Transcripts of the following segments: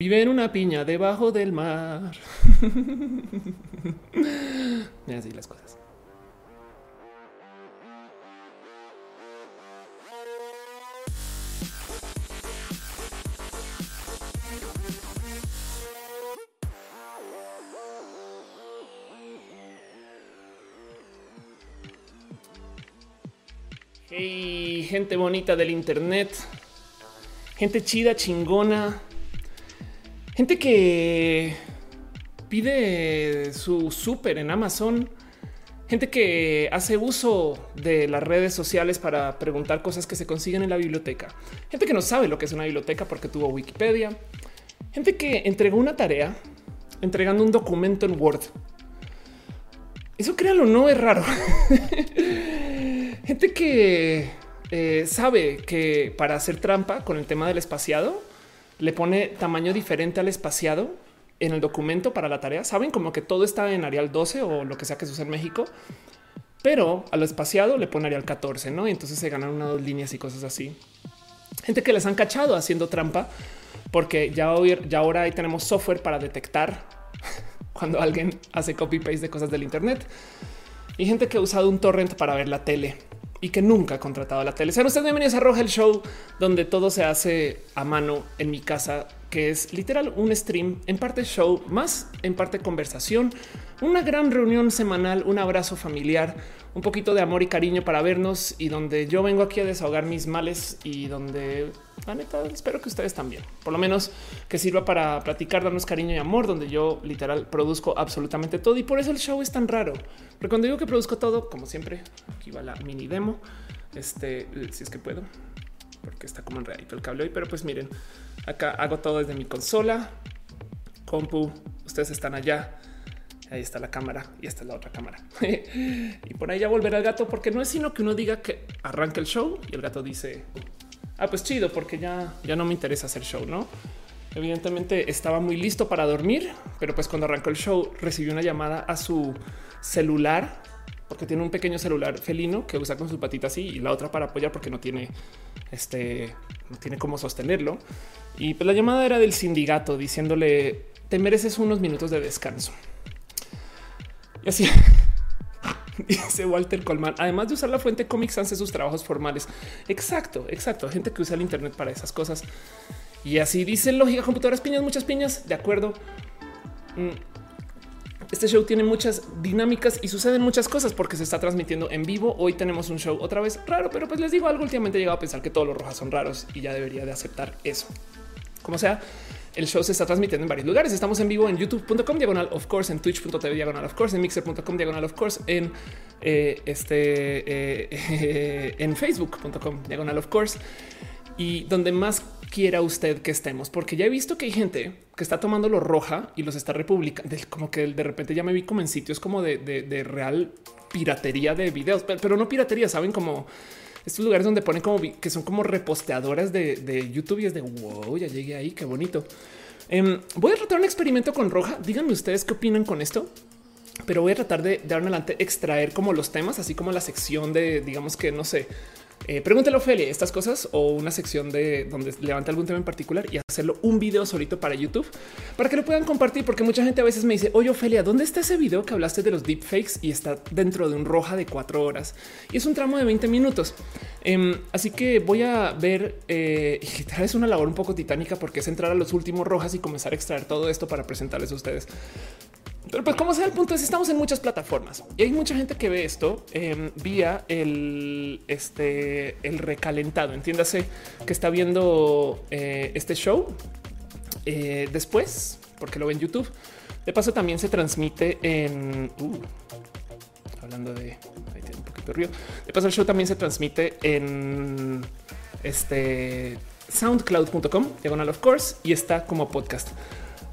Vive en una piña debajo del mar. y así las cosas. Hey, gente bonita del internet, gente chida, chingona, gente que pide su súper en Amazon, gente que hace uso de las redes sociales para preguntar cosas que se consiguen en la biblioteca, gente que no sabe lo que es una biblioteca porque tuvo Wikipedia, gente que entregó una tarea entregando un documento en Word. Eso créanlo, no es raro. Gente que eh, sabe que para hacer trampa con el tema del espaciado le pone tamaño diferente al espaciado en el documento para la tarea. Saben como que todo está en Arial 12 o lo que sea que se en México, pero a lo espaciado le pone Arial 14, no? Y entonces se ganan una dos líneas y cosas así. Gente que les han cachado haciendo trampa porque ya, hoy, ya ahora ahí tenemos software para detectar cuando alguien hace copy paste de cosas del Internet y gente que ha usado un torrent para ver la tele y que nunca ha contratado la tele. Sean ustedes bienvenidos a Roja el Show, donde todo se hace a mano en mi casa, que es literal un stream, en parte show, más en parte conversación, una gran reunión semanal, un abrazo familiar, un poquito de amor y cariño para vernos y donde yo vengo aquí a desahogar mis males y donde la neta espero que ustedes también, por lo menos que sirva para platicar, darnos cariño y amor, donde yo literal produzco absolutamente todo y por eso el show es tan raro. Pero cuando digo que produzco todo, como siempre, aquí va la mini demo, este, si es que puedo, porque está como enredadito el cable hoy, pero pues miren, acá hago todo desde mi consola, compu, ustedes están allá Ahí está la cámara y esta es la otra cámara. y por ahí ya volverá el gato porque no es sino que uno diga que arranca el show y el gato dice, ah, pues chido, porque ya, ya no me interesa hacer show, ¿no? Evidentemente estaba muy listo para dormir, pero pues cuando arrancó el show recibió una llamada a su celular porque tiene un pequeño celular felino que usa con su patita así y la otra para apoyar porque no tiene este, no tiene cómo sostenerlo. Y pues la llamada era del sindicato diciéndole te mereces unos minutos de descanso. Y así dice Walter Colman. Además de usar la fuente Comic Sans en sus trabajos formales. Exacto, exacto. Gente que usa el Internet para esas cosas. Y así dice lógica, computadoras, piñas, muchas piñas. De acuerdo. Este show tiene muchas dinámicas y suceden muchas cosas porque se está transmitiendo en vivo. Hoy tenemos un show otra vez raro, pero pues les digo algo. Últimamente he llegado a pensar que todos los rojas son raros y ya debería de aceptar eso. Como sea, el show se está transmitiendo en varios lugares. Estamos en vivo en youtube.com diagonal of course, en twitch.tv diagonal of course, en mixer.com diagonal of course, en eh, este eh, en facebook.com diagonal of course y donde más quiera usted que estemos, porque ya he visto que hay gente que está tomando lo roja y los está republicando, como que de repente ya me vi como en sitios como de, de, real piratería de videos, pero, no piratería, saben como estos lugares donde ponen como que son como reposteadoras de, YouTube y es de wow, ya llegué ahí, qué bonito. Em, voy a tratar un experimento con roja. Díganme ustedes qué opinan con esto pero voy a tratar de, de adelante extraer como los temas, así como la sección de, digamos que no sé, eh, pregúntale a Ophelia estas cosas o una sección de donde levante algún tema en particular y hacerlo un video solito para YouTube para que lo puedan compartir. Porque mucha gente a veces me dice, oye, Ophelia, ¿dónde está ese video que hablaste de los deepfakes y está dentro de un roja de cuatro horas? Y es un tramo de 20 minutos. Em, así que voy a ver eh, y es una labor un poco titánica porque es entrar a los últimos rojas y comenzar a extraer todo esto para presentarles a ustedes. Pero pues como sea el punto es estamos en muchas plataformas y hay mucha gente que ve esto em, vía el este el recalentado. Entiéndase que está viendo eh, este show eh, después porque lo ve en YouTube. De paso también se transmite en uh, hablando de ahí tiene un poquito de ruido. De paso el show también se transmite en este soundcloud.com diagonal of course y está como podcast.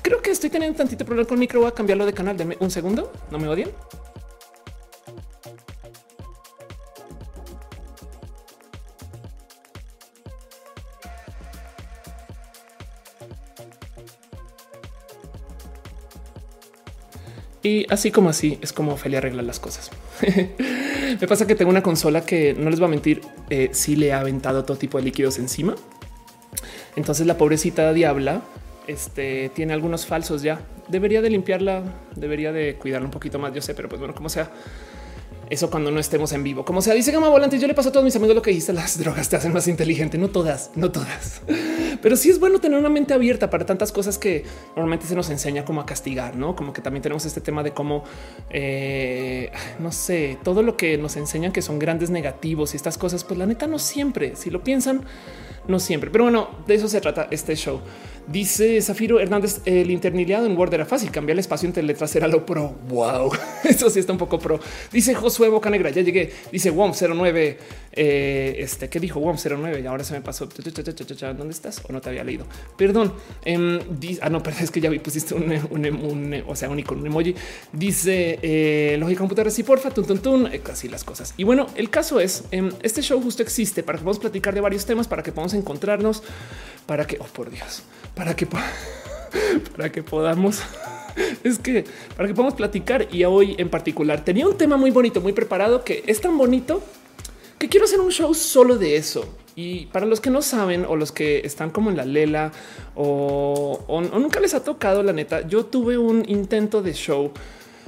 Creo que estoy teniendo tantito problema con el micro. Voy a cambiarlo de canal. Deme un segundo. No me odien. Y así como así es como Ophelia arregla las cosas. me pasa que tengo una consola que no les va a mentir, eh, si le ha aventado todo tipo de líquidos encima. Entonces la pobrecita diabla este tiene algunos falsos ya. Debería de limpiarla, debería de cuidarla un poquito más, yo sé, pero pues bueno, como sea. Eso cuando no estemos en vivo. Como sea, dice Gama Volante, yo le paso a todos mis amigos lo que dijiste, las drogas te hacen más inteligente. No todas, no todas. Pero sí es bueno tener una mente abierta para tantas cosas que normalmente se nos enseña como a castigar, ¿no? Como que también tenemos este tema de cómo, eh, no sé, todo lo que nos enseñan que son grandes negativos y estas cosas, pues la neta no siempre, si lo piensan, no siempre. Pero bueno, de eso se trata este show. Dice Zafiro Hernández, el interniliado en Word era fácil, cambiar el espacio entre letras era lo pro. Wow, eso sí está un poco pro. Dice Josué Boca Negra, ya llegué. Dice WOM 09, eh, este, ¿qué dijo WOM 09? Y ahora se me pasó. ¿Dónde estás? O no te había leído. Perdón. Eh, ah, no, pero es que ya vi, pusiste un, o sea, un icono, un emoji. Dice eh, lógica computadora, sí, porfa, tun, tun, tun, eh, así las cosas. Y bueno, el caso es, eh, este show justo existe para que podamos platicar de varios temas, para que podamos encontrarnos, para que, oh, por Dios, para que, para que podamos es que para que podamos platicar y hoy en particular tenía un tema muy bonito, muy preparado que es tan bonito que quiero hacer un show solo de eso. Y para los que no saben o los que están como en la lela o, o nunca les ha tocado, la neta, yo tuve un intento de show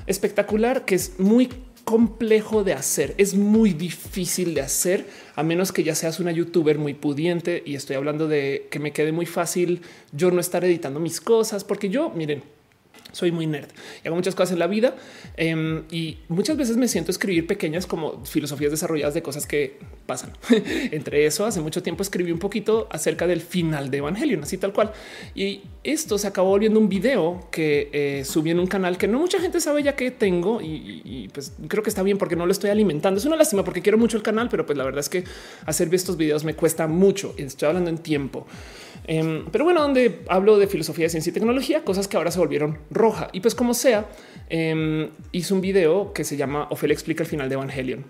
espectacular que es muy complejo de hacer, es muy difícil de hacer, a menos que ya seas una youtuber muy pudiente y estoy hablando de que me quede muy fácil yo no estar editando mis cosas, porque yo, miren, soy muy nerd y hago muchas cosas en la vida um, y muchas veces me siento escribir pequeñas como filosofías desarrolladas de cosas que pasan. Entre eso, hace mucho tiempo escribí un poquito acerca del final de Evangelion, así tal cual. Y esto se acabó volviendo un video que eh, subí en un canal que no mucha gente sabe ya que tengo y, y, pues creo que está bien porque no lo estoy alimentando. Es una lástima porque quiero mucho el canal, pero pues la verdad es que hacer estos videos me cuesta mucho. Estoy hablando en tiempo. Um, pero bueno, donde hablo de filosofía, ciencia y tecnología, cosas que ahora se volvieron roja. Y pues como sea, um, hice un video que se llama Ophelia explica el final de Evangelion.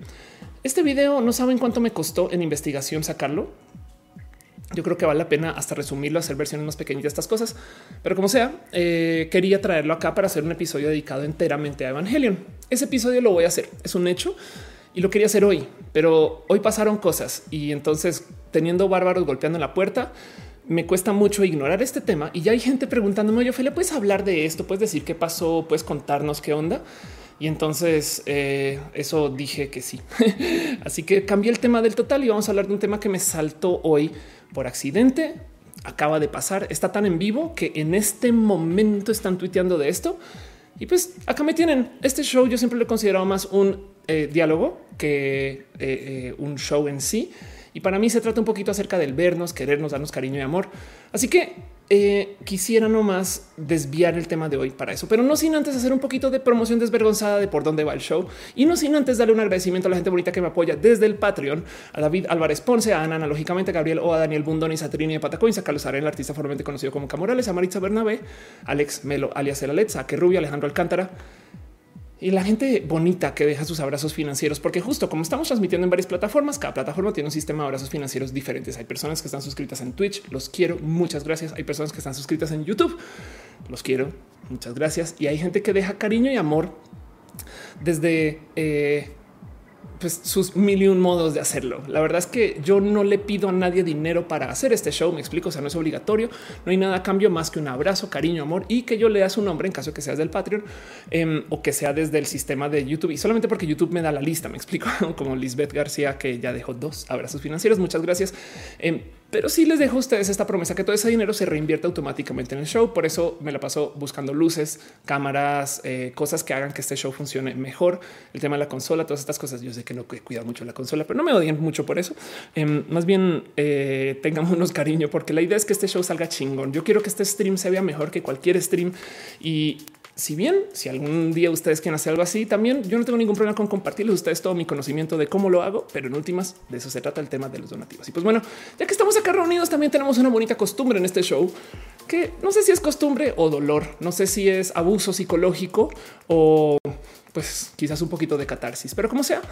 Este video no saben cuánto me costó en investigación sacarlo. Yo creo que vale la pena hasta resumirlo, hacer versiones más pequeñas de estas cosas. Pero como sea, eh, quería traerlo acá para hacer un episodio dedicado enteramente a Evangelion. Ese episodio lo voy a hacer, es un hecho y lo quería hacer hoy, pero hoy pasaron cosas y entonces teniendo bárbaros golpeando la puerta, me cuesta mucho ignorar este tema y ya hay gente preguntándome, yo Ophelia, puedes hablar de esto, puedes decir qué pasó, puedes contarnos qué onda. Y entonces eh, eso dije que sí. Así que cambié el tema del total y vamos a hablar de un tema que me saltó hoy por accidente. Acaba de pasar, está tan en vivo que en este momento están tuiteando de esto. Y pues acá me tienen. Este show yo siempre lo he considerado más un eh, diálogo que eh, un show en sí. Y para mí se trata un poquito acerca del vernos, querernos, darnos cariño y amor. Así que eh, quisiera nomás desviar el tema de hoy para eso, pero no sin antes hacer un poquito de promoción desvergonzada de por dónde va el show y no sin antes darle un agradecimiento a la gente bonita que me apoya desde el Patreon, a David Álvarez Ponce, a Ana, analógicamente, a Gabriel O, a Daniel Bundoni, a Trini de Patacoins, a Carlos Arena, el artista formalmente conocido como Camorales, a Maritza Bernabé, Alex Melo, alias El Aletza, a Que Rubio, Alejandro Alcántara, y la gente bonita que deja sus abrazos financieros, porque justo como estamos transmitiendo en varias plataformas, cada plataforma tiene un sistema de abrazos financieros diferentes. Hay personas que están suscritas en Twitch, los quiero, muchas gracias. Hay personas que están suscritas en YouTube, los quiero, muchas gracias. Y hay gente que deja cariño y amor desde eh, pues, sus mil y un modos de hacerlo. La verdad es que yo no le pido a nadie dinero para hacer este show. Me explico. O sea, no es obligatorio. No hay nada a cambio más que un abrazo, cariño, amor y que yo lea su nombre en caso que seas del Patreon eh, o que sea desde el sistema de YouTube y solamente porque YouTube me da la lista. Me explico como Lisbeth García, que ya dejó dos abrazos financieros. Muchas gracias. Eh, pero sí les dejo a ustedes esta promesa que todo ese dinero se reinvierte automáticamente en el show. Por eso me la paso buscando luces, cámaras, eh, cosas que hagan que este show funcione mejor. El tema de la consola, todas estas cosas. Yo sé que no cuida mucho la consola, pero no me odien mucho por eso. Eh, más bien eh, tengámonos cariño, porque la idea es que este show salga chingón. Yo quiero que este stream se vea mejor que cualquier stream y si bien, si algún día ustedes quieren hacer algo así, también yo no tengo ningún problema con compartirles a ustedes todo mi conocimiento de cómo lo hago, pero en últimas de eso se trata el tema de los donativos. Y pues bueno, ya que estamos acá reunidos, también tenemos una bonita costumbre en este show que no sé si es costumbre o dolor, no sé si es abuso psicológico o pues quizás un poquito de catarsis, pero como sea,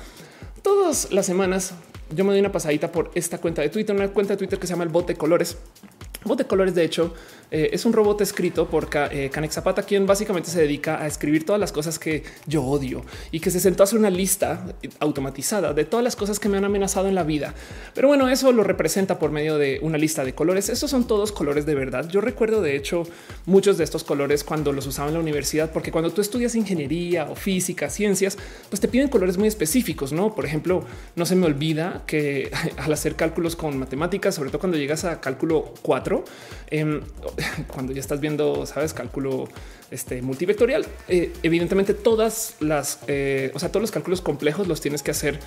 todas las semanas yo me doy una pasadita por esta cuenta de Twitter, una cuenta de Twitter que se llama el bote colores Bot de colores, de hecho, eh, es un robot escrito por eh, Zapata, quien básicamente se dedica a escribir todas las cosas que yo odio y que se sentó a hacer una lista automatizada de todas las cosas que me han amenazado en la vida. Pero bueno, eso lo representa por medio de una lista de colores. Estos son todos colores de verdad. Yo recuerdo, de hecho, muchos de estos colores cuando los usaba en la universidad, porque cuando tú estudias ingeniería o física, ciencias, pues te piden colores muy específicos. No, por ejemplo, no se me olvida que al hacer cálculos con matemáticas, sobre todo cuando llegas a cálculo 4, em, cuando ya estás viendo, sabes, cálculo este multivectorial, eh, evidentemente todas las, eh, o sea, todos los cálculos complejos los tienes que hacer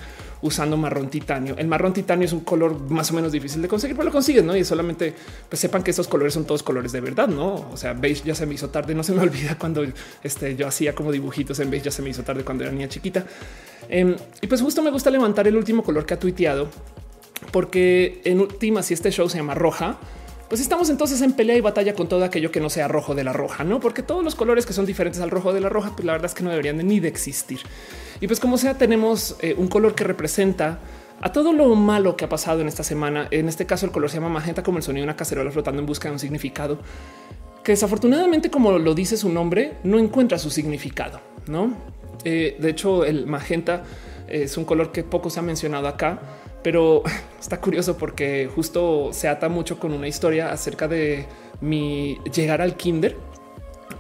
usando marrón titanio. El marrón titanio es un color más o menos difícil de conseguir, pero lo consigues, ¿no? Y solamente pues sepan que esos colores son todos colores de verdad, ¿no? O sea, veis, ya se me hizo tarde, no se me olvida cuando este, yo hacía como dibujitos en beige, ya se me hizo tarde cuando era niña chiquita. Em, y pues justo me gusta levantar el último color que ha tuiteado, porque en última, si este show se llama roja, pues estamos entonces en pelea y batalla con todo aquello que no sea rojo de la roja, no? Porque todos los colores que son diferentes al rojo de la roja, pues la verdad es que no deberían de ni de existir. Y pues como sea, tenemos eh, un color que representa a todo lo malo que ha pasado en esta semana. En este caso, el color se llama magenta, como el sonido de una cacerola flotando en busca de un significado que desafortunadamente, como lo dice su nombre, no encuentra su significado. No, eh, de hecho, el magenta es un color que poco se ha mencionado acá pero está curioso porque justo se ata mucho con una historia acerca de mi llegar al kinder.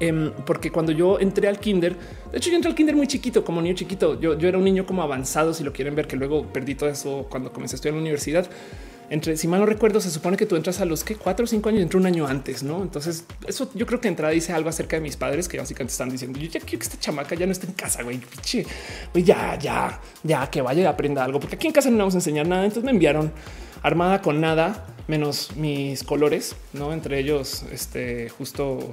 Em, porque cuando yo entré al kinder, de hecho yo entré al kinder muy chiquito, como niño chiquito, yo, yo era un niño como avanzado, si lo quieren ver, que luego perdí todo eso cuando comencé a estudiar en la universidad entre, si mal no recuerdo, se supone que tú entras a los que cuatro o cinco años, entró un año antes, no? Entonces, eso yo creo que entrada dice algo acerca de mis padres que básicamente están diciendo: Yo ya quiero que esta chamaca ya no esté en casa, güey, piche, güey, ya, ya, ya que vaya y aprenda algo, porque aquí en casa no vamos a enseñar nada. Entonces me enviaron armada con nada menos mis colores, no entre ellos, este justo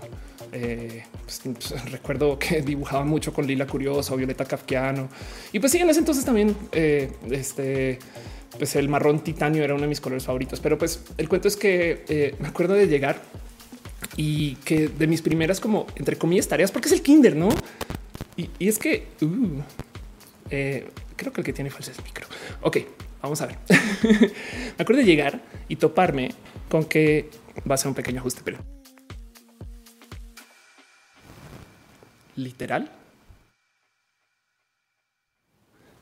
eh, pues, pues, recuerdo que dibujaba mucho con Lila Curioso, Violeta Kafkiano y pues sí, en ese entonces también eh, este pues el marrón titanio era uno de mis colores favoritos. Pero pues el cuento es que eh, me acuerdo de llegar y que de mis primeras como entre comillas tareas, porque es el kinder, ¿no? Y, es que uh, eh, creo que el que tiene falso es micro. Ok, vamos a ver. me acuerdo de llegar y toparme con que va a ser un pequeño ajuste, pero literal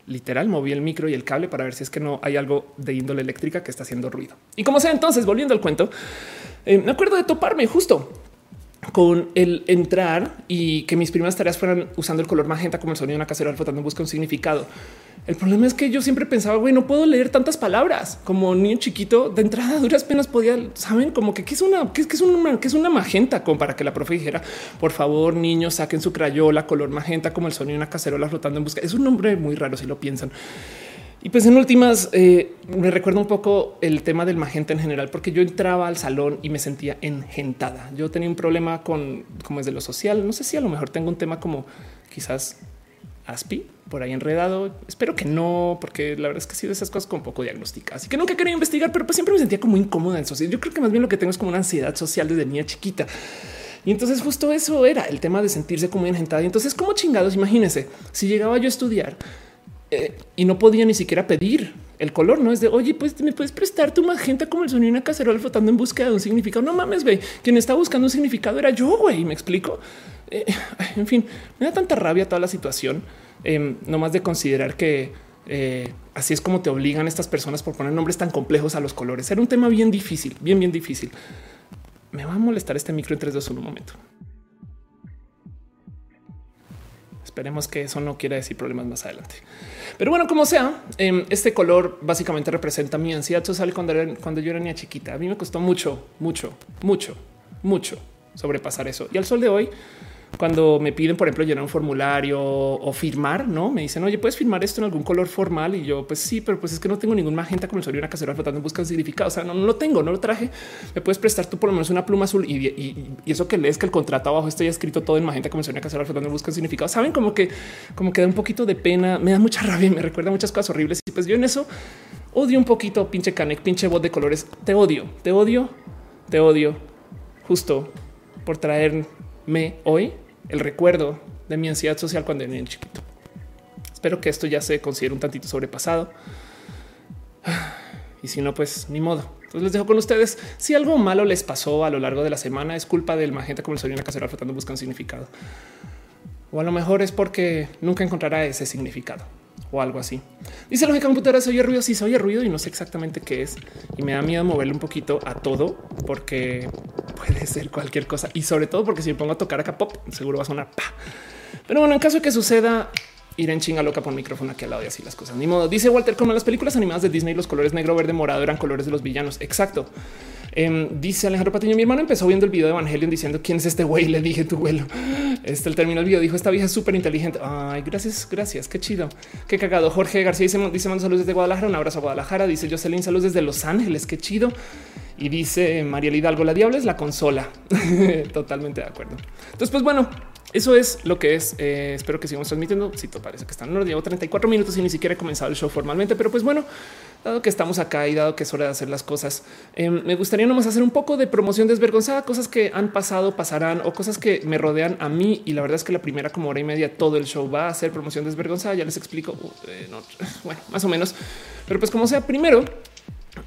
literal moví el micro y el cable para ver si es que no hay algo de índole eléctrica que está haciendo ruido. Y como sea, entonces volviendo al cuento, eh, me acuerdo de toparme justo con el entrar y que mis primeras tareas fueran usando el color magenta como el sonido de una cacerola flotando en busca un significado. El problema es que yo siempre pensaba, güey, no puedo leer tantas palabras como niño chiquito. De entrada, duras penas podía, saben, como que qué es una, qué, es una, qué es una magenta, como para que la profe dijera, por favor, niños, saquen su crayola color magenta como el sonido de una cacerola flotando en busca. Es un nombre muy raro si lo piensan. Y pues en últimas eh, me recuerdo un poco el tema del magenta en general, porque yo entraba al salón y me sentía engentada. Yo tenía un problema con como es de lo social. No sé si a lo mejor tengo un tema como quizás ASPI por ahí enredado. Espero que no, porque la verdad es que sí de esas cosas con poco diagnósticas y que nunca quería investigar, pero pues siempre me sentía como incómoda en social. Yo creo que más bien lo que tengo es como una ansiedad social desde niña chiquita. Y entonces justo eso era el tema de sentirse como engentada. Y entonces, como chingados, imagínense si llegaba yo a estudiar eh, y no podía ni siquiera pedir el color, no es de oye, pues me puedes prestar tu magenta como el sonido de una cacerola flotando en búsqueda de un significado. No mames, güey, quien está buscando un significado era yo, güey. Me explico. Eh, en fin, me da tanta rabia toda la situación, eh, no más de considerar que eh, así es como te obligan estas personas por poner nombres tan complejos a los colores. Era un tema bien difícil, bien, bien difícil. Me va a molestar este micro en 3, 2, 1 un momento. Esperemos que eso no quiera decir problemas más adelante. Pero bueno, como sea, em, este color básicamente representa mi ansiedad social cuando, cuando yo era niña chiquita. A mí me costó mucho, mucho, mucho, mucho sobrepasar eso. Y al sol de hoy, cuando me piden, por ejemplo, llenar un formulario o firmar, no me dicen, oye, puedes firmar esto en algún color formal. Y yo, pues sí, pero pues es que no tengo ningún magenta como el sonido de una cacerola flotando en busca de significado. O sea, no, no, lo tengo, no lo traje. Me puedes prestar tú por lo menos una pluma azul y, eso que lees que el contrato abajo está ya escrito todo en magenta como el sonido de una cacerola flotando en busca de significado. Saben como que, como que da un poquito de pena, me da mucha rabia y me recuerda muchas cosas horribles. Y pues yo en eso odio un poquito, pinche Canek, pinche voz de colores. Te odio, te odio, te odio, justo por traerme hoy el recuerdo de mi ansiedad social cuando era chiquito. Espero que esto ya se considere un tantito sobrepasado. Y si no, pues ni modo. Entonces les dejo con ustedes. Si algo malo les pasó a lo largo de la semana, es culpa del magenta como el soy una casera flotando buscan significado. O a lo mejor es porque nunca encontrará ese significado o algo así. Dice lógica computadora, se oye ruido, sí se oye ruido y no sé exactamente qué es. Y me da miedo moverle un poquito a todo porque puede ser cualquier cosa. Y sobre todo porque si me pongo a tocar acá pop, seguro va a sonar. Pa. Pero bueno, en caso de que suceda, ir en chinga loca por micrófono aquí al lado y así las cosas. Ni modo. Dice Walter, como en las películas animadas de Disney, los colores negro, verde, morado eran colores de los villanos. Exacto. Em, dice Alejandro Patiño, mi hermano empezó viendo el video de Evangelion diciendo quién es este güey. Le dije tu vuelo. Este el término del video dijo esta vieja es súper inteligente. Ay, gracias, gracias. Qué chido, qué cagado. Jorge García dice, dice mando saludos desde Guadalajara. Un abrazo a Guadalajara. Dice Jocelyn, saludos desde Los Ángeles. Qué chido. Y dice María Hidalgo, la diabla es la consola. Totalmente de acuerdo. Entonces, pues bueno, eso es lo que es. Eh, espero que sigamos transmitiendo. Si te parece que están, no llevo 34 minutos y ni siquiera he comenzado el show formalmente, pero pues bueno, dado que estamos acá y dado que es hora de hacer las cosas, eh, me gustaría nomás hacer un poco de promoción desvergonzada, cosas que han pasado, pasarán o cosas que me rodean a mí. Y la verdad es que la primera como hora y media todo el show va a ser promoción desvergonzada. Ya les explico. Uh, eh, no, bueno, más o menos, pero pues como sea, primero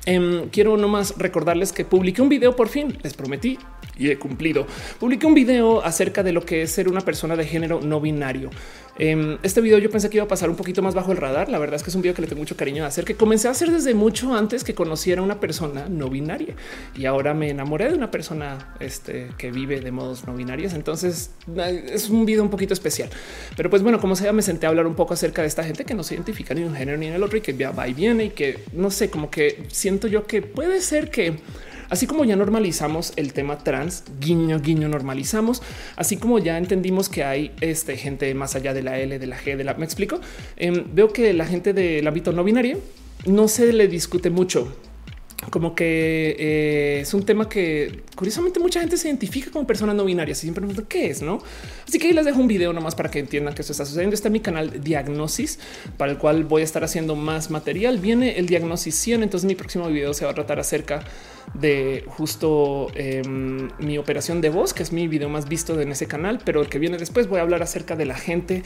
eh, quiero nomás recordarles que publiqué un video por fin, les prometí y he cumplido. Publiqué un video acerca de lo que es ser una persona de género no binario. Em, este video yo pensé que iba a pasar un poquito más bajo el radar. La verdad es que es un video que le tengo mucho cariño de hacer, que comencé a hacer desde mucho antes que conociera una persona no binaria y ahora me enamoré de una persona este, que vive de modos no binarios. Entonces es un video un poquito especial, pero pues bueno, como sea, me senté a hablar un poco acerca de esta gente que no se identifica ni en un género ni en el otro y que va y viene y que no sé, como que siento yo que puede ser que Así como ya normalizamos el tema trans, guiño, guiño, normalizamos, así como ya entendimos que hay este, gente más allá de la L, de la G, de la... ¿Me explico? Em, veo que la gente del ámbito no binario no se le discute mucho como que eh, es un tema que curiosamente mucha gente se identifica como persona no binaria. Siempre me pregunto qué es, no? Así que ahí les dejo un video nomás para que entiendan que esto está sucediendo. Está en mi canal Diagnosis, para el cual voy a estar haciendo más material. Viene el Diagnosis 100. Entonces, mi próximo video se va a tratar acerca de justo em, mi operación de voz, que es mi video más visto en ese canal. Pero el que viene después voy a hablar acerca de la gente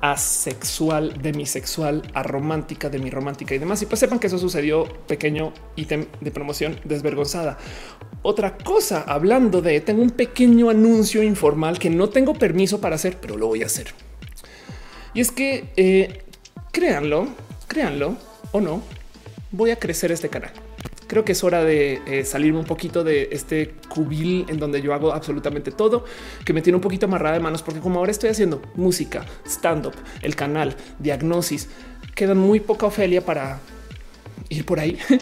asexual, demisexual, aromántica, romántica y demás. Y pues sepan que eso sucedió pequeño ítem de promoción desvergonzada. Otra cosa, hablando de, tengo un pequeño anuncio informal que no tengo permiso para hacer, pero lo voy a hacer. Y es que, eh, créanlo, créanlo o no, voy a crecer este canal creo que es hora de eh, salirme un poquito de este cubil en donde yo hago absolutamente todo, que me tiene un poquito amarrada de manos, porque como ahora estoy haciendo música, stand up, el canal, diagnosis, quedan muy poca Ofelia para ir por ahí.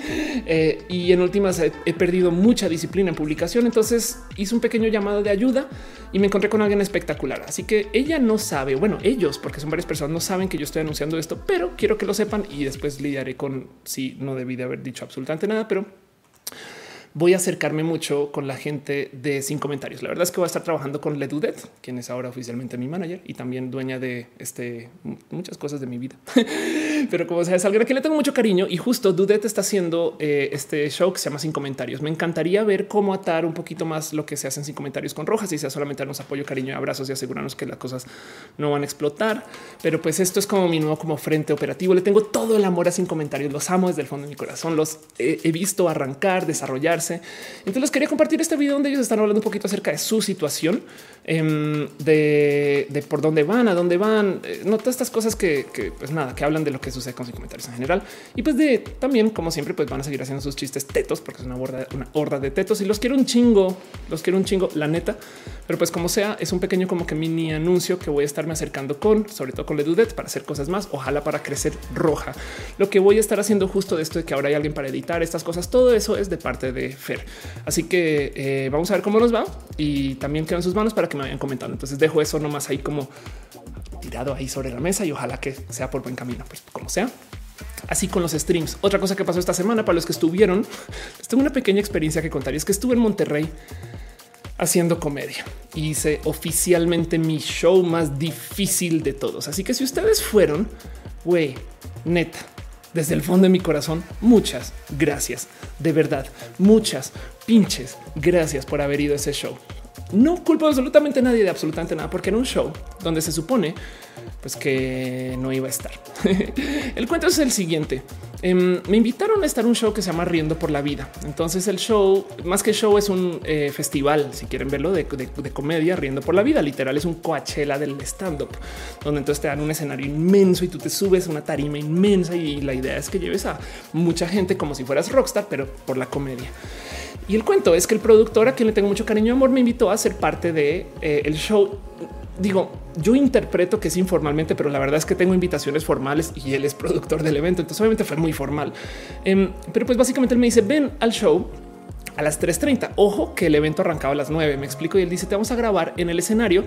Eh, y en últimas he, perdido mucha disciplina en publicación. Entonces hice un pequeño llamado de ayuda y me encontré con alguien espectacular. Así que ella no sabe, bueno, ellos, porque son varias personas, no saben que yo estoy anunciando esto, pero quiero que lo sepan y después lidiaré con si no debí de haber dicho absolutamente nada, pero voy a acercarme mucho con la gente de sin comentarios. La verdad es que voy a estar trabajando con Ledudet, quien es ahora oficialmente mi manager y también dueña de este muchas cosas de mi vida. Pero como sea, es alguien a le tengo mucho cariño y justo Dudet está haciendo eh, este show que se llama Sin Comentarios. Me encantaría ver cómo atar un poquito más lo que se hace en Sin Comentarios con Rojas y sea solamente darnos apoyo, cariño y abrazos y asegurarnos que las cosas no van a explotar. Pero pues esto es como mi nuevo como frente operativo. Le tengo todo el amor a Sin Comentarios. Los amo desde el fondo de mi corazón. Los he visto arrancar, desarrollarse entonces les quería compartir este video donde ellos están hablando un poquito acerca de su situación, em, de, por dónde van, a dónde van, eh, no todas estas cosas que, pues nada, que hablan de lo que sucede con sus comentarios en general. Y pues de también, como siempre, pues van a seguir haciendo sus chistes tetos, porque es una horda, una horda de tetos y los quiero un chingo, los quiero un chingo, la neta. Pero pues como sea, es un pequeño como que mini anuncio que voy a estarme acercando con, sobre todo con Ledudet, para hacer cosas más, ojalá para crecer roja. Lo que voy a estar haciendo justo de esto de que ahora hay alguien para editar estas cosas, todo eso es de parte de Fer. Así que eh, vamos a ver cómo nos va y también quedan sus manos para que me vayan comentando. Entonces dejo eso nomás ahí como tirado ahí sobre la mesa y ojalá que sea por buen camino, pues como sea. Así con los streams. Otra cosa que pasó esta semana para los que estuvieron, tengo una pequeña experiencia que contar y es que estuve en Monterrey haciendo comedia. Hice oficialmente mi show más difícil de todos. Así que si ustedes fueron, güey, neta, desde el fondo de mi corazón, muchas gracias. De verdad, muchas pinches gracias por haber ido a ese show. No culpo absolutamente a nadie de absolutamente nada, porque era un show donde se supone pues que no iba a estar. el cuento es el siguiente. Em, me invitaron a estar un show que se llama Riendo por la Vida. Entonces el show, más que show, es un eh, festival, si quieren verlo, de, comedia, Riendo por la Vida. Literal es un Coachella del stand-up, donde entonces te dan un escenario inmenso y tú te subes a una tarima inmensa y la idea es que lleves a mucha gente como si fueras rockstar, pero por la comedia. Y el cuento es que el productor, a quien le tengo mucho cariño y amor, me invitó a ser parte de eh, show. Digo, yo interpreto que es informalmente, pero la verdad es que tengo invitaciones formales y él es productor del evento. Entonces, obviamente fue muy formal. Em, pero pues básicamente él me dice: ven al show a las 3:30. Ojo que el evento arrancaba a las 9. Me explico. Y él dice: Te vamos a grabar en el escenario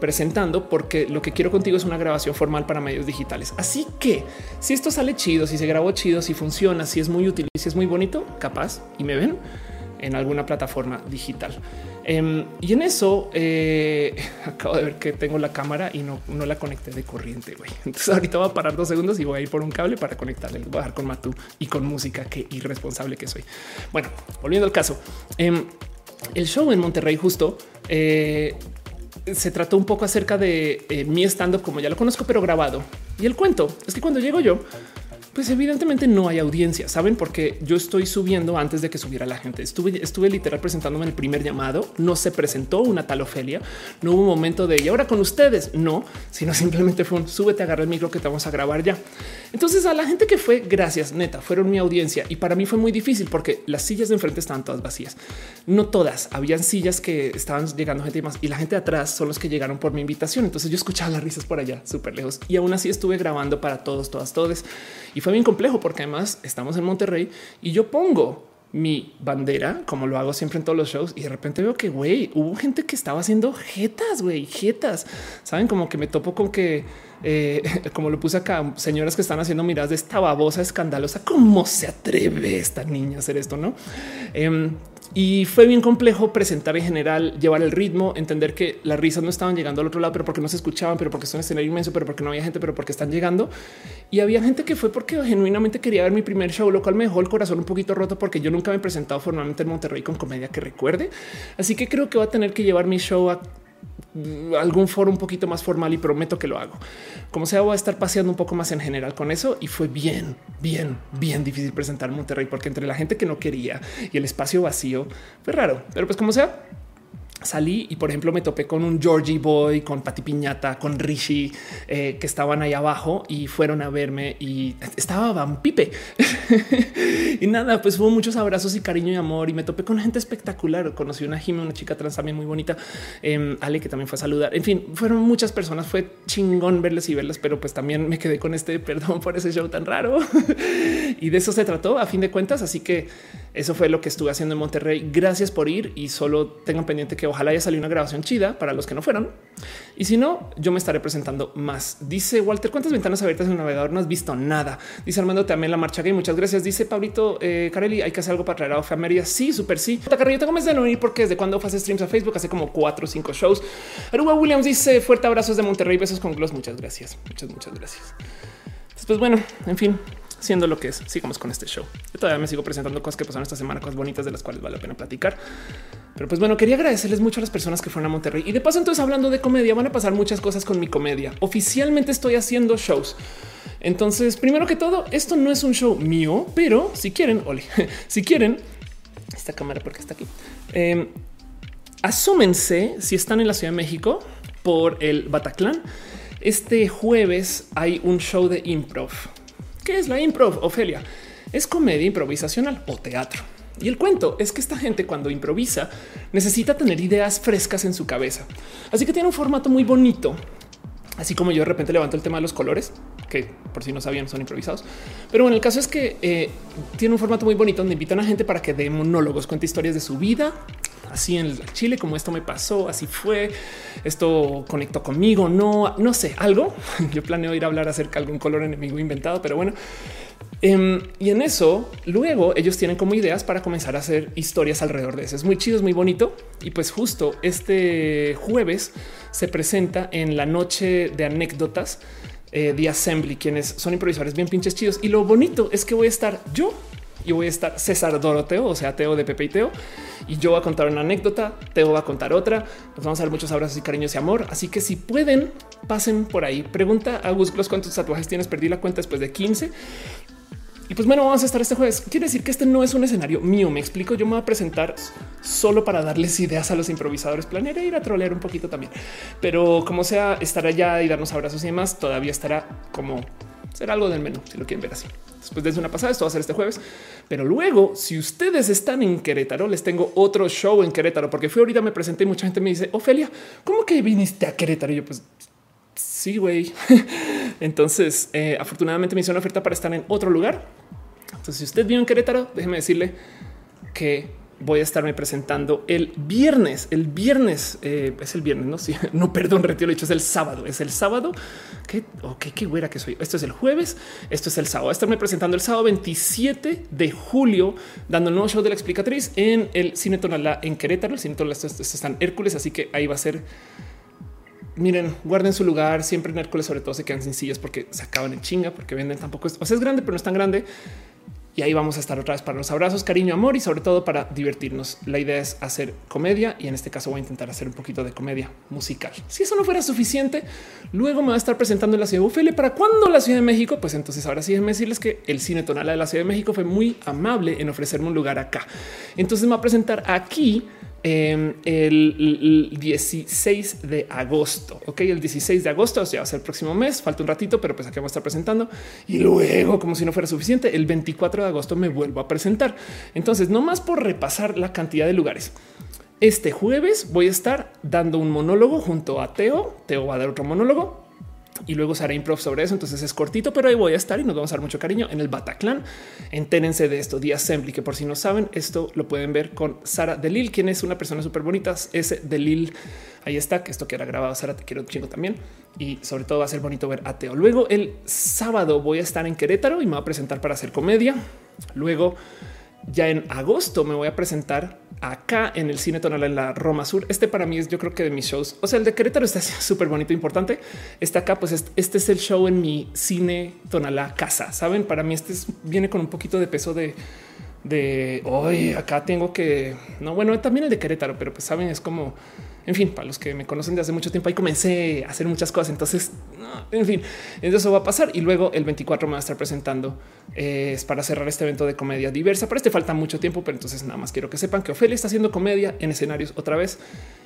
presentando, porque lo que quiero contigo es una grabación formal para medios digitales. Así que si esto sale chido, si se grabó chido, si funciona, si es muy útil, si es muy bonito, capaz y me ven en alguna plataforma digital. Em, y en eso eh, acabo de ver que tengo la cámara y no, no la conecté de corriente. Entonces ahorita voy a parar dos segundos y voy a ir por un cable para conectarle. Voy a bajar con Matú y con música. Qué irresponsable que soy. Bueno, volviendo al caso, em, el show en Monterrey justo eh, se trató un poco acerca de eh, mi stand up como ya lo conozco, pero grabado. Y el cuento es que cuando llego yo, pues evidentemente no hay audiencia, saben, porque yo estoy subiendo antes de que subiera la gente. Estuve, estuve literal presentándome en el primer llamado. No se presentó una tal Ofelia. No hubo un momento de y ahora con ustedes. No, sino simplemente fue un súbete, agarra el micro que te vamos a grabar ya. Entonces a la gente que fue, gracias, neta, fueron mi audiencia y para mí fue muy difícil porque las sillas de enfrente estaban todas vacías. No todas, habían sillas que estaban llegando gente más y la gente de atrás son los que llegaron por mi invitación. Entonces yo escuchaba las risas por allá súper lejos y aún así estuve grabando para todos, todas, todos y fue bien complejo porque además estamos en Monterrey y yo pongo mi bandera, como lo hago siempre en todos los shows, y de repente veo que güey, hubo gente que estaba haciendo jetas, güey, jetas. Saben, como que me topo con que, eh, como lo puse acá, señoras que están haciendo miradas de esta babosa escandalosa. ¿Cómo se atreve esta niña a hacer esto? No? Em, y fue bien complejo presentar en general, llevar el ritmo, entender que las risas no estaban llegando al otro lado, pero porque no se escuchaban, pero porque son escenario inmenso, pero porque no había gente, pero porque están llegando. Y había gente que fue porque genuinamente quería ver mi primer show, lo cual me dejó el corazón un poquito roto porque yo nunca me he presentado formalmente en Monterrey con comedia que recuerde. Así que creo que va a tener que llevar mi show a algún foro un poquito más formal y prometo que lo hago. Como sea, voy a estar paseando un poco más en general con eso y fue bien, bien, bien difícil presentar Monterrey porque entre la gente que no quería y el espacio vacío fue raro, pero pues como sea, salí y por ejemplo me topé con un Georgie Boy, con Pati Piñata, con Rishi, eh, que estaban ahí abajo y fueron a verme y estaba Van Pipe. y nada, pues hubo muchos abrazos y cariño y amor y me topé con gente espectacular. Conocí una Jimmy, una chica trans también muy bonita, eh, Ale que también fue a saludar. En fin, fueron muchas personas, fue chingón verles y verlas, pero pues también me quedé con este perdón por ese show tan raro. y de eso se trató a fin de cuentas. Así que eso fue lo que estuve haciendo en Monterrey. Gracias por ir y solo tengan pendiente que ojalá haya salido una grabación chida para los que no fueron. Y si no, yo me estaré presentando más. Dice Walter, ¿cuántas ventanas abiertas en el navegador? No has visto nada. Dice Armando, también la marcha gay. Muchas gracias. Dice Pablito eh, Carelli, hay que hacer algo para traer a Ofe Sí, súper sí. Tengo mes de ir porque desde cuando hace streams a Facebook hace como cuatro o cinco shows. Aruba Williams dice fuerte abrazos de Monterrey, besos con gloss. Muchas gracias. Muchas, muchas gracias. Pues bueno, en fin, siendo lo que es. Sigamos con este show. Yo todavía me sigo presentando cosas que pasaron esta semana, cosas bonitas de las cuales vale la pena platicar. Pero pues bueno, quería agradecerles mucho a las personas que fueron a Monterrey. Y de paso, entonces hablando de comedia, van a pasar muchas cosas con mi comedia. Oficialmente estoy haciendo shows. Entonces, primero que todo, esto no es un show mío, pero si quieren, ole, si quieren, esta cámara porque está aquí. Eh, asúmense si están en la Ciudad de México por el Bataclan. Este jueves hay un show de improv ¿Qué es la improv, Ofelia? Es comedia improvisacional o teatro. Y el cuento es que esta gente cuando improvisa necesita tener ideas frescas en su cabeza. Así que tiene un formato muy bonito. Así como yo de repente levanto el tema de los colores, que por si no sabían son improvisados. Pero bueno, el caso es que eh, tiene un formato muy bonito donde invitan a gente para que dé monólogos, cuente historias de su vida, así en Chile, como esto me pasó, así fue, esto conectó conmigo, no, no sé, algo. Yo planeo ir a hablar acerca de algún color enemigo inventado, pero bueno. Em, y en eso, luego ellos tienen como ideas para comenzar a hacer historias alrededor de eso. Es muy chido, es muy bonito. Y pues justo este jueves se presenta en la noche de anécdotas de eh, Assembly, quienes son improvisadores bien pinches chidos. Y lo bonito es que voy a estar yo y voy a estar César Doroteo, o sea, Teo de Pepe y Teo. Y yo voy a contar una anécdota, Teo va a contar otra. Nos vamos a dar muchos abrazos y cariños y amor. Así que si pueden, pasen por ahí. Pregunta a Gus cuántos tatuajes tienes. Perdí la cuenta después de 15. Y pues bueno, vamos a estar este jueves. Quiere decir que este no es un escenario mío. Me explico. Yo me voy a presentar solo para darles ideas a los improvisadores. Planearé ir a trolear un poquito también, pero como sea, estar allá y darnos abrazos y demás, todavía estará como será algo del menú si lo quieren ver así. Después de una pasada, esto va a ser este jueves. Pero luego, si ustedes están en Querétaro, les tengo otro show en Querétaro, porque fui ahorita, me presenté y mucha gente me dice, Ofelia, ¿cómo que viniste a Querétaro? Y yo, pues sí, güey. Entonces, eh, afortunadamente me hizo una oferta para estar en otro lugar. Entonces, si usted vive en Querétaro, déjeme decirle que voy a estarme presentando el viernes. El viernes eh, es el viernes, no? Sí, no, perdón, retiro lo dicho, es el sábado. Es el sábado. Qué, ok, qué güera que soy. Esto es el jueves, esto es el sábado. Voy a estarme presentando el sábado 27 de julio, dando el nuevo show de la explicatriz en el Cine Tonalá en Querétaro. El Cine Tonalá están Hércules, así que ahí va a ser miren, guarden su lugar. Siempre en Hércules, sobre todo, se quedan sencillas porque se acaban en chinga, porque venden tampoco. O sea, es grande, pero no es tan grande. Y ahí vamos a estar otra vez para los abrazos, cariño, amor y sobre todo para divertirnos. La idea es hacer comedia y en este caso voy a intentar hacer un poquito de comedia musical. Si eso no fuera suficiente, luego me va a estar presentando en la ciudad de Ufele. ¿Para cuándo la Ciudad de México? Pues entonces ahora sí déjenme decirles que el cine tonal de la Ciudad de México fue muy amable en ofrecerme un lugar acá. Entonces me va a presentar aquí Em, el, 16 de agosto. Ok, el 16 de agosto, o sea, va a ser el próximo mes. Falta un ratito, pero pues aquí vamos a estar presentando. Y luego, como si no fuera suficiente, el 24 de agosto me vuelvo a presentar. Entonces, no más por repasar la cantidad de lugares. Este jueves voy a estar dando un monólogo junto a Teo. Teo va a dar otro monólogo y luego se improv sobre eso. Entonces es cortito, pero ahí voy a estar y nos vamos a dar mucho cariño en el Bataclan. Entérense de esto, The Assembly, que por si no saben, esto lo pueden ver con Sara Delil, quien es una persona súper bonita. Ese Delil, ahí está, que esto que era grabado. Sara, te quiero chingo también. Y sobre todo va a ser bonito ver a Teo. Luego el sábado voy a estar en Querétaro y me voy a presentar para hacer comedia. Luego ya en agosto me voy a presentar acá en el cine tonal en la Roma Sur. Este para mí es yo creo que de mis shows. O sea, el de Querétaro está súper bonito, importante. Está acá, pues este es el show en mi cine tonalá casa. Saben, para mí este viene con un poquito de peso de de hoy acá tengo que no, bueno, también el de Querétaro, pero pues saben, es como en fin, para los que me conocen de hace mucho tiempo, ahí comencé a hacer muchas cosas. Entonces, en fin, eso va a pasar. Y luego el 24 me va a estar presentando eh, para cerrar este evento de comedia diversa. Para este falta mucho tiempo, pero entonces nada más quiero que sepan que Ofelia está haciendo comedia en escenarios otra vez.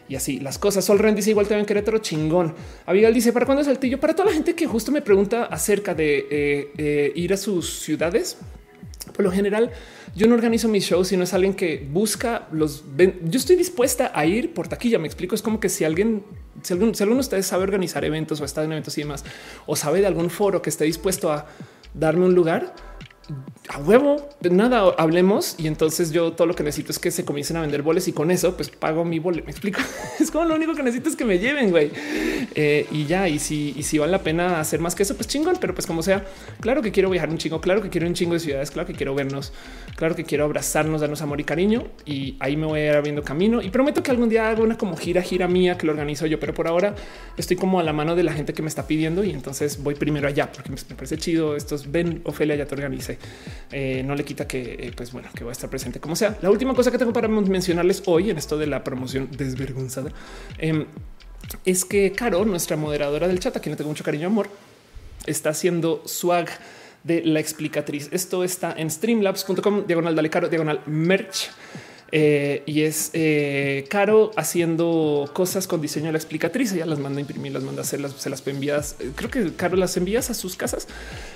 Y así las cosas. Sol Ren dice igual te ven Querétaro chingón. Abigail dice para cuándo es el tillo para toda la gente que justo me pregunta acerca de eh, eh, ir a sus ciudades. Por lo general, yo no organizo mis shows, sino es alguien que busca los. Yo estoy dispuesta a ir por taquilla. Me explico. Es como que si alguien, si alguno, si alguno de ustedes sabe organizar eventos o está en eventos y demás, o sabe de algún foro que esté dispuesto a darme un lugar, a huevo, de nada hablemos. Y entonces yo todo lo que necesito es que se comiencen a vender boles y con eso pues pago mi bole. Me explico. Es como lo único que necesito es que me lleven, güey. Eh, y ya, y si, y si vale la pena hacer más que eso, pues chingón. Pero pues como sea, claro que quiero viajar un chingo, claro que quiero un chingo de ciudades, claro que quiero vernos, claro que quiero abrazarnos, darnos amor y cariño. Y ahí me voy a ir abriendo camino. Y prometo que algún día hago una como gira, gira mía que lo organizo yo. Pero por ahora estoy como a la mano de la gente que me está pidiendo y entonces voy primero allá porque me parece chido. Estos ven, Ofelia, ya te Eh, no le quita que, eh, pues bueno, que va a estar presente como sea. La última cosa que tengo para mencionarles hoy en esto de la promoción desvergonzada em, es que Caro, nuestra moderadora del chat, a quien le tengo mucho cariño amor, está haciendo swag de la explicatriz. Esto está en streamlabs.com, diagonal, dale caro, diagonal merch. Eh, y es eh, caro haciendo cosas con diseño de la explicatriz. Ella las manda a imprimir, las manda a hacer, se las envías. Eh, creo que caro las envías a sus casas.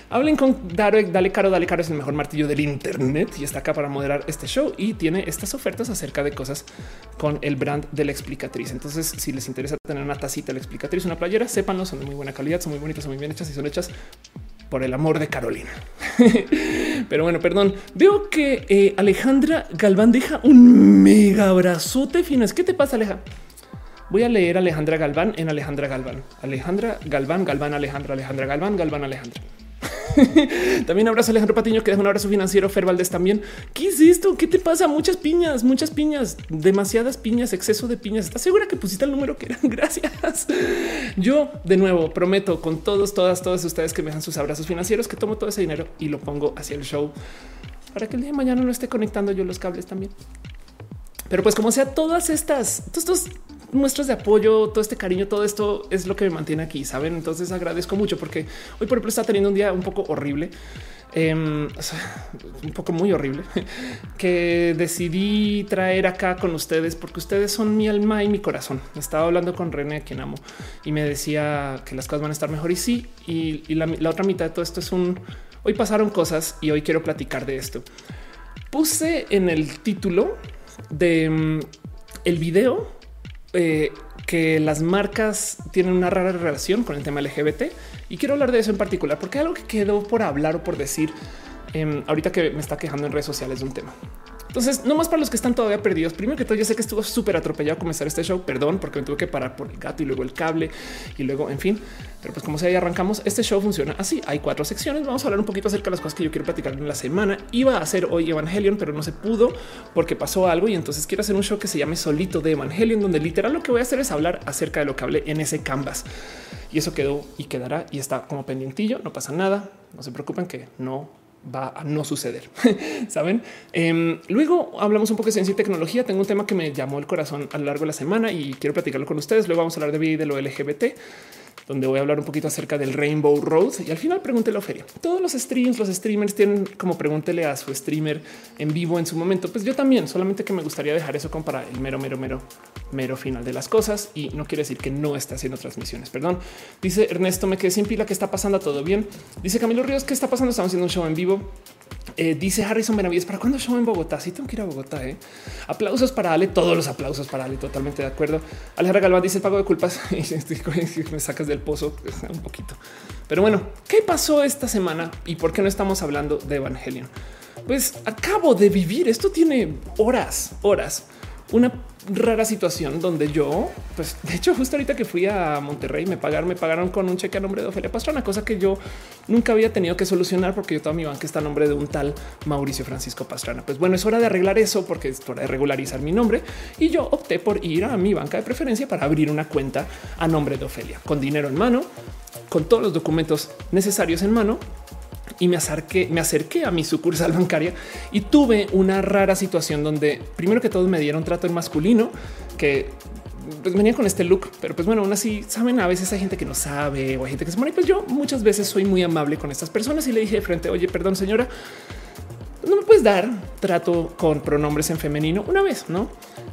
Hablen con Dale, dale caro, dale caro es el mejor martillo del Internet y está acá para moderar este show y tiene estas ofertas acerca de cosas con el brand de la explicatriz. Entonces, si les interesa tener una tacita de la explicatriz, una playera, sépanlo, son de muy buena calidad, son muy bonitas, son muy bien hechas y son hechas por el amor de Carolina. Pero bueno, perdón. Veo que eh, Alejandra Galván deja un mega abrazote finas. ¿Qué te pasa, Aleja? Voy a leer Alejandra Galván en Alejandra Galván. Alejandra Galván, Galván, Alejandra, Alejandra Galván, Galván, Alejandra. también abrazo a Alejandro Patiño que deja un abrazo financiero. Fer Valdés también. ¿Qué es esto? ¿Qué te pasa? Muchas piñas, muchas piñas, demasiadas piñas, exceso de piñas. ¿Estás segura que pusiste el número que eran? Gracias. Yo de nuevo prometo con todos, todas, todas ustedes que me dejan sus abrazos financieros que tomo todo ese dinero y lo pongo hacia el show para que el día de mañana no esté conectando yo los cables también. Pero pues como sea, todas estas, todos estos muestras de apoyo, todo este cariño, todo esto es lo que me mantiene aquí, saben? Entonces agradezco mucho porque hoy, por ejemplo, está teniendo un día un poco horrible. Em, un poco muy horrible que decidí traer acá con ustedes porque ustedes son mi alma y mi corazón. Estaba hablando con René, quien amo, y me decía que las cosas van a estar mejor. Y sí, y, la, la otra mitad de todo esto es un hoy pasaron cosas y hoy quiero platicar de esto. Puse en el título de mm, el video eh, que las marcas tienen una rara relación con el tema LGBT y quiero hablar de eso en particular porque algo que quedó por hablar o por decir em, ahorita que me está quejando en redes sociales de un tema. Entonces, no más para los que están todavía perdidos. Primero que todo, yo sé que estuvo súper atropellado comenzar este show. Perdón, porque me tuve que parar por el gato y luego el cable y luego, en fin. Pero pues como sea, ya arrancamos. Este show funciona así. Hay cuatro secciones. Vamos a hablar un poquito acerca de las cosas que yo quiero platicar en la semana. Iba a hacer hoy Evangelion, pero no se pudo porque pasó algo y entonces quiero hacer un show que se llame solito de Evangelion, donde literal lo que voy a hacer es hablar acerca de lo que hablé en ese canvas. Y eso quedó y quedará y está como pendientillo. No pasa nada. No se preocupen que no va a no suceder. Saben? Em, luego hablamos un poco de ciencia y tecnología. Tengo un tema que me llamó el corazón a lo largo de la semana y quiero platicarlo con ustedes. Luego vamos a hablar de de lo LGBT donde voy a hablar un poquito acerca del Rainbow Road y al final pregúntele a Feria. Todos los streams, los streamers tienen como pregúntele a su streamer en vivo en su momento. Pues yo también, solamente que me gustaría dejar eso como para el mero, mero, mero, mero final de las cosas y no quiere decir que no está haciendo transmisiones. Perdón. Dice Ernesto, me quedé sin pila. ¿Qué está pasando? Todo bien. Dice Camilo Ríos, ¿qué está pasando? Estamos haciendo un show en vivo. Eh, dice Harrison Benavides, ¿para cuándo show en Bogotá? Sí, tengo que ir a Bogotá. ¿eh? Aplausos para Ale, todos los aplausos para Ale, totalmente de acuerdo. Alejandra Galván dice el pago de culpas y me sacas del pozo un poquito. Pero bueno, ¿qué pasó esta semana y por qué no estamos hablando de Evangelion? Pues acabo de vivir, esto tiene horas, horas una rara situación donde yo, pues de hecho, justo ahorita que fui a Monterrey, me pagaron, me pagaron con un cheque a nombre de Ofelia Pastrana, cosa que yo nunca había tenido que solucionar porque yo toda mi banca está a nombre de un tal Mauricio Francisco Pastrana. Pues bueno, es hora de arreglar eso porque es hora de regularizar mi nombre y yo opté por ir a mi banca de preferencia para abrir una cuenta a nombre de Ofelia con dinero en mano, con todos los documentos necesarios en mano y me acerqué, me acerqué a mi sucursal bancaria y tuve una rara situación donde primero que todos me dieron trato en masculino que pues venía con este look, pero pues bueno, aún así saben, a veces hay gente que no sabe o hay gente que se muere. Pues yo muchas veces soy muy amable con estas personas y le dije de frente, oye, perdón, señora, no me puedes dar trato con pronombres en femenino una vez, no?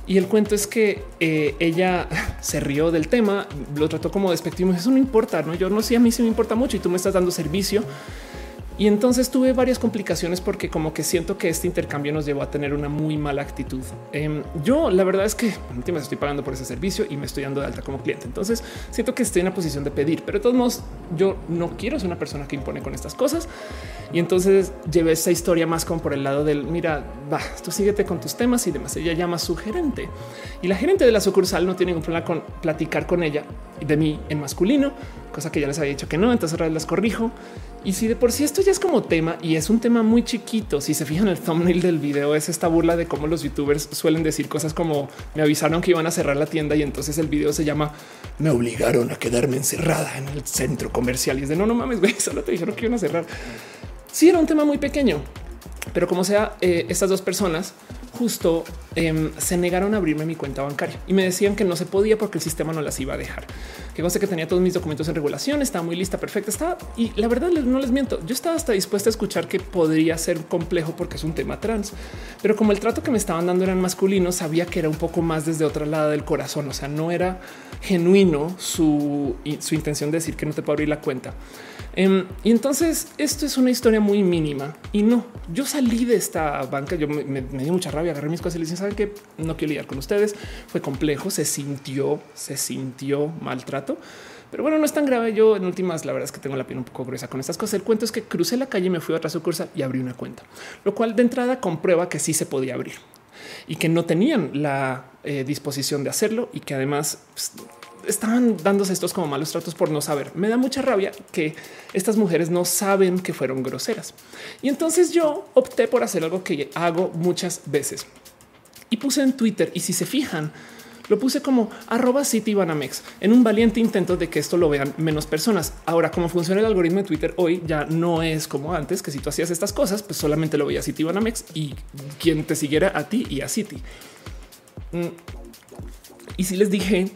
Y el cuento es que eh, ella se rió del tema, lo trató como despectivo. Eso no importa, no? Yo no sé, a mí sí me importa mucho y tú me estás dando servicio y entonces tuve varias complicaciones porque como que siento que este intercambio nos llevó a tener una muy mala actitud. Em, yo la verdad es que me estoy pagando por ese servicio y me estoy dando de alta como cliente. Entonces siento que estoy en la posición de pedir, pero de todos modos yo no quiero ser una persona que impone con estas cosas. Y entonces llevé esa historia más como por el lado del mira, va, tú síguete con tus temas y demás. Ella llama a su gerente y la gerente de la sucursal no tiene ningún problema con platicar con ella de mí en masculino, cosa que ya les había dicho que no. Entonces ahora las corrijo y si de por sí esto ya es como tema y es un tema muy chiquito, si se fijan el thumbnail del video es esta burla de cómo los youtubers suelen decir cosas como me avisaron que iban a cerrar la tienda y entonces el video se llama me obligaron a quedarme encerrada en el centro comercial y es de no, no mames, güey, solo te dijeron que iban a cerrar. Sí, era un tema muy pequeño, pero como sea, eh, estas dos personas justo em, se negaron a abrirme mi cuenta bancaria y me decían que no se podía porque el sistema no las iba a dejar. Que cosa que tenía todos mis documentos en regulación, estaba muy lista, perfecta, estaba y la verdad no les miento. Yo estaba hasta dispuesta a escuchar que podría ser complejo porque es un tema trans, pero como el trato que me estaban dando eran masculinos, sabía que era un poco más desde otra lado del corazón. O sea, no era genuino su, su intención de decir que no te puedo abrir la cuenta. Em, y entonces esto es una historia muy mínima y no, yo salí de esta banca, yo me, dio mucha rabia, agarré mis cosas y le dije, saben que no quiero lidiar con ustedes. Fue complejo, se sintió, se sintió maltrato. Pero bueno, no es tan grave. Yo en últimas, la verdad es que tengo la piel un poco gruesa con estas cosas. El cuento es que crucé la calle, me fui a otra sucursal y abrí una cuenta, lo cual de entrada comprueba que sí se podía abrir y que no tenían la eh, disposición de hacerlo y que además pues, estaban dándose estos como malos tratos por no saber. Me da mucha rabia que estas mujeres no saben que fueron groseras. Y entonces yo opté por hacer algo que hago muchas veces y puse en Twitter. Y si se fijan, lo puse como arroba City Banamex en un valiente intento de que esto lo vean menos personas. Ahora, cómo funciona el algoritmo de Twitter hoy ya no es como antes, que si tú hacías estas cosas, pues solamente lo veía City Banamex y quien te siguiera a ti y a City. Mm. Y si les dije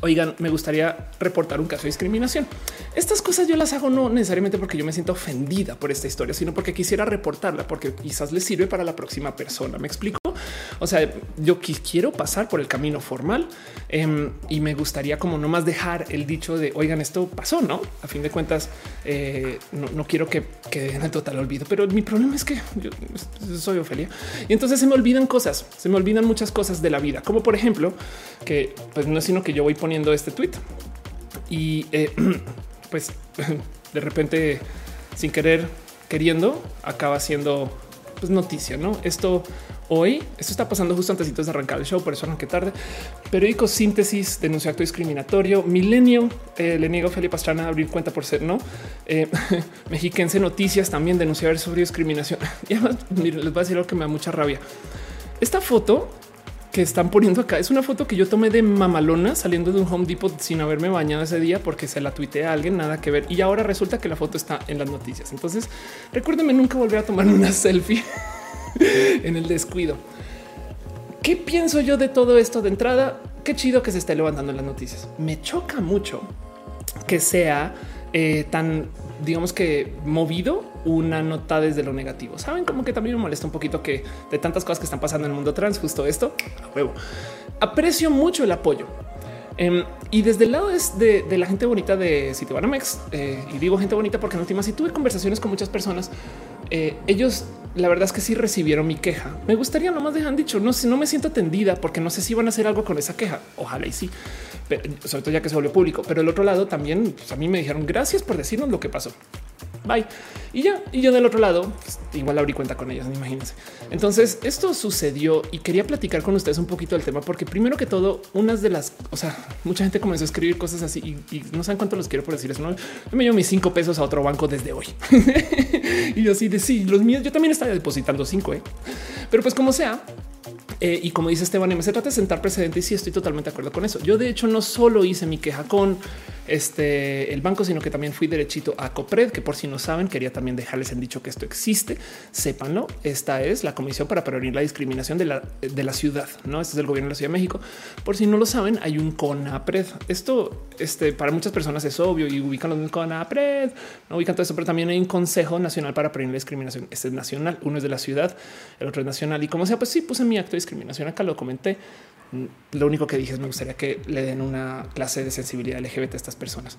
oigan, me gustaría reportar un caso de discriminación. Estas cosas yo las hago no necesariamente porque yo me siento ofendida por esta historia, sino porque quisiera reportarla, porque quizás les sirve para la próxima persona. Me explico. O sea, yo quiero pasar por el camino formal em, y me gustaría como no más dejar el dicho de oigan, esto pasó, no? A fin de cuentas, eh, no, quiero que quede en el total olvido, pero mi problema es que yo soy Ofelia y entonces se me olvidan cosas, se me olvidan muchas cosas de la vida, como por ejemplo que pues no es sino que yo voy poniendo este tweet y eh, pues de repente sin querer queriendo acaba siendo pues, noticia, no? Esto hoy, esto está pasando justo antes de arrancar el show, por eso arranqué tarde. Periódico Síntesis denunció acto discriminatorio. Milenio eh, le niega a Felipe Pastrana abrir cuenta por ser no. Eh, Mexiquense Noticias también denunció haber sufrido discriminación. Y además, les voy a decir algo que me da mucha rabia. Esta foto que están poniendo acá es una foto que yo tomé de mamalona saliendo de un Home Depot sin haberme bañado ese día porque se la tuiteé a alguien, nada que ver. Y ahora resulta que la foto está en las noticias. Entonces recuérdenme nunca volver a tomarme una selfie en el descuido. ¿Qué pienso yo de todo esto de entrada? Qué chido que se esté levantando las noticias. Me choca mucho que sea eh, tan, digamos que movido una nota desde lo negativo. Saben como que también me molesta un poquito que de tantas cosas que están pasando en el mundo trans, justo esto a huevo. Aprecio mucho el apoyo. Em, y desde el lado es de, la gente bonita de Citibanamex, eh, y digo gente bonita porque en última si tuve conversaciones con muchas personas, eh, ellos la verdad es que sí recibieron mi queja. Me gustaría nomás dejan dicho, no sé, no me siento atendida porque no sé si van a hacer algo con esa queja. Ojalá y sí, sobre todo ya que se volvió público. Pero el otro lado también pues, a mí me dijeron gracias por decirnos lo que pasó. Bye. Y ya, y yo del otro lado, pues, igual abrí cuenta con ellos, imagínense. Entonces, esto sucedió y quería platicar con ustedes un poquito del tema, porque primero que todo, unas de las, o sea, mucha gente comenzó a escribir cosas así y, no saben cuánto los quiero por decir eso. No me llevo mis cinco pesos a otro banco desde hoy. y yo así de sí, los míos, yo también estaba depositando cinco, ¿eh? pero pues como sea, eh, y como dice Esteban, me se trata de sentar precedente y sí estoy totalmente de acuerdo con eso. Yo de hecho no solo hice mi queja con este el banco, sino que también fui derechito a Copred, que por si no saben, quería también dejarles en dicho que esto existe. Sépanlo. Esta es la Comisión para prevenir la discriminación de la, de la ciudad. No, este es el gobierno de la Ciudad de México. Por si no lo saben, hay un CONAPRED. Esto este, para muchas personas es obvio y ubican los CONAPRED, no ubican todo eso, pero también hay un Consejo Nacional para prevenir la discriminación. Este es nacional, uno es de la ciudad, el otro es nacional. Y como sea, pues sí puse mi acto discriminación acá, lo comenté. Lo único que dije es me gustaría que le den una clase de sensibilidad LGBT a estas personas,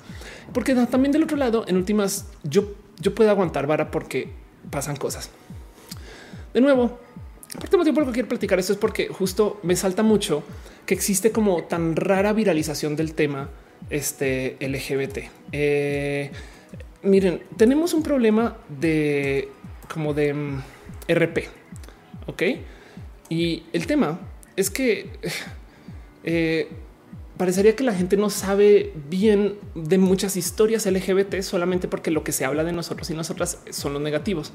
porque también del otro lado, en últimas, yo, yo puedo aguantar vara porque pasan cosas. De nuevo, por último tiempo que quiero platicar esto es porque justo me salta mucho que existe como tan rara viralización del tema este LGBT. Eh, miren, tenemos un problema de como de mm, RP. Ok. Y el tema es que eh, parecería que la gente no sabe bien de muchas historias LGBT solamente porque lo que se habla de nosotros y nosotras son los negativos.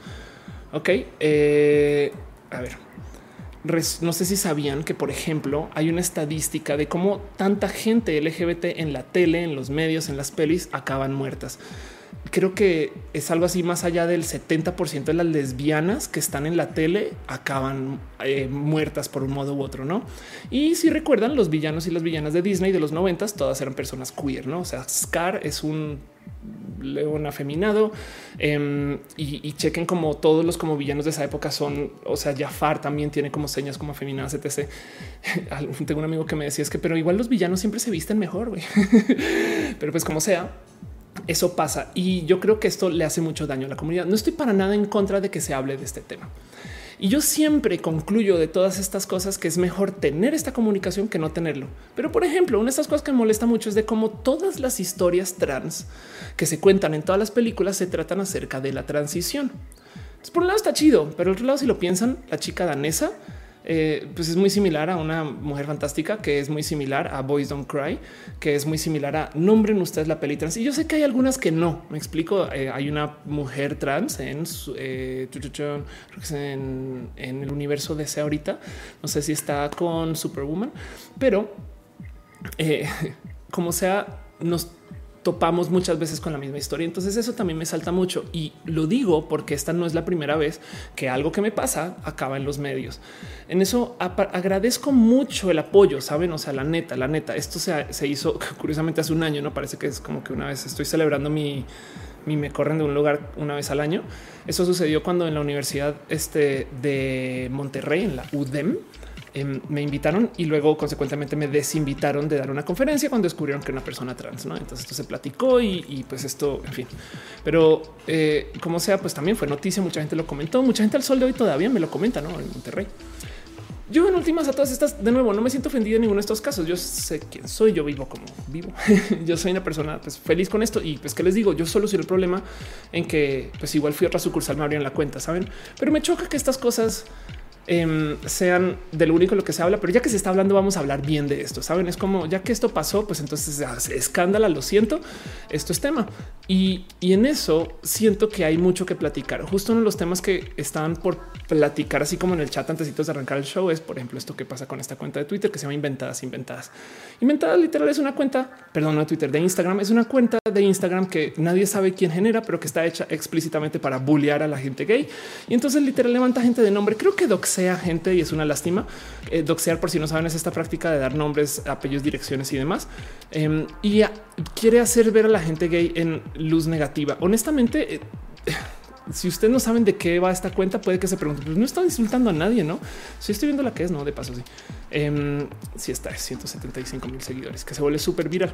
Ok, eh, a ver, no sé si sabían que, por ejemplo, hay una estadística de cómo tanta gente LGBT en la tele, en los medios, en las pelis acaban muertas creo que es algo así más allá del 70% de las lesbianas que están en la tele acaban eh, muertas por un modo u otro, ¿no? Y si recuerdan, los villanos y las villanas de Disney de los noventas, todas eran personas queer, ¿no? O sea, Scar es un león afeminado em, y, chequen como todos los como villanos de esa época son, o sea, Jafar también tiene como señas como afeminadas, etc. Tengo un amigo que me decía es que, pero igual los villanos siempre se visten mejor, pero pues como sea, eso pasa y yo creo que esto le hace mucho daño a la comunidad. No estoy para nada en contra de que se hable de este tema. Y yo siempre concluyo de todas estas cosas que es mejor tener esta comunicación que no tenerlo. Pero por ejemplo, una de estas cosas que me molesta mucho es de cómo todas las historias trans que se cuentan en todas las películas se tratan acerca de la transición. por un lado está chido, pero otro lado si lo piensan, la chica danesa eh, pues es muy similar a una mujer fantástica, que es muy similar a Boys Don't Cry, que es muy similar a Nombren ustedes la peli trans. Y yo sé que hay algunas que no. Me explico. Eh, hay una mujer trans en, eh, en, en, el universo de ese ahorita. No sé si está con Superwoman, pero como sea, nos topamos muchas veces con la misma historia. Entonces eso también me salta mucho y lo digo porque esta no es la primera vez que algo que me pasa acaba en los medios. En eso agradezco mucho el apoyo, saben? O sea, la neta, la neta, esto se, se hizo curiosamente hace un año, no parece que es como que una vez estoy celebrando mi, mi me corren de un lugar una vez al año. Eso sucedió cuando en la Universidad este, de Monterrey, en la UDEM, Em, me invitaron y luego consecuentemente me desinvitaron de dar una conferencia cuando descubrieron que era una persona trans. ¿no? Entonces esto se platicó y, pues esto, en fin. Pero eh, como sea, pues también fue noticia. Mucha gente lo comentó. Mucha gente al sol de hoy todavía me lo comenta ¿no? en Monterrey. Yo en últimas a todas estas, de nuevo, no me siento ofendido en ninguno de estos casos. Yo sé quién soy, yo vivo como vivo. yo soy una persona pues, feliz con esto y pues que les digo, yo solo el problema en que pues igual fui a otra sucursal, me abrieron la cuenta, ¿saben? Pero me choca que estas cosas Em, sean del único lo que se habla, pero ya que se está hablando, vamos a hablar bien de esto. Saben, es como ya que esto pasó, pues entonces hace escándalo. Lo siento, esto es tema y, en eso siento que hay mucho que platicar. Justo uno de los temas que están por platicar, así como en el chat antes de arrancar el show, es por ejemplo esto que pasa con esta cuenta de Twitter que se llama Inventadas Inventadas. Inventadas literal es una cuenta, perdón, no Twitter, de Instagram. Es una cuenta de Instagram que nadie sabe quién genera, pero que está hecha explícitamente para bullear a la gente gay. Y entonces literal levanta gente de nombre. Creo que Dox sea gente y es una lástima. Eh, doxear, por si no saben, es esta práctica de dar nombres, apellidos, direcciones y demás. Em, y quiere hacer ver a la gente gay en luz negativa. Honestamente, eh, si ustedes no saben de qué va esta cuenta, puede que se pregunten, pues no están insultando a nadie, no? Si estoy viendo la que es, no, de paso, sí. Eh, sí está, es 175 mil seguidores, que se vuelve súper viral.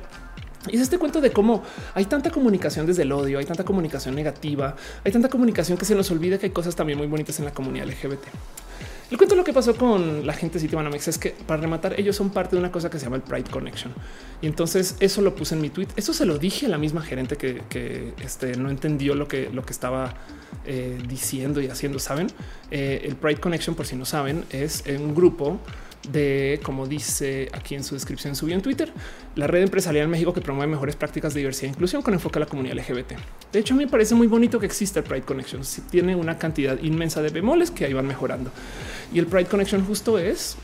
Y es este cuento de cómo hay tanta comunicación desde el odio, hay tanta comunicación negativa, hay tanta comunicación que se nos olvida que hay cosas también muy bonitas en la comunidad LGBT. El cuento lo que pasó con la gente de Citibanamex es que para rematar, ellos son parte de una cosa que se llama el Pride Connection. Y entonces eso lo puse en mi tweet. Eso se lo dije a la misma gerente que, este, no entendió lo que, lo que estaba eh, diciendo y haciendo. Saben, eh, el Pride Connection, por si no saben, es un grupo de, como dice aquí en su descripción, subió en Twitter, la red empresarial México que promueve mejores prácticas de diversidad e inclusión con enfoque a la comunidad LGBT. De hecho, a mí me parece muy bonito que exista el Pride Connection. Si tiene una cantidad inmensa de bemoles que ahí van mejorando. Y el Pride Connection justo es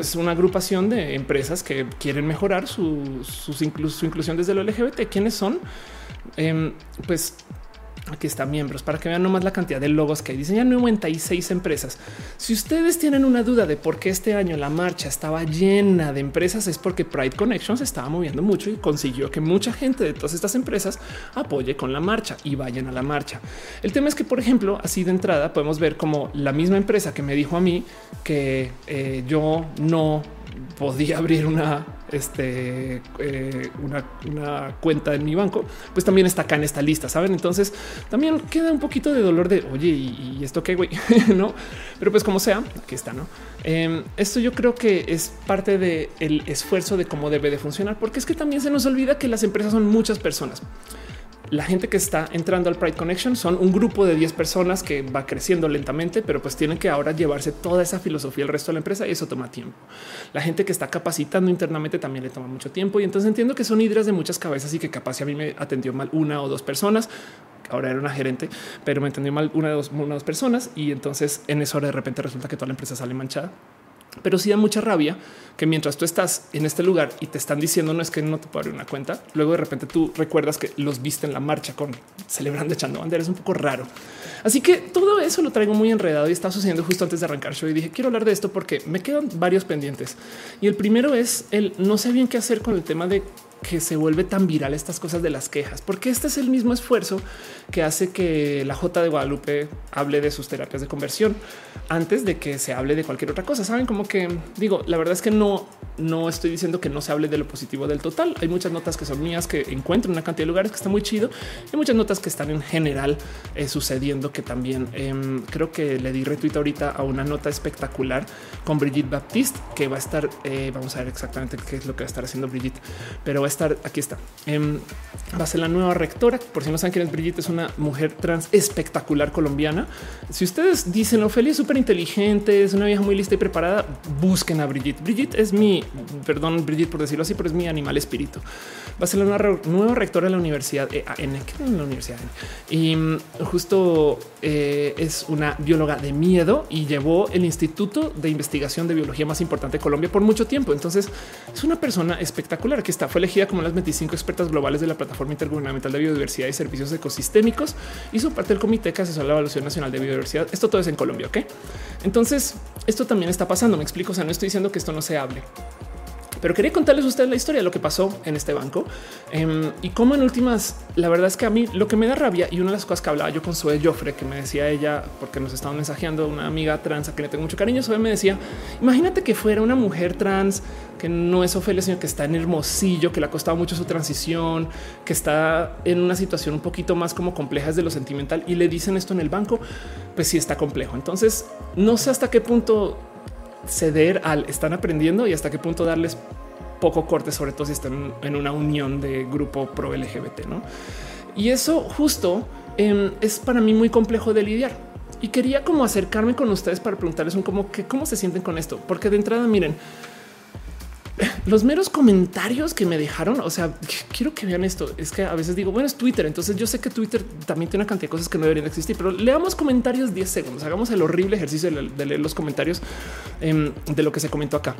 es una agrupación de empresas que quieren mejorar su, su inclusión desde lo LGBT. ¿Quiénes son? Em, pues Aquí está miembros para que vean nomás la cantidad de logos que hay. Diseñan 96 empresas. Si ustedes tienen una duda de por qué este año la marcha estaba llena de empresas, es porque Pride Connections estaba moviendo mucho y consiguió que mucha gente de todas estas empresas apoye con la marcha y vayan a la marcha. El tema es que, por ejemplo, así de entrada podemos ver como la misma empresa que me dijo a mí que eh, yo no podía abrir una, este, eh, una, cuenta en mi banco, pues también está acá en esta lista, saben? Entonces también queda un poquito de dolor de oye, y, esto qué güey, no? Pero pues como sea, aquí está, no? Em, esto yo creo que es parte del esfuerzo de cómo debe de funcionar, porque es que también se nos olvida que las empresas son muchas personas la gente que está entrando al Pride Connection son un grupo de 10 personas que va creciendo lentamente, pero pues tienen que ahora llevarse toda esa filosofía al resto de la empresa y eso toma tiempo. La gente que está capacitando internamente también le toma mucho tiempo y entonces entiendo que son hidras de muchas cabezas y que capaz a mí me atendió mal una o dos personas. Ahora era una gerente, pero me entendió mal una o dos, dos personas y entonces en eso de repente resulta que toda la empresa sale manchada. Pero sí da mucha rabia que mientras tú estás en este lugar y te están diciendo no es que no te puedo abrir una cuenta, luego de repente tú recuerdas que los viste en la marcha con celebrando echando banderas, es un poco raro. Así que todo eso lo traigo muy enredado y está sucediendo justo antes de arrancar show y dije quiero hablar de esto porque me quedan varios pendientes. Y el primero es el no sé bien qué hacer con el tema de que se vuelve tan viral estas cosas de las quejas, porque este es el mismo esfuerzo que hace que la J de Guadalupe hable de sus terapias de conversión antes de que se hable de cualquier otra cosa. Saben como que digo, la verdad es que no, no estoy diciendo que no se hable de lo positivo del total. Hay muchas notas que son mías que encuentro en una cantidad de lugares que está muy chido y muchas notas que están en general eh, sucediendo que también em, creo que le di retweet ahorita a una nota espectacular con Brigitte Baptiste que va a estar. Eh, vamos a ver exactamente qué es lo que va a estar haciendo Brigitte, pero a estar aquí está. Em, va a ser la nueva rectora. Por si no saben quién es Brigitte, es una mujer trans espectacular colombiana. Si ustedes dicen Ofelia es súper inteligente, es una vieja muy lista y preparada, busquen a Brigitte. Brigitte es mi, perdón, Brigitte por decirlo así, pero es mi animal espíritu. Va a ser la nueva, rectora de la Universidad es la Universidad y mm, justo eh, es una bióloga de miedo y llevó el Instituto de Investigación de Biología más importante de Colombia por mucho tiempo. Entonces es una persona espectacular que está. Fue elegida como las 25 expertas globales de la plataforma Plataforma Intergubernamental de Biodiversidad y Servicios Ecosistémicos. Hizo parte del Comité que asesora la Evaluación Nacional de Biodiversidad. Esto todo es en Colombia, ¿ok? Entonces, esto también está pasando. Me explico, o sea, no estoy diciendo que esto no se hable. Pero quería contarles a ustedes la historia de lo que pasó en este banco em, y cómo en últimas, la verdad es que a mí lo que me da rabia y una de las cosas que hablaba yo con Zoe Joffre, que me decía ella, porque nos estaban mensajeando una amiga trans a que le tengo mucho cariño, Zoe me decía, imagínate que fuera una mujer trans que no es Ofelia, sino que está en Hermosillo, que le ha costado mucho su transición, que está en una situación un poquito más como compleja de lo sentimental y le dicen esto en el banco, pues sí está complejo. Entonces, no sé hasta qué punto ceder al están aprendiendo y hasta qué punto darles poco corte, sobre todo si están en una unión de grupo pro LGBT. ¿no? Y eso justo em, es para mí muy complejo de lidiar. Y quería como acercarme con ustedes para preguntarles un como que cómo se sienten con esto, porque de entrada miren, los meros comentarios que me dejaron, o sea, quiero que vean esto. Es que a veces digo, bueno, es Twitter. Entonces yo sé que Twitter también tiene una cantidad de cosas que no deberían existir, pero leamos comentarios 10 segundos. Hagamos el horrible ejercicio de leer los comentarios em, de lo que se comentó acá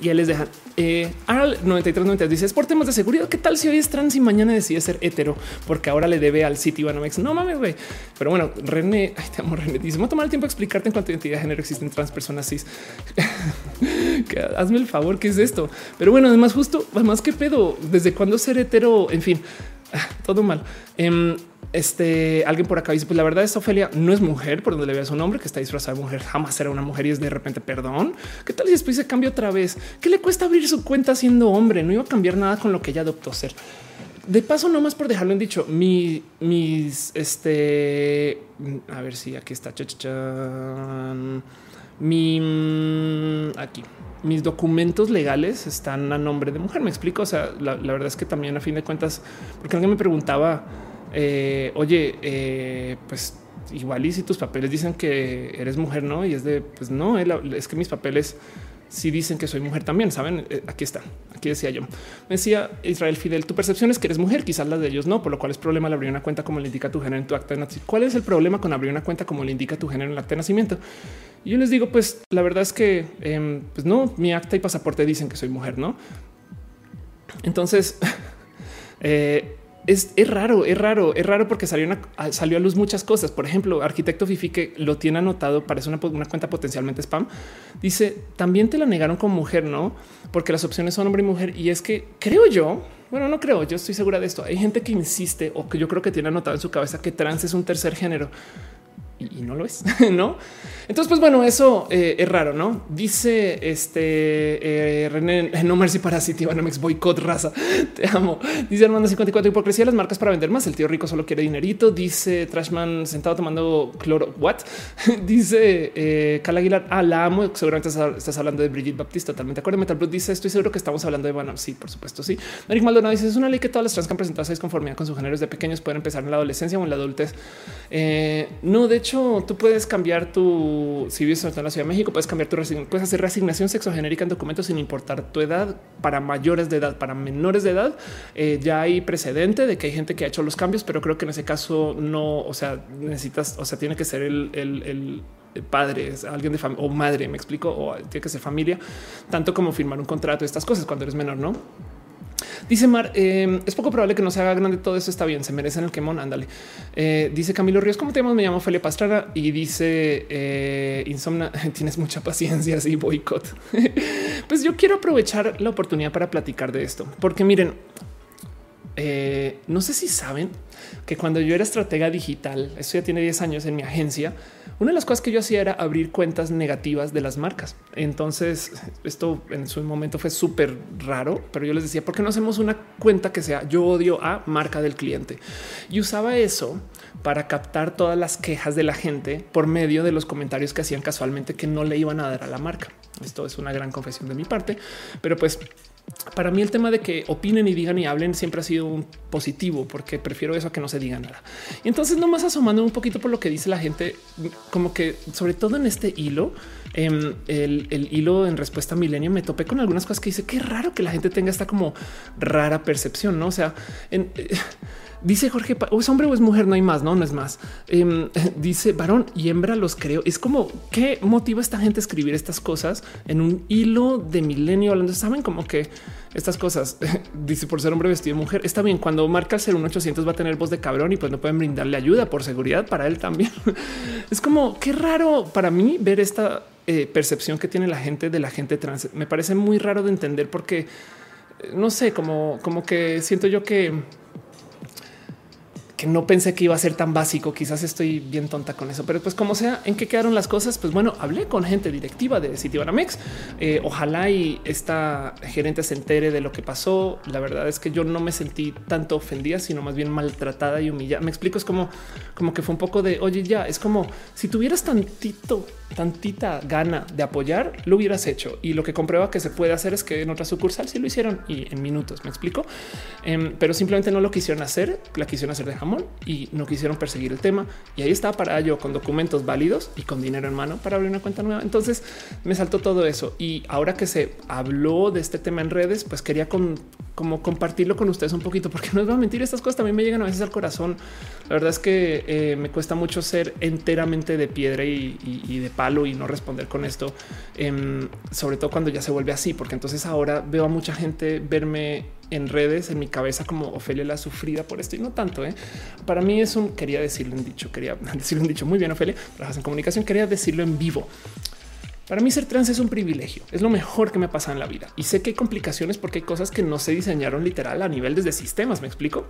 y él les deja eh, al 93 dice es por temas de seguridad. ¿Qué tal si hoy es trans y mañana decide ser hetero? Porque ahora le debe al City Banamex. No mames, güey. Pero bueno, René, te amo, René. Dice: Me a tomar el tiempo a explicarte en cuanto a identidad de género existen trans personas cis. Hazme el favor, ¿qué es esto? Pero bueno, además, justo, además, ¿qué pedo? ¿Desde cuándo ser hetero? En fin, todo mal. Em, este alguien por acá dice: Pues la verdad es Ofelia no es mujer por donde le vea su nombre, que está disfrazada de mujer. Jamás será una mujer y es de repente perdón. ¿Qué tal si después se cambia otra vez? ¿Qué le cuesta abrir su cuenta siendo hombre? No iba a cambiar nada con lo que ella adoptó ser. De paso, no más por dejarlo en dicho, mi, mis este a ver si aquí está. Mi aquí mis documentos legales están a nombre de mujer. Me explico. O sea, la, la verdad es que también a fin de cuentas, porque alguien me preguntaba eh, oye, eh, pues igual y si tus papeles dicen que eres mujer, no? Y es de, pues no, es que mis papeles sí dicen que soy mujer también, saben? Eh, aquí está, aquí decía yo. Me decía Israel Fidel, tu percepción es que eres mujer, quizás las de ellos no, por lo cual es problema al abrir una cuenta como le indica tu género en tu acta de nacimiento. ¿Cuál es el problema con abrir una cuenta como le indica tu género en el acta de nacimiento? Y yo les digo, pues la verdad es que, em, pues no, mi acta y pasaporte dicen que soy mujer, ¿no? Entonces, eh, es, raro, es raro, es raro porque salió, salió a luz muchas cosas. Por ejemplo, arquitecto Fifi que lo tiene anotado, parece una, una, cuenta potencialmente spam. Dice también te la negaron como mujer, no? Porque las opciones son hombre y mujer. Y es que creo yo, bueno, no creo, yo estoy segura de esto. Hay gente que insiste o que yo creo que tiene anotado en su cabeza que trans es un tercer género y, no lo es, no? Entonces, pues bueno, eso eh, es raro, no? Dice este eh, René, no mercy para City Banamex boicot raza. Te amo. Dice Armando 54 hipocresía de las marcas para vender más. El tío rico solo quiere dinerito. Dice Trashman sentado tomando cloro. What dice eh, Cal Aguilar? Ah, la amo. Seguramente estás hablando de Brigitte Baptiste. Totalmente de acuerdo. Metal Blood dice estoy seguro que estamos hablando de Banam. Sí, por supuesto. Sí. Eric Maldonado dice es una ley que todas las trans que han presentado seis conformidad con su género de pequeños pueden empezar en la adolescencia o en la adultez. Eh, no, de hecho, tú puedes cambiar tu, si vives en la Ciudad de México, puedes cambiar tu puedes hacer reasignación sexogenérica en documentos sin importar tu edad para mayores de edad, para menores de edad. Eh, ya hay precedente de que hay gente que ha hecho los cambios, pero creo que en ese caso no, o sea, necesitas, o sea, tiene que ser el, el, padre, alguien de o madre, me explico, o tiene que ser familia, tanto como firmar un contrato, estas cosas cuando eres menor, no? Dice Mar, em, es poco probable que no se haga grande todo eso. Está bien, se merecen el quemón. Ándale. Eh, dice Camilo Ríos, ¿cómo te llamas? Me llamo Felia Pastrana y dice eh, Insomna. Tienes mucha paciencia. y boicot. pues yo quiero aprovechar la oportunidad para platicar de esto, porque miren, eh, no sé si saben que cuando yo era estratega digital, esto ya tiene 10 años en mi agencia, una de las cosas que yo hacía era abrir cuentas negativas de las marcas. Entonces, esto en su momento fue súper raro, pero yo les decía, ¿por qué no hacemos una cuenta que sea yo odio a marca del cliente? Y usaba eso para captar todas las quejas de la gente por medio de los comentarios que hacían casualmente que no le iban a dar a la marca. Esto es una gran confesión de mi parte, pero pues para mí el tema de que opinen y digan y hablen siempre ha sido un positivo porque prefiero eso a que no se diga nada. Y entonces nomás asomando un poquito por lo que dice la gente, como que sobre todo en este hilo, em, el, hilo en respuesta a Milenio me topé con algunas cosas que dice qué raro que la gente tenga esta como rara percepción, no? O sea, en, Dice Jorge, ¿o es hombre o es mujer? No hay más, no, no es más. Em, dice varón y hembra los creo. Es como qué motiva esta gente a escribir estas cosas en un hilo de milenio hablando. Saben como que estas cosas dice por ser hombre vestido de mujer. Está bien. Cuando marca el ser un 800 va a tener voz de cabrón y pues no pueden brindarle ayuda por seguridad para él también. es como qué raro para mí ver esta eh, percepción que tiene la gente de la gente trans. Me parece muy raro de entender porque eh, no sé, como, como que siento yo que que no pensé que iba a ser tan básico. Quizás estoy bien tonta con eso, pero pues como sea, en qué quedaron las cosas, pues bueno, hablé con gente directiva de Citibanamex. Eh, ojalá y esta gerente se entere de lo que pasó. La verdad es que yo no me sentí tanto ofendida, sino más bien maltratada y humillada. Me explico, es como, como que fue un poco de oye, ya es como si tuvieras tantito, tantita gana de apoyar, lo hubieras hecho. Y lo que comprueba que se puede hacer es que en otra sucursal sí lo hicieron y en minutos. Me explico, em, pero simplemente no lo quisieron hacer, la quisieron hacer de y no quisieron perseguir el tema. Y ahí estaba para yo con documentos válidos y con dinero en mano para abrir una cuenta nueva. Entonces me saltó todo eso. Y ahora que se habló de este tema en redes, pues quería con, como compartirlo con ustedes un poquito, porque no es a mentir, estas cosas también me llegan a veces al corazón. La verdad es que eh, me cuesta mucho ser enteramente de piedra y, de palo y no responder con esto, em, sobre todo cuando ya se vuelve así, porque entonces ahora veo a mucha gente verme en redes, en mi cabeza como Ofelia la sufrida por esto y no tanto. ¿eh? Para mí es un quería decirlo en dicho, quería decirlo en dicho. Muy bien, Ofelia, trabajas en comunicación, quería decirlo en vivo. Para mí ser trans es un privilegio, es lo mejor que me pasa en la vida y sé que hay complicaciones porque hay cosas que no se diseñaron literal a nivel desde sistemas. Me explico.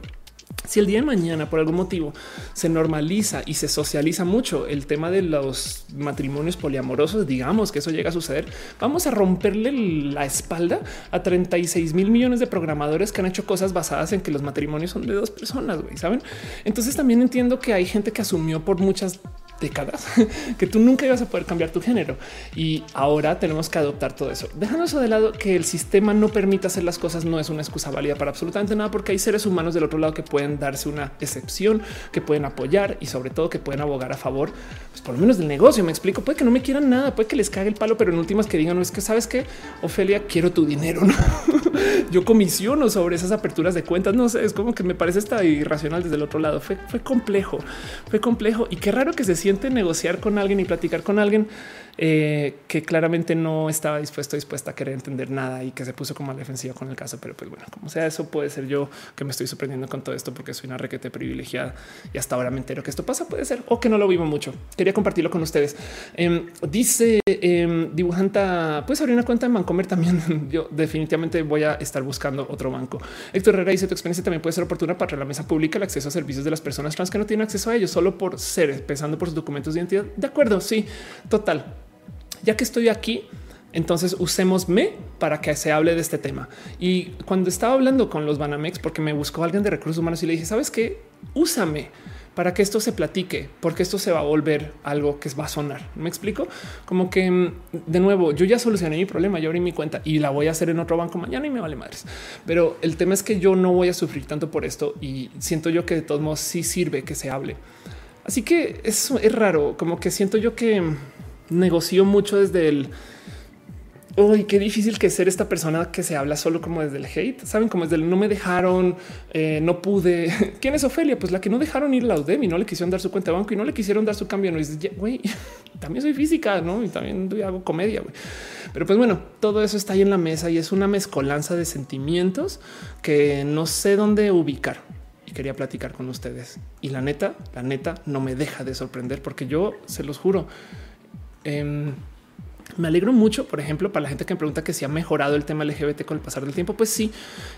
Si el día de mañana por algún motivo se normaliza y se socializa mucho el tema de los matrimonios poliamorosos, digamos que eso llega a suceder, vamos a romperle la espalda a 36 mil millones de programadores que han hecho cosas basadas en que los matrimonios son de dos personas, ¿saben? Entonces también entiendo que hay gente que asumió por muchas décadas que tú nunca ibas a poder cambiar tu género y ahora tenemos que adoptar todo eso. Dejando eso de lado que el sistema no permita hacer las cosas no es una excusa válida para absolutamente nada porque hay seres humanos del otro lado que pueden darse una excepción, que pueden apoyar y sobre todo que pueden abogar a favor, pues por lo menos del negocio. Me explico, puede que no me quieran nada, puede que les cague el palo, pero en últimas que digan no es que sabes que Ofelia quiero tu dinero. ¿no? Yo comisiono sobre esas aperturas de cuentas. No sé, es como que me parece esta irracional desde el otro lado. Fue, fue complejo, fue complejo y qué raro que se siente negociar con alguien y platicar con alguien eh, que claramente no estaba dispuesto, dispuesta a querer entender nada y que se puso como a la defensiva con el caso. Pero pues bueno, como sea, eso puede ser yo que me estoy sorprendiendo con todo esto porque soy una requete privilegiada y hasta ahora me entero que esto pasa. Puede ser o que no lo vivo mucho. Quería compartirlo con ustedes. Em, dice em, dibujanta, puedes abrir una cuenta en Bancomer también. yo definitivamente voy a estar buscando otro banco. Héctor Herrera dice tu experiencia también puede ser oportuna para la mesa pública el acceso a servicios de las personas trans que no tienen acceso a ellos solo por ser, empezando por sus documentos de identidad. De acuerdo, sí, total ya que estoy aquí, entonces usémosme para que se hable de este tema. Y cuando estaba hablando con los Banamex, porque me buscó alguien de recursos humanos y le dije, sabes qué, úsame para que esto se platique, porque esto se va a volver algo que va a sonar. Me explico como que mm, de nuevo yo ya solucioné mi problema, yo abrí mi cuenta y la voy a hacer en otro banco mañana y me vale madres. Pero el tema es que yo no voy a sufrir tanto por esto y siento yo que de todos modos sí sirve que se hable. Así que eso es raro, como que siento yo que negoció mucho desde el Uy, qué difícil que ser esta persona que se habla solo como desde el hate. Saben cómo desde el no me dejaron, eh, no pude. ¿Quién es Ofelia? Pues la que no dejaron ir la UDEM y no le quisieron dar su cuenta de banco y no le quisieron dar su cambio. No dices, güey, también soy física, no? Y también hago comedia. Pero pues bueno, todo eso está ahí en la mesa y es una mezcolanza de sentimientos que no sé dónde ubicar y quería platicar con ustedes. Y la neta, la neta no me deja de sorprender porque yo se los juro Em, me alegro mucho, por ejemplo, para la gente que me pregunta que si ha mejorado el tema LGBT con el pasar del tiempo, pues sí,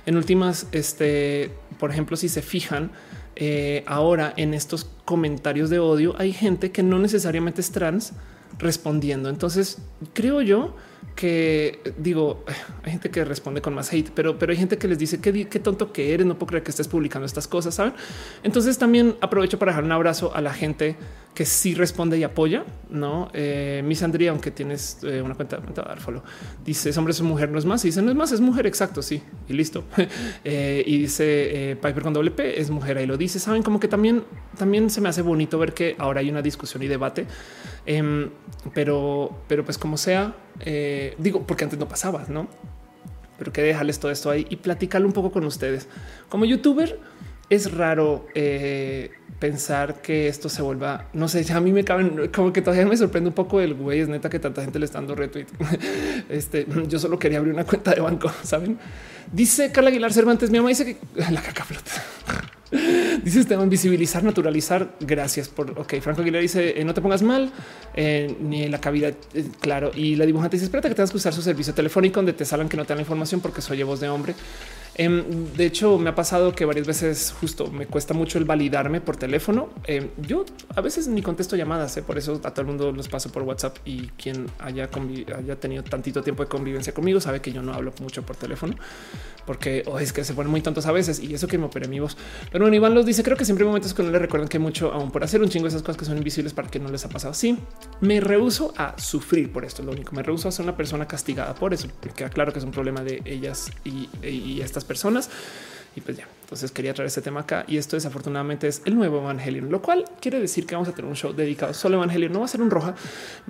en últimas, este, por ejemplo, si se fijan eh, ahora en estos comentarios de odio, hay gente que no necesariamente es trans respondiendo. Entonces, creo yo que digo, hay gente que responde con más hate, pero, pero hay gente que les dice qué, qué tonto que eres, no puedo creer que estés publicando estas cosas, ¿saben? Entonces también aprovecho para dejar un abrazo a la gente que sí responde y apoya, ¿no? Eh, Miss Andrea, aunque tienes eh, una cuenta, de dar follow, dice, hombre, es mujer, no es más, y dice, no es más, es mujer, exacto, sí, y listo. Eh, y dice, Piper con doble P, es mujer, ahí lo dice, ¿saben? Como que también, también se me hace bonito ver que ahora hay una discusión y debate, em, pero, pero pues como sea, eh, digo, porque antes no pasaba, no? Pero que dejarles todo esto ahí y platicarlo un poco con ustedes. Como youtuber, es raro eh, pensar que esto se vuelva, no sé, a mí me caben, como que todavía me sorprende un poco el güey, es neta que tanta gente le está dando retweet. Este, yo solo quería abrir una cuenta de banco, ¿saben? Dice Carla Aguilar Cervantes, mi mamá dice que la caca flota. Dice Esteban, visibilizar, naturalizar. Gracias por. Ok, Franco Aguilera dice: eh, No te pongas mal, eh, ni en la cavidad. Eh, claro. Y la dibujante dice: Espérate que tengas que usar su servicio telefónico donde te salgan que no te dan la información porque soy voz de hombre. Em, de hecho, me ha pasado que varias veces justo me cuesta mucho el validarme por teléfono. Em, yo a veces ni contesto llamadas, ¿eh? por eso a todo el mundo los paso por WhatsApp y quien haya, haya tenido tantito tiempo de convivencia conmigo sabe que yo no hablo mucho por teléfono porque oh, es que se ponen muy tontos a veces y eso que me operé mi voz. Pero bueno, Iván los dice, creo que siempre hay momentos que no le recuerdan que mucho aún por hacer un chingo de esas cosas que son invisibles para que no les ha pasado. Sí, me rehuso a sufrir por esto, lo único. Me rehuso a ser una persona castigada por eso, porque claro que es un problema de ellas y, y estas personas. Y pues ya, entonces quería traer este tema acá y esto desafortunadamente es el nuevo Evangelion, lo cual quiere decir que vamos a tener un show dedicado solo a Evangelion. No va a ser un roja,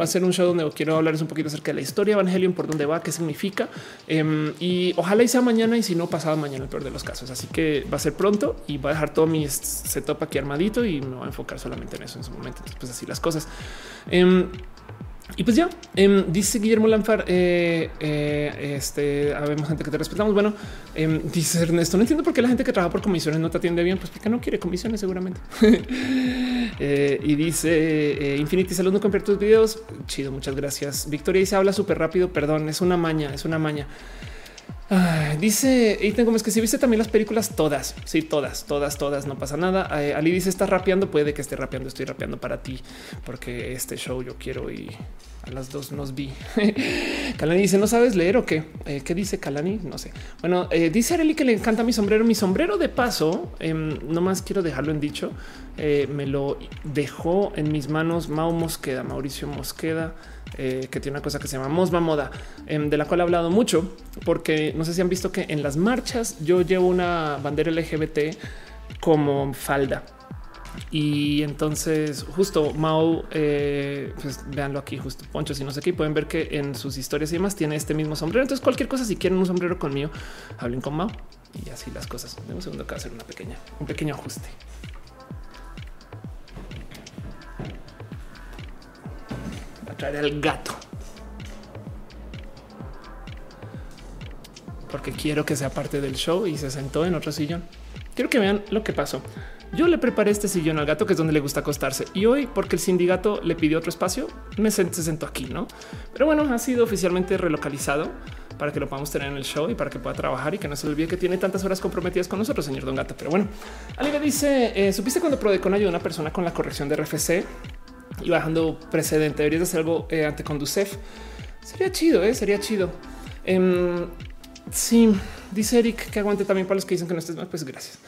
va a ser un show donde quiero hablarles un poquito acerca de la historia de Evangelion, por dónde va, qué significa em, y ojalá y sea mañana y si no pasado mañana, el peor de los casos. Así que va a ser pronto y va a dejar todo mi setup aquí armadito y me voy a enfocar solamente en eso en su momento. Pues así las cosas. Em, y pues ya em, dice Guillermo Lanfar, eh, eh, este, habemos gente que te respetamos. Bueno, em, dice Ernesto, no entiendo por qué la gente que trabaja por comisiones no te atiende bien, pues porque no quiere comisiones seguramente. Eh, y dice Infinity, salud, no comprar tus videos. Chido, muchas gracias. Victoria dice, habla súper rápido, perdón, es una maña, es una maña dice y tengo es que si viste también las películas todas, sí, todas, todas, todas, no pasa nada. Eh, Ali dice está rapeando, puede que esté rapeando, estoy rapeando para ti, porque este show yo quiero y a las dos nos vi. Kalani dice no sabes leer o qué? Eh, ¿Qué dice Kalani? No sé. Bueno, eh, dice Areli que le encanta mi sombrero. Mi sombrero de paso, em, no más quiero dejarlo en dicho. me lo dejó en mis manos Mao Mosqueda, Mauricio Mosqueda. Eh, que tiene una cosa que se llama Mosma Moda, em, de la cual he hablado mucho, porque no sé si han visto que en las marchas yo llevo una bandera LGBT como falda. Y entonces justo Mao, eh, pues véanlo aquí, justo ponchos y no sé qué, pueden ver que en sus historias y demás tiene este mismo sombrero. Entonces cualquier cosa, si quieren un sombrero conmigo, hablen con Mao y así las cosas. De un segundo que hacer una pequeña, un pequeño ajuste. Traer al gato. Porque quiero que sea parte del show y se sentó en otro sillón. Quiero que vean lo que pasó. Yo le preparé este sillón al gato, que es donde le gusta acostarse. Y hoy, porque el sindicato le pidió otro espacio, me se sentó aquí, ¿no? Pero bueno, ha sido oficialmente relocalizado para que lo podamos tener en el show y para que pueda trabajar y que no se olvide que tiene tantas horas comprometidas con nosotros, señor Don Gato. Pero bueno, alguien dice, eh, ¿supiste cuando Prodecon ayudó a una persona con la corrección de RFC? Y bajando precedente. Deberías hacer algo eh, ante Conducef. Sería chido, ¿eh? sería chido. Em, sí, dice Eric que aguante también para los que dicen que no estés mal. Pues gracias.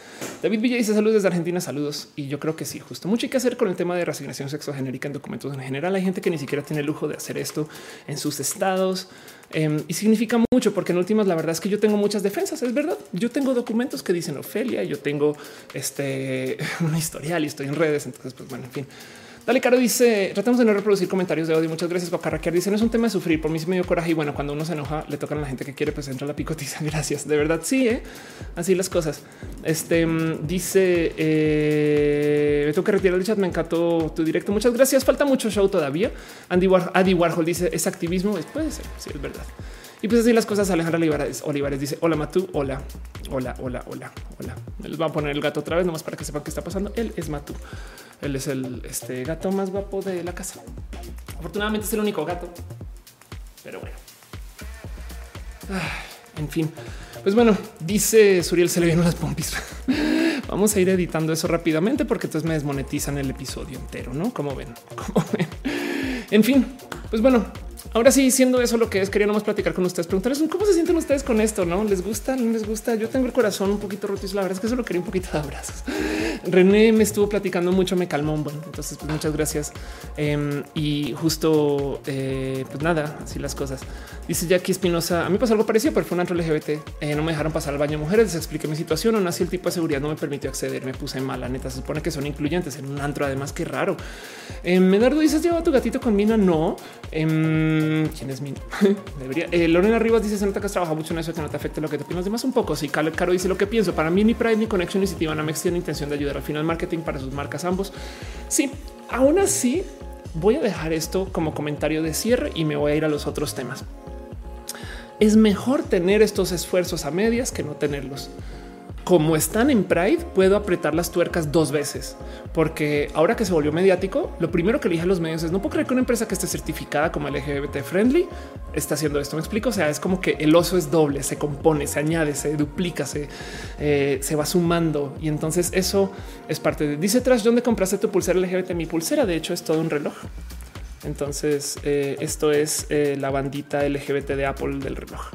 David Villa dice saludos desde Argentina. Saludos. Y yo creo que sí, justo mucho hay que hacer con el tema de reasignación sexogenérica en documentos en general. Hay gente que ni siquiera tiene el lujo de hacer esto en sus estados. Em, y significa mucho porque en últimas la verdad es que yo tengo muchas defensas. Es verdad. Yo tengo documentos que dicen Ofelia. Yo tengo este una historial y estoy en redes. Entonces, pues bueno, en fin. Dale, Caro dice: Tratamos de no reproducir comentarios de odio. Muchas gracias. Bacarraquear dice: No es un tema de sufrir. Por mí sí me dio coraje. Y bueno, cuando uno se enoja, le tocan a la gente que quiere, pues entra la picotiza. Gracias. De verdad, sí, ¿eh? así las cosas. Este mm, dice: eh, Me tengo que retirar el chat. Me encantó tu directo. Muchas gracias. Falta mucho show todavía. Andy, Warhol dice: Es activismo. Puede ser. Sí, es verdad. Y pues así las cosas. Alejandra Olivares, Olivares dice: Hola, Matú. Hola, hola, hola, hola, hola. Les va a poner el gato otra vez, nomás para que sepan qué está pasando. Él es Matú. Él es el este, gato más guapo de la casa. Afortunadamente es el único gato, pero bueno. en fin, pues bueno, dice Suriel se le vieron las pompis. Vamos a ir editando eso rápidamente porque entonces me desmonetizan el episodio entero, no? Como ven, como ven. En fin, Pues bueno, ahora sí, siendo eso lo que es, quería nomás platicar con ustedes, preguntarles cómo se sienten ustedes con esto, ¿no? ¿Les gusta? ¿No les gusta? Yo tengo el corazón un poquito roto la verdad es que solo quería un poquito de abrazos. René me estuvo platicando mucho, me calmó un buen. Entonces, pues muchas gracias. Em, y justo, eh, pues nada, así las cosas. Dice Jackie Espinosa, a mí pasó algo parecido, pero fue un antro LGBT. Eh, no me dejaron pasar al baño mujeres, les expliqué mi situación, aún así el tipo de seguridad no me permitió acceder, me puse mal, la neta, se supone que son incluyentes en un antro, además, qué raro. Eh, Medardo dices, lleva tu gatito con Mina, no. Em, ¿Quién es Mina? Debería. Eh, Lorena Rivas dice, se nota que has trabajado mucho en eso, que no te afecte lo que te opinas demás un poco. Si sí, Caro dice lo que pienso, para mí ni Pride ni Connection ni me tiene intención de ayudar al final marketing para sus marcas ambos. Sí, aún así voy a dejar esto como comentario de cierre y me voy a ir a los otros temas. Es mejor tener estos esfuerzos a medias que no tenerlos como están en Pride, puedo apretar las tuercas dos veces, porque ahora que se volvió mediático, lo primero que elige a los medios es no puedo creer que una empresa que esté certificada como LGBT friendly está haciendo esto. Me explico. O sea, es como que el oso es doble, se compone, se añade, se duplica, se, eh, se va sumando. Y entonces eso es parte de dice Trash, ¿dónde compraste tu pulsera LGBT? Mi pulsera, de hecho, es todo un reloj. Entonces, eh, esto es eh, la bandita LGBT de Apple del reloj.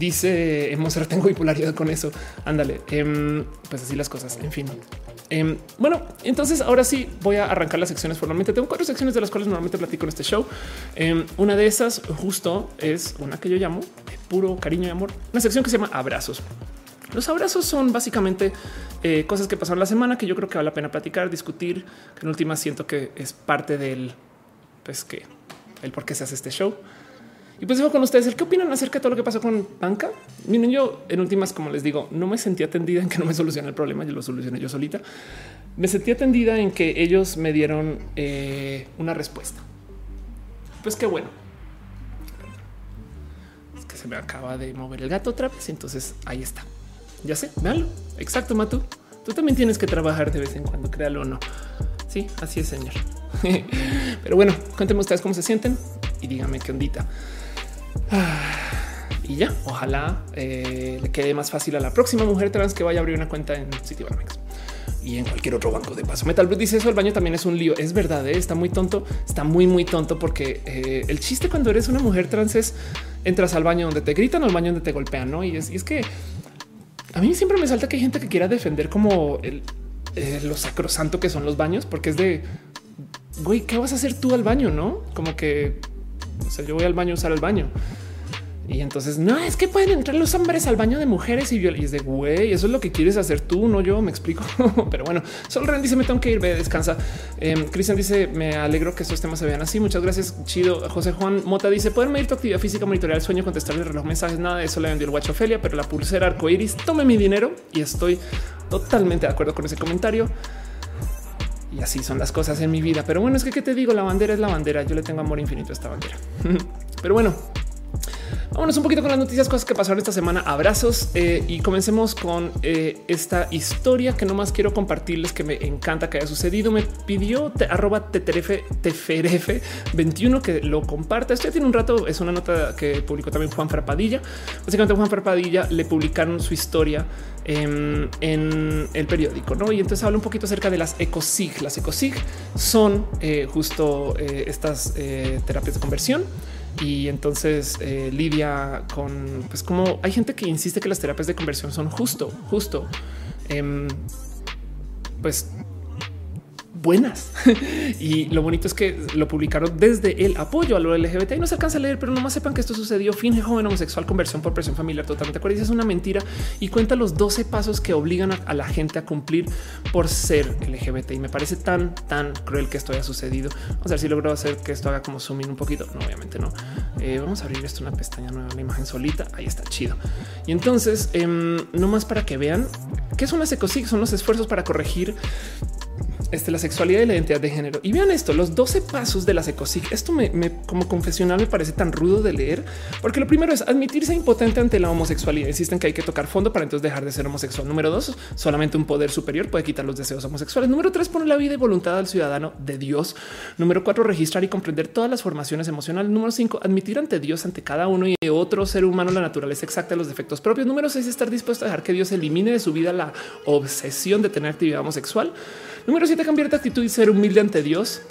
Dice Monserrat, tengo bipolaridad con eso. Ándale, em, pues así las cosas. En fin. Em, bueno, entonces ahora sí voy a arrancar las secciones formalmente. Tengo cuatro secciones de las cuales normalmente platico en este show. Em, una de esas justo es una que yo llamo puro cariño y amor, una sección que se llama abrazos. Los abrazos son básicamente eh, cosas que pasaron la semana que yo creo que vale la pena platicar, discutir, en última siento que es parte del, pues que el por qué se hace este show. Y pues digo con ustedes, ¿qué opinan acerca de todo lo que pasó con banca? Miren, yo en últimas, como les digo, no me sentí atendida en que no me solucioné el problema, yo lo solucioné yo solita. Me sentí atendida en que ellos me dieron eh, una respuesta. Pues qué bueno. Es que se me acaba de mover el gato otra vez, entonces ahí está. Ya sé, véanlo. Exacto, Matu. Tú también tienes que trabajar de vez en cuando, créalo o no. Sí, así es, señor. Pero bueno, cuéntenme ustedes cómo se sienten y díganme qué ondita. Y ya, ojalá eh, le quede más fácil a la próxima mujer trans que vaya a abrir una cuenta en Citibanamex y en cualquier otro banco de paso. Metal dice eso, el baño también es un lío. Es verdad, ¿eh? está muy tonto, está muy, muy tonto porque eh, el chiste cuando eres una mujer trans es entras al baño donde te gritan o al baño donde te golpean, ¿no? Y es, y es que a mí siempre me salta que hay gente que quiera defender como el, lo sacrosanto que son los baños, porque es de, güey, ¿qué vas a hacer tú al baño? No, como que o sea, yo voy al baño a usar el baño. Y entonces no es que pueden entrar los hombres al baño de mujeres y, y es de güey, eso es lo que quieres hacer tú, no yo me explico. Pero bueno, Sol Ren dice me tengo que ir, ve, descansa. Eh, Cristian dice me alegro que estos temas se vean así. Muchas gracias. Chido. José Juan Mota dice pueden medir tu actividad física, monitorear el sueño, contestar el reloj, mensajes. Nada de eso le vendió el guacho Ophelia, pero la pulsera arcoiris tome mi dinero y estoy totalmente de acuerdo con ese comentario. Y así son las cosas en mi vida. Pero bueno, es que ¿qué te digo? La bandera es la bandera. Yo le tengo amor infinito a esta bandera. Pero bueno, Vámonos un poquito con las noticias, cosas que pasaron esta semana. Abrazos eh, y comencemos con eh, esta historia que no más quiero compartirles que me encanta que haya sucedido. Me pidió te, arroba tferf 21 que lo comparta. Esto ya tiene un rato. Es una nota que publicó también Juan Farpadilla. Básicamente, Juan Farpadilla le publicaron su historia em, en el periódico, ¿no? Y entonces habla un poquito acerca de las ecosig. Las ecosig son eh, justo estas terapias de conversión y entonces eh, lidia con, pues como hay gente que insiste que las terapias de conversión son justo, justo, em, pues buenas. y lo bonito es que lo publicaron desde el apoyo a lo LGBT y no se alcanza a leer, pero nomás sepan que esto sucedió. Finge joven homosexual, conversión por presión familiar totalmente acuerdas. Es una mentira y cuenta los 12 pasos que obligan a, la gente a cumplir por ser LGBT. Y me parece tan, tan cruel que esto haya sucedido. Vamos a ver si logro hacer que esto haga como zoom un poquito. No, obviamente no. Eh, vamos a abrir esto una pestaña nueva, la imagen solita. Ahí está chido. Y entonces, em, no más para que vean qué son las ecosig, son los esfuerzos para corregir este, la sexualidad y la identidad de género. Y vean esto, los 12 pasos de la ecosig. Esto me, como confesional me parece tan rudo de leer, porque lo primero es admitirse impotente ante la homosexualidad. Insisten que hay que tocar fondo para entonces dejar de ser homosexual. Número dos, solamente un poder superior puede quitar los deseos homosexuales. Número tres, poner la vida y voluntad al ciudadano de Dios. Número cuatro, registrar y comprender todas las formaciones emocionales. Número cinco, admitir ante Dios, ante cada uno y otro ser humano la naturaleza exacta de los defectos propios. Número seis, estar dispuesto a dejar que Dios elimine de su vida la obsesión de tener actividad homosexual. Número siete, cambiar de actitud y ser humilde ante Dios.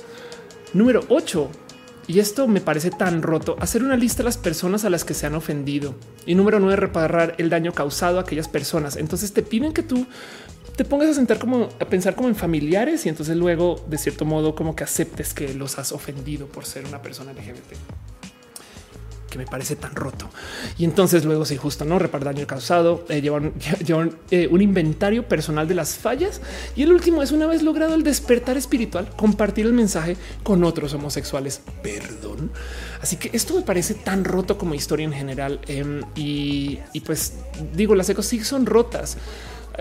Número 8, Y esto me parece tan roto. Hacer una lista de las personas a las que se han ofendido. Y número nueve, reparar el daño causado a aquellas personas. Entonces te piden que tú te pongas a sentar como a pensar como en familiares y entonces luego de cierto modo como que aceptes que los has ofendido por ser una persona LGBT que me parece tan roto. Y entonces luego sí, justo no reparar daño causado, eh, llevar, eh, un inventario personal de las fallas. Y el último es una vez logrado el despertar espiritual, compartir el mensaje con otros homosexuales. Perdón. Así que esto me parece tan roto como historia en general. Em, y, y, pues digo, las ecos sí son rotas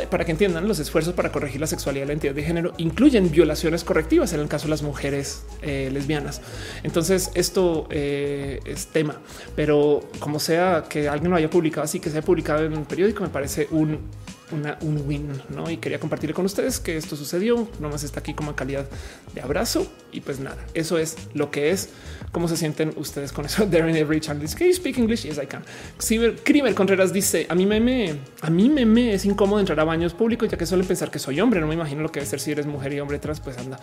para que entiendan, los esfuerzos para corregir la sexualidad de la identidad de género incluyen violaciones correctivas en el caso de las mujeres eh, lesbianas. Entonces esto eh, es tema, pero como sea que alguien lo haya publicado así, que sea publicado en un periódico, me parece un un win, ¿no? Y quería compartir con ustedes que esto sucedió, nomás está aquí como calidad de abrazo y pues nada, eso es lo que es. ¿Cómo se sienten ustedes con eso? Darren every child can you speak English? Yes, I can. Crimer Contreras dice, a mí me, a mí me es incómodo entrar a baños públicos ya que suelen pensar que soy hombre, no me imagino lo que debe ser si eres mujer y hombre trans, pues anda,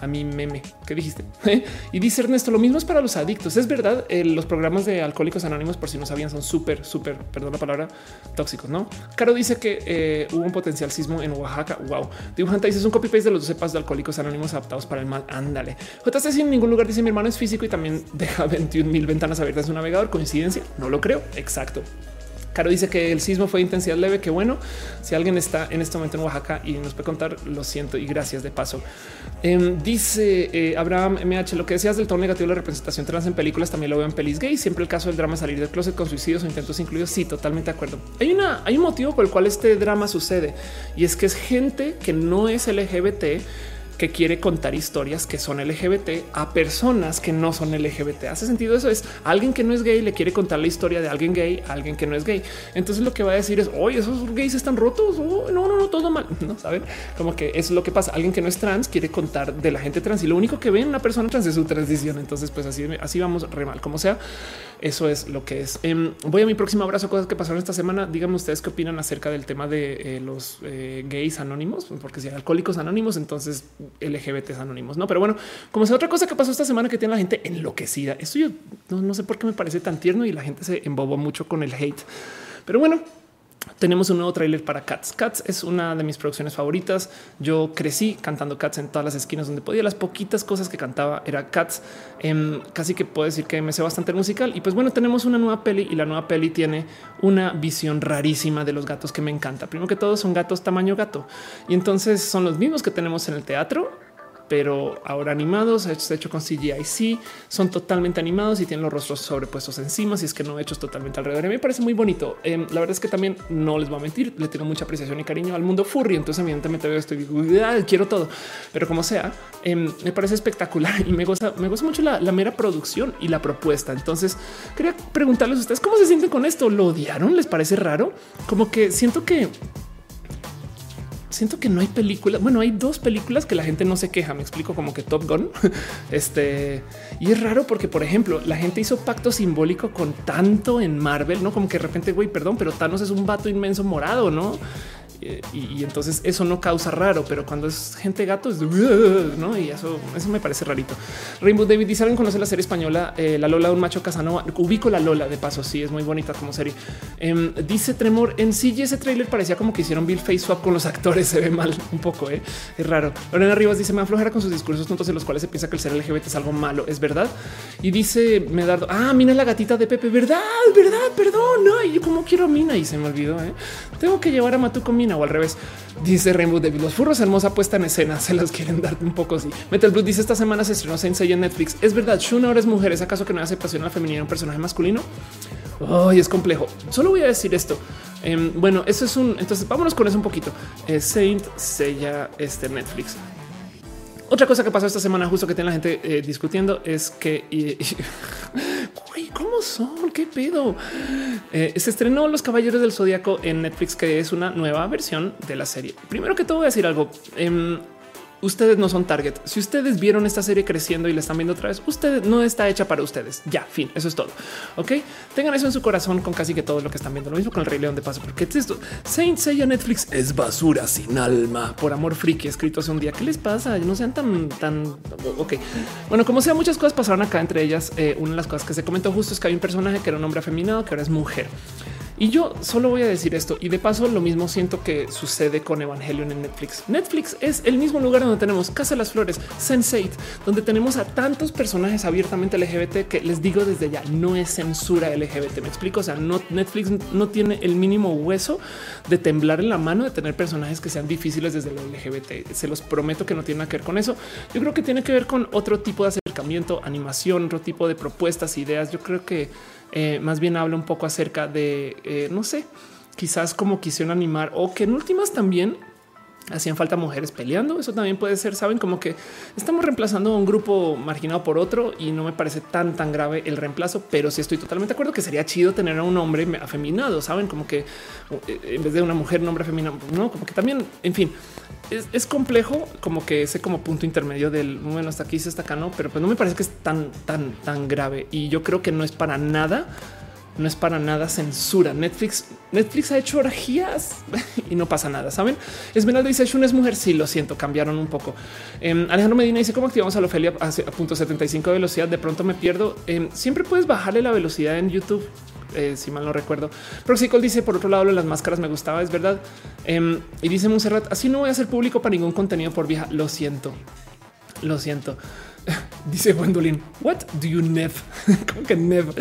a mí meme. ¿Qué dijiste? y dice Ernesto, lo mismo es para los adictos. Es verdad, eh, los programas de Alcohólicos Anónimos, por si no sabían, son súper, súper, perdón la palabra, tóxicos, ¿no? Caro dice que... Eh, hubo un potencial sismo en Oaxaca. Wow. Dibujante dice es un copy paste de los 12 pasos de alcohólicos anónimos adaptados para el mal. Ándale. JC en ningún lugar dice mi hermano es físico y también deja 21 mil ventanas abiertas en su navegador. Coincidencia? No lo creo. Exacto. Caro dice que el sismo fue de intensidad leve. Que bueno, si alguien está en este momento en Oaxaca y nos puede contar, lo siento y gracias de paso. Em, dice eh, Abraham MH, lo que decías del tono negativo de la representación trans en películas también lo veo en pelis gay. Siempre el caso del drama salir del closet con suicidios o intentos incluidos. Sí, totalmente de acuerdo. Hay una, hay un motivo por el cual este drama sucede y es que es gente que no es LGBT que quiere contar historias que son LGBT a personas que no son LGBT. Hace sentido eso es alguien que no es gay le quiere contar la historia de alguien gay a alguien que no es gay. Entonces lo que va a decir es oye, esos gays están rotos. Oh, no, no, no, todo mal. No saben como que es lo que pasa. Alguien que no es trans quiere contar de la gente trans y lo único que ve en una persona trans es su transición. Entonces, pues así, así vamos re mal. Como sea, eso es lo que es. Em, voy a mi próximo abrazo. Cosas que pasaron esta semana. Díganme ustedes qué opinan acerca del tema de eh, los eh, gays anónimos, porque si hay alcohólicos anónimos, entonces LGBT anónimos. No, pero bueno, como sea otra cosa que pasó esta semana que tiene la gente enloquecida. Esto yo no, no sé por qué me parece tan tierno y la gente se embobó mucho con el hate. Pero bueno, tenemos un nuevo tráiler para Cats. Cats es una de mis producciones favoritas. Yo crecí cantando Cats en todas las esquinas donde podía. Las poquitas cosas que cantaba era Cats. Em, casi que puedo decir que me sé bastante el musical. Y pues bueno, tenemos una nueva peli y la nueva peli tiene una visión rarísima de los gatos que me encanta. Primero que todo son gatos tamaño gato y entonces son los mismos que tenemos en el teatro pero ahora animados, hecho con CGI. Sí, son totalmente animados y tienen los rostros sobrepuestos encima. Si es que no hechos totalmente alrededor. Mí me parece muy bonito. Em, la verdad es que también no les voy a mentir, le tengo mucha apreciación y cariño al mundo furry. Entonces, evidentemente, veo esto y digo, quiero todo, pero como sea, em, me parece espectacular y me gusta, me gusta mucho la, la, mera producción y la propuesta. Entonces, quería preguntarles a ustedes cómo se sienten con esto. ¿Lo odiaron? ¿Les parece raro? Como que siento que siento que no hay películas. Bueno, hay dos películas que la gente no se queja. Me explico como que Top Gun. Este y es raro porque, por ejemplo, la gente hizo pacto simbólico con tanto en Marvel, no como que de repente, güey, perdón, pero Thanos es un vato inmenso morado, no? Eh, y, entonces eso no causa raro, pero cuando es gente gato es no y eso, eso me parece rarito. Rainbow David dice alguien conoce la serie española eh, La Lola de un macho Casanova. Ubico la Lola de paso. Sí, es muy bonita como serie. Em, dice Tremor en sí. Ese trailer parecía como que hicieron Bill Face Swap con los actores. Se ve mal un poco. ¿eh? Es raro. Lorena Rivas dice me aflojera con sus discursos tontos en los cuales se piensa que el ser LGBT es algo malo. Es verdad. Y dice Medardo. Ah, mira la gatita de Pepe. Verdad, verdad. Perdón. No, yo como quiero a Mina y se me olvidó. ¿eh? Tengo que llevar a Matu con Mina o al revés. Dice Rainbow David, los furros hermosa puesta en escena, se las quieren dar un poco así. Metal Blue dice esta semana se estrenó Saint en Netflix. Es verdad, Shun ahora es mujer, ¿es acaso que no hace pasión a la femenina un personaje masculino? Ay, es complejo. Solo voy a decir esto. Em, bueno, eso es un. Entonces vámonos con eso un poquito. Saint Seiya este Netflix. Otra cosa que pasó esta semana, justo que tiene la gente eh, discutiendo, es que ¿cómo son? ¿Qué pedo? Eh, se estrenó Los Caballeros del Zodíaco en Netflix, que es una nueva versión de la serie. Primero que todo, voy a decir algo. Em, ustedes no son target. Si ustedes vieron esta serie creciendo y la están viendo otra vez, usted no está hecha para ustedes. Ya, fin, eso es todo. Ok, tengan eso en su corazón con casi que todo lo que están viendo. Lo mismo con el Rey León de paso, porque es esto. Saint Seiya Netflix es basura sin alma por amor friki escrito hace un día. ¿Qué les pasa? No sean tan, tan. Ok, bueno, como sea, muchas cosas pasaron acá. Entre ellas, eh, una de las cosas que se comentó justo es que hay un personaje que era un hombre afeminado que ahora es mujer. Y yo solo voy a decir esto y de paso lo mismo siento que sucede con Evangelion en Netflix. Netflix es el mismo lugar donde tenemos Casa de las Flores, Sense8, donde tenemos a tantos personajes abiertamente LGBT que les digo desde ya no es censura LGBT. Me explico. O sea, Netflix no tiene el mínimo hueso de temblar en la mano de tener personajes que sean difíciles desde el LGBT. Se los prometo que no tiene nada que ver con eso. Yo creo que tiene que ver con otro tipo de acercamiento, animación, otro tipo de propuestas, ideas. Yo creo que eh, más bien habla un poco acerca de, eh, no sé, quizás como quisieron animar o que en últimas también hacían falta mujeres peleando. Eso también puede ser, saben, como que estamos reemplazando a un grupo marginado por otro y no me parece tan, tan grave el reemplazo, pero sí estoy totalmente de acuerdo que sería chido tener a un hombre afeminado, saben, como que eh, en vez de una mujer, un hombre afeminado, no, como que también, en fin, es, complejo, como que ese como punto intermedio del bueno, hasta aquí, hasta acá, no, pero pues no me parece que es tan, tan, tan grave y yo creo que no es para nada no es para nada censura. Netflix, Netflix ha hecho orgías y no pasa nada. Saben? Esmeralda dice: Shun es mujer. Sí, lo siento, cambiaron un poco. Em, Alejandro Medina dice: ¿Cómo activamos a la Ofelia a, punto 75 de velocidad? De pronto me pierdo. Em, siempre puedes bajarle la velocidad en YouTube. Eh, si mal no recuerdo. Proxicol dice por otro lado las máscaras me gustaba, es verdad. Em, y dice Monserrat, así no voy a ser público para ningún contenido por vieja. Lo siento, lo siento. Dice Gwendolyn, what do you nev? ¿Cómo que nev?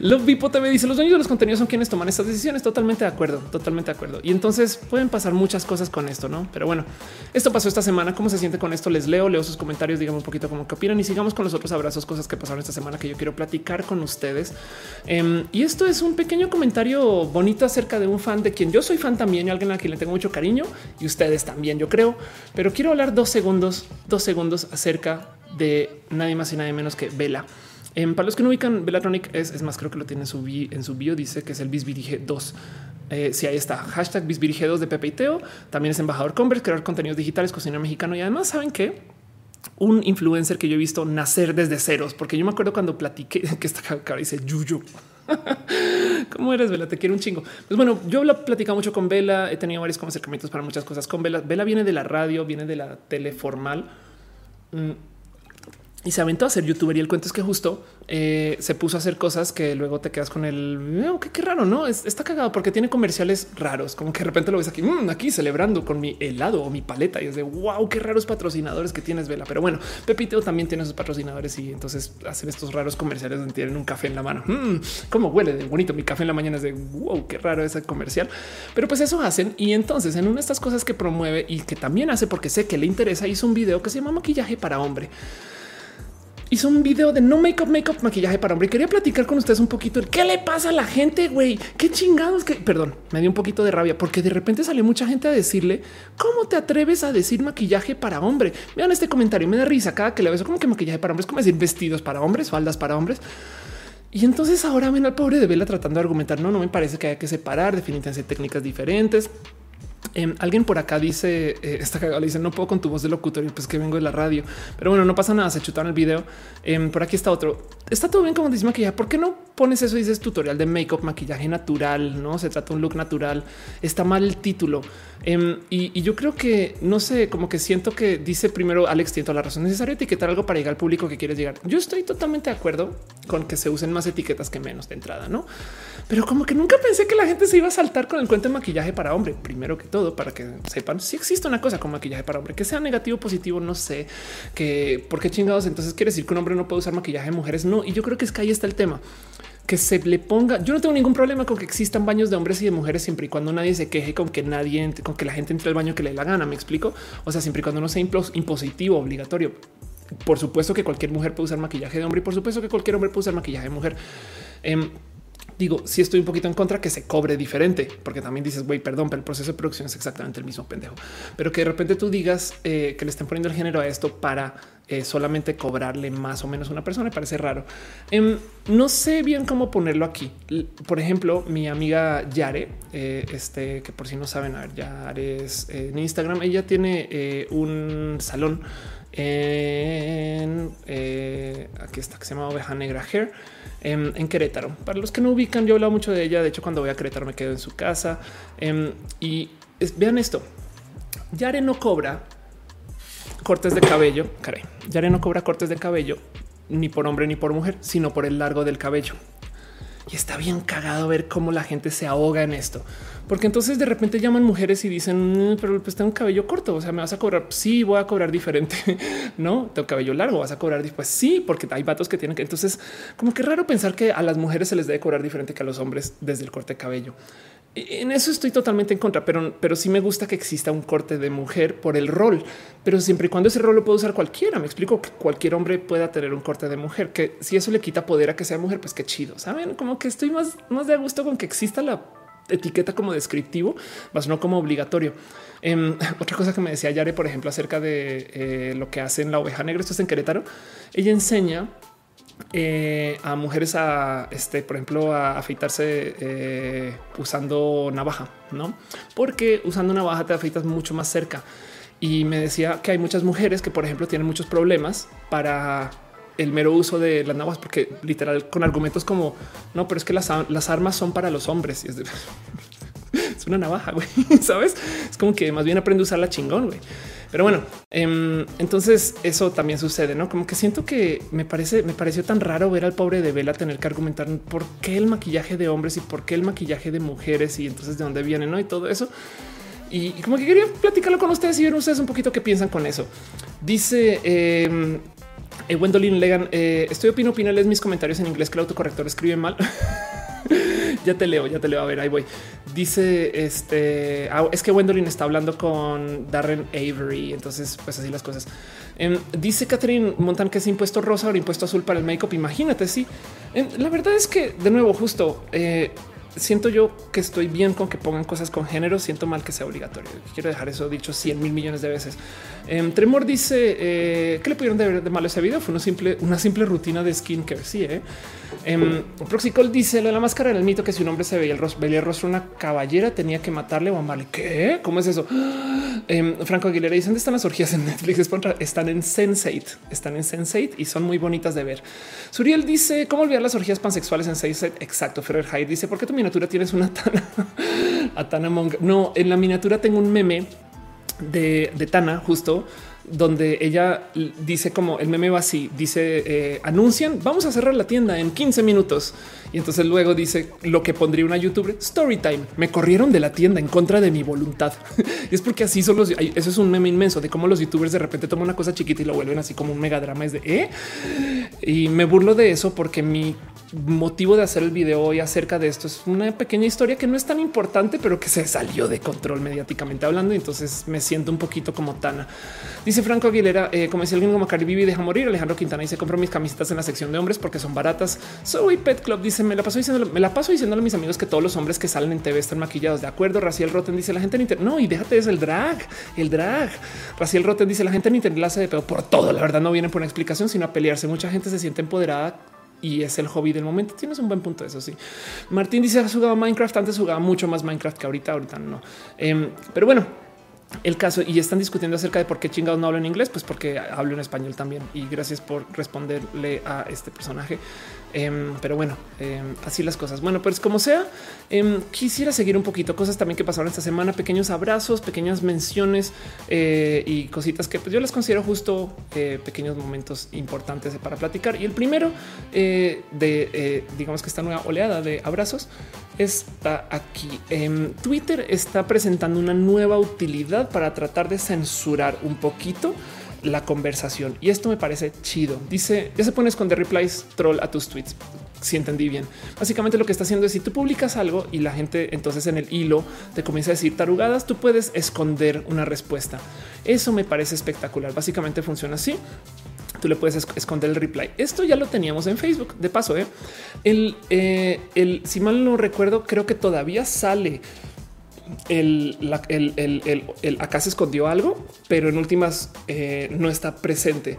Love Vipo me dice los dueños de los contenidos son quienes toman estas decisiones. Totalmente de acuerdo, totalmente de acuerdo. Y entonces pueden pasar muchas cosas con esto, no? Pero bueno, esto pasó esta semana. ¿Cómo se siente con esto? Les leo, leo sus comentarios, díganme un poquito cómo que opinan y sigamos con los otros abrazos, cosas que pasaron esta semana que yo quiero platicar con ustedes. Em, y esto es un pequeño comentario bonito acerca de un fan de quien yo soy fan también y alguien a quien le tengo mucho cariño y ustedes también, yo creo. Pero quiero hablar dos segundos, dos segundos acerca de nadie más y nadie menos que Vela. En para los que no ubican, Bellatronic es, es más, creo que lo tiene en su, bio, en su bio, dice que es el Bisbirige 2. Eh, si ahí está, hashtag Bisbirige 2 de Pepe y Teo. También es embajador Converse, crear contenidos digitales, cocina mexicano y además saben que un influencer que yo he visto nacer desde ceros, porque yo me acuerdo cuando platiqué que esta cara dice Yuyo. ¿Cómo eres, Vela? Te quiero un chingo. Pues bueno, yo he platicado mucho con Vela. He tenido varios acercamientos para muchas cosas con Vela. Vela viene de la radio, viene de la tele formal. Mm, y se aventó a ser youtuber. Y el cuento es que justo eh, se puso a hacer cosas que luego te quedas con el oh, qué, raro, no está cagado porque tiene comerciales raros, como que de repente lo ves aquí, mm, aquí celebrando con mi helado o mi paleta y es de wow, qué raros patrocinadores que tienes, Vela. Pero bueno, Pepito también tiene sus patrocinadores y entonces hacen estos raros comerciales donde tienen un café en la mano. Mm, cómo huele de bonito. Mi café en la mañana es de wow, qué raro ese comercial. Pero pues eso hacen. Y entonces en una de estas cosas que promueve y que también hace porque sé que le interesa, hizo un video que se llama maquillaje para hombre hizo un video de no make up, make up, maquillaje para hombre. quería platicar con ustedes un poquito el qué le pasa a la gente, güey. Qué chingados que, perdón, me dio un poquito de rabia porque de repente salió mucha gente a decirle cómo te atreves a decir maquillaje para hombre. Vean este comentario, me da risa cada que le veo como que maquillaje para hombres, como decir vestidos para hombres, faldas para hombres. Y entonces ahora ven al pobre de Vela tratando de argumentar. No, no me parece que haya que separar definitivamente técnicas diferentes. Em, alguien por acá dice eh, esta cagada le dice no puedo con tu voz de locutor pues que vengo de la radio, pero bueno, no pasa nada. Se chutaron el video. Em, por aquí está otro. Está todo bien como dice maquillaje. ¿Por qué no pones eso? Dices tutorial de make up, maquillaje natural. No se trata de un look natural. Está mal el título. Em, y, yo creo que no sé, como que siento que dice primero Alex, tiene toda la razón. necesaria etiquetar algo para llegar al público que quieres llegar. Yo estoy totalmente de acuerdo con que se usen más etiquetas que menos de entrada, no? Pero como que nunca pensé que la gente se iba a saltar con el cuento de maquillaje para hombre. Primero que todo, para que sepan si existe una cosa como maquillaje para hombre que sea negativo positivo. No sé que por qué chingados. Entonces quiere decir que un hombre no puede usar maquillaje de mujeres. No, y yo creo que es que ahí está el tema que se le ponga. Yo no tengo ningún problema con que existan baños de hombres y de mujeres siempre y cuando nadie se queje con que nadie, con que la gente entre al baño que le dé la gana. Me explico. O sea, siempre y cuando no sea impositivo, obligatorio. Por supuesto que cualquier mujer puede usar maquillaje de hombre y por supuesto que cualquier hombre puede usar maquillaje de mujer. Em, digo, si estoy un poquito en contra que se cobre diferente, porque también dices, güey, perdón, pero el proceso de producción es exactamente el mismo pendejo. Pero que de repente tú digas eh, que le estén poniendo el género a esto para eh, solamente cobrarle más o menos a una persona. Me parece raro. Em, no sé bien cómo ponerlo aquí. Por ejemplo, mi amiga Yare, eh, este que por si no saben, a ver, Yare es en Instagram. Ella tiene un salón en aquí está que se llama Oveja Negra Hair em, en, Querétaro. Para los que no ubican, yo he hablado mucho de ella. De hecho, cuando voy a Querétaro me quedo en su casa em, y vean esto. Yare no cobra cortes de cabello. Caray, Yare no cobra cortes de cabello ni por hombre ni por mujer, sino por el largo del cabello. Y está bien cagado ver cómo la gente se ahoga en esto, porque entonces de repente llaman mujeres y dicen, mm, pero pues tengo un cabello corto. O sea, me vas a cobrar. Sí, voy a cobrar diferente. no tengo cabello largo, vas a cobrar. Pues sí, porque hay vatos que tienen que. Entonces, como que raro pensar que a las mujeres se les debe cobrar diferente que a los hombres desde el corte de cabello. En eso estoy totalmente en contra, pero, pero sí me gusta que exista un corte de mujer por el rol, pero siempre y cuando ese rol lo puede usar cualquiera. Me explico que cualquier hombre pueda tener un corte de mujer, que si eso le quita poder a que sea mujer, pues qué chido. Saben como que estoy más, más de gusto con que exista la etiqueta como descriptivo, más no como obligatorio. Em, otra cosa que me decía Yare, por ejemplo, acerca de eh, lo que hacen la oveja negra, esto es en Querétaro. Ella enseña eh, a mujeres a, este, por ejemplo, a afeitarse eh, usando navaja, no? Porque usando navaja te afeitas mucho más cerca. Y me decía que hay muchas mujeres que, por ejemplo, tienen muchos problemas para el mero uso de las navajas, porque literal con argumentos como no, pero es que las, las armas son para los hombres y es, es una navaja, güey. Sabes? Es como que más bien aprende a usarla chingón, güey. Pero bueno, em, entonces eso también sucede, no como que siento que me parece, me pareció tan raro ver al pobre de Vela tener que argumentar por qué el maquillaje de hombres y por qué el maquillaje de mujeres y entonces de dónde viene, no? Y todo eso. Y, como que quería platicarlo con ustedes y ver ustedes un poquito qué piensan con eso. Dice eh, Wendolyn Legan, eh, estoy opino opinarles mis comentarios en inglés que el autocorrector escribe mal. ya te leo, ya te leo. A ver, ahí voy. Dice este ah, es que Wendolyn está hablando con Darren Avery. Entonces, pues así las cosas. Em, dice Catherine Montan que es impuesto rosa o impuesto azul para el make-up. Imagínate. Sí, em, la verdad es que de nuevo, justo eh, siento yo que estoy bien con que pongan cosas con género. Siento mal que sea obligatorio. Quiero dejar eso dicho 100 mil millones de veces. Em, Tremor dice eh, que le pudieron de, de malo ese video. Fue una simple, una simple rutina de skincare. Sí, eh. Eh, Proxicol dice lo de la máscara en el mito que si un hombre se veía el rostro, veía el rostro una caballera, tenía que matarle o amarle. ¿Qué? ¿Cómo es eso? Em, Franco Aguilera dice dónde están las orgías en Netflix. Están en Sense8, están en Sense8 y son muy bonitas de ver. Suriel dice cómo olvidar las orgías pansexuales en Sense8. Exacto. Ferrer Hyde dice por qué tu miniatura tienes una Tana, a Tana Monk. No, en la miniatura tengo un meme de Tana justo donde ella dice como el meme va así, dice eh, anuncian, vamos a cerrar la tienda en 15 minutos. Y entonces luego dice lo que pondría una youtuber story time. Me corrieron de la tienda en contra de mi voluntad. y es porque así son los. Eso es un meme inmenso de cómo los youtubers de repente toman una cosa chiquita y lo vuelven así como un mega drama. Es de ¿eh? y me burlo de eso porque mi motivo de hacer el video hoy acerca de esto es una pequeña historia que no es tan importante, pero que se salió de control mediáticamente hablando. Entonces me siento un poquito como Tana. Dice Franco Aguilera, eh, como si alguien como Cari Vivi deja morir. Alejandro Quintana y se compró mis camisetas en la sección de hombres porque son baratas. Soy Pet Club dice me la paso diciendo, me la paso diciéndole a mis amigos que todos los hombres que salen en TV están maquillados. De acuerdo. Raciel Rotten dice la gente en internet. No, y déjate es el drag, el drag. Raciel Rotten dice la gente en internet la hace de pedo por todo. La verdad no vienen por una explicación, sino a pelearse. Mucha gente se siente empoderada y es el hobby del momento. Tienes un buen punto. Eso sí. Martín dice has jugado Minecraft. Antes jugaba mucho más Minecraft que ahorita. Ahorita no. Em, pero bueno, el caso y están discutiendo acerca de por qué chingados no hablo en inglés, pues porque hablo en español también. Y gracias por responderle a este personaje. Em, pero bueno, em, así las cosas. Bueno, pues como sea, em, quisiera seguir un poquito cosas también que pasaron esta semana, pequeños abrazos, pequeñas menciones eh, y cositas que pues, yo les considero justo eh, pequeños momentos importantes para platicar. Y el primero eh, de, digamos que esta nueva oleada de abrazos está aquí. Twitter está presentando una nueva utilidad para tratar de censurar un poquito la conversación. Y esto me parece chido. Dice, ya se pone esconder replies troll a tus tweets. Si entendí bien. Básicamente lo que está haciendo es si tú publicas algo y la gente entonces en el hilo te comienza a decir tarugadas, tú puedes esconder una respuesta. Eso me parece espectacular. Básicamente funciona así tú le puedes esconder el reply. Esto ya lo teníamos en Facebook. De paso, ¿eh? el, eh, el, si mal no recuerdo, creo que todavía sale el, el, acá se escondió algo, pero en últimas eh, no está presente.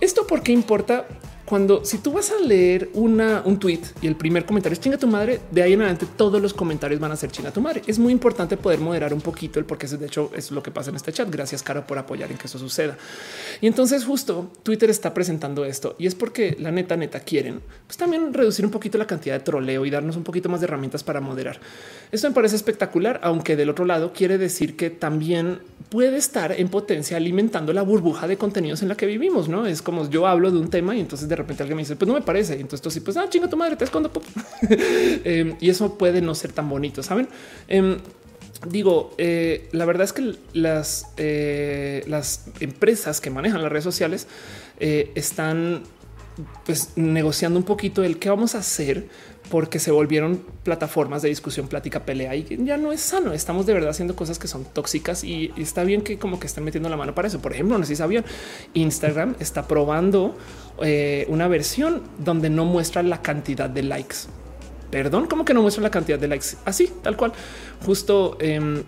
esto por qué importa cuando si tú vas a leer una, un tweet y el primer comentario es chinga tu madre, de ahí en adelante todos los comentarios van a ser chinga tu madre. Es muy importante poder moderar un poquito el porque de hecho es lo que pasa en este chat. Gracias, Caro, por apoyar en que eso suceda. Y entonces justo Twitter está presentando esto y es porque la neta, neta quieren pues también reducir un poquito la cantidad de troleo y darnos un poquito más de herramientas para moderar. Esto me parece espectacular, aunque del otro lado quiere decir que también puede estar en potencia alimentando la burbuja de contenidos en la que vivimos. No es como yo hablo de un tema y entonces de repente alguien me dice, pues no me parece. Y entonces sí, pues ah, chinga tu madre, te escondo. eh, y eso puede no ser tan bonito, saben? Eh, digo, eh, la verdad es que las, eh, las empresas que manejan las redes sociales eh, están pues negociando un poquito el qué vamos a hacer porque se volvieron plataformas de discusión, plática, pelea y ya no es sano. Estamos de verdad haciendo cosas que son tóxicas y está bien que como que estén metiendo la mano para eso. Por ejemplo, no sé si sabían, Instagram está probando eh, una versión donde no muestra la cantidad de likes. Perdón, como que no muestra la cantidad de likes así, tal cual. Justo eh,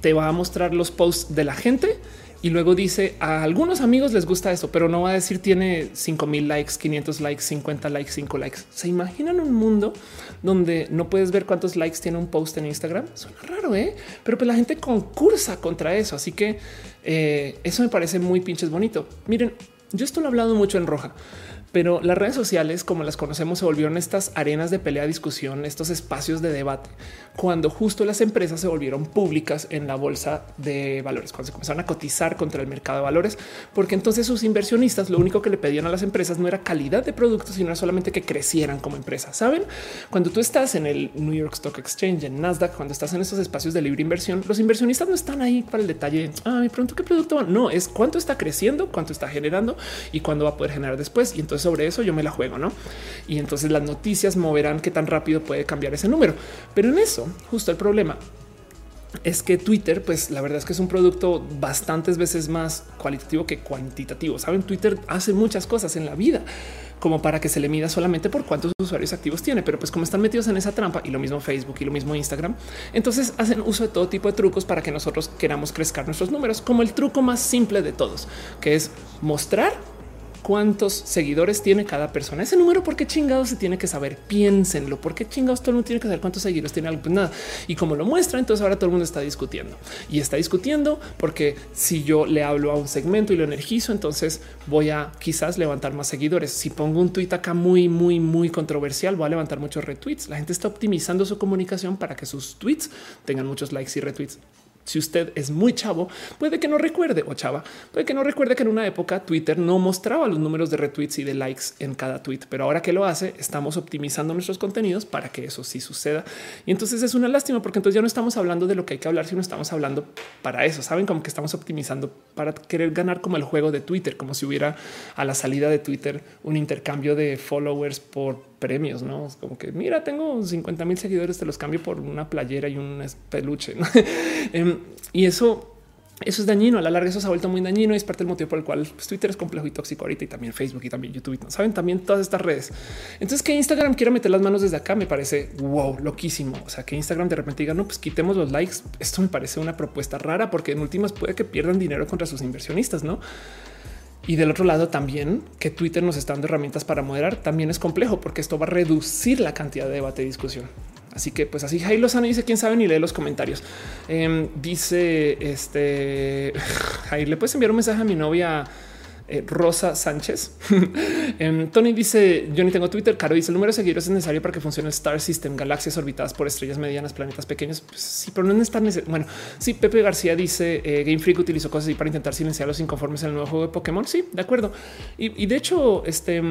te va a mostrar los posts de la gente y luego dice a algunos amigos les gusta esto, pero no va a decir tiene 5000 likes, 500 likes, 50 likes, 5 likes. Se imaginan un mundo donde no puedes ver cuántos likes tiene un post en Instagram. Suena raro, ¿eh? pero pues la gente concursa contra eso. Así que eh, eso me parece muy pinches bonito. Miren, yo esto lo he hablado mucho en roja pero las redes sociales, como las conocemos, se volvieron estas arenas de pelea, discusión, estos espacios de debate, cuando justo las empresas se volvieron públicas en la bolsa de valores, cuando se comenzaron a cotizar contra el mercado de valores, porque entonces sus inversionistas lo único que le pedían a las empresas no era calidad de productos, sino solamente que crecieran como empresa. Saben, cuando tú estás en el New York Stock Exchange, en Nasdaq, cuando estás en estos espacios de libre inversión, los inversionistas no están ahí para el detalle. Ah, me pregunto qué producto no es cuánto está creciendo, cuánto está generando y cuándo va a poder generar después. Y entonces sobre eso yo me la juego, ¿no? Y entonces las noticias moverán qué tan rápido puede cambiar ese número. Pero en eso, justo el problema es que Twitter, pues la verdad es que es un producto bastantes veces más cualitativo que cuantitativo. Saben, Twitter hace muchas cosas en la vida como para que se le mida solamente por cuántos usuarios activos tiene, pero pues como están metidos en esa trampa y lo mismo Facebook y lo mismo Instagram, entonces hacen uso de todo tipo de trucos para que nosotros queramos crecer nuestros números, como el truco más simple de todos, que es mostrar cuántos seguidores tiene cada persona. Ese número, ¿por qué chingados se tiene que saber? Piénsenlo. ¿Por qué chingados todo el mundo tiene que saber cuántos seguidores tiene algo? Pues nada. Y como lo muestra, entonces ahora todo el mundo está discutiendo y está discutiendo porque si yo le hablo a un segmento y lo energizo, entonces voy a quizás levantar más seguidores. Si pongo un tweet acá muy, muy, muy controversial, voy a levantar muchos retweets. La gente está optimizando su comunicación para que sus tweets tengan muchos likes y retweets si usted es muy chavo, puede que no recuerde o chava, puede que no recuerde que en una época Twitter no mostraba los números de retweets y de likes en cada tweet, pero ahora que lo hace, estamos optimizando nuestros contenidos para que eso sí suceda. Y entonces es una lástima porque entonces ya no estamos hablando de lo que hay que hablar, sino estamos hablando para eso. Saben como que estamos optimizando para querer ganar como el juego de Twitter, como si hubiera a la salida de Twitter un intercambio de followers por premios, no es como que mira, tengo 50 mil seguidores, te los cambio por una playera y un peluche. Em, y eso, eso es dañino. A la larga, eso se ha vuelto muy dañino y es parte del motivo por el cual pues, Twitter es complejo y tóxico ahorita y también Facebook y también YouTube. ¿no? Saben también todas estas redes. Entonces, que Instagram quiera meter las manos desde acá me parece wow, loquísimo. O sea, que Instagram de repente diga no, pues quitemos los likes. Esto me parece una propuesta rara porque en últimas puede que pierdan dinero contra sus inversionistas, no? Y del otro lado también que Twitter nos está dando herramientas para moderar también es complejo porque esto va a reducir la cantidad de debate y discusión. Así que pues así Jairo Lozano dice quién sabe ni lee los comentarios. Eh, dice este Jair, le puedes enviar un mensaje a mi novia Rosa Sánchez. Em, Tony dice: Yo ni tengo Twitter. Caro dice: El número de seguidores es necesario para que funcione el Star System, galaxias orbitadas por estrellas medianas, planetas pequeños. Pues sí, pero no es tan necesario. Bueno, sí, Pepe García dice: eh, Game Freak utilizó cosas así para intentar silenciar los inconformes en el nuevo juego de Pokémon. Sí, de acuerdo. Y, de hecho, este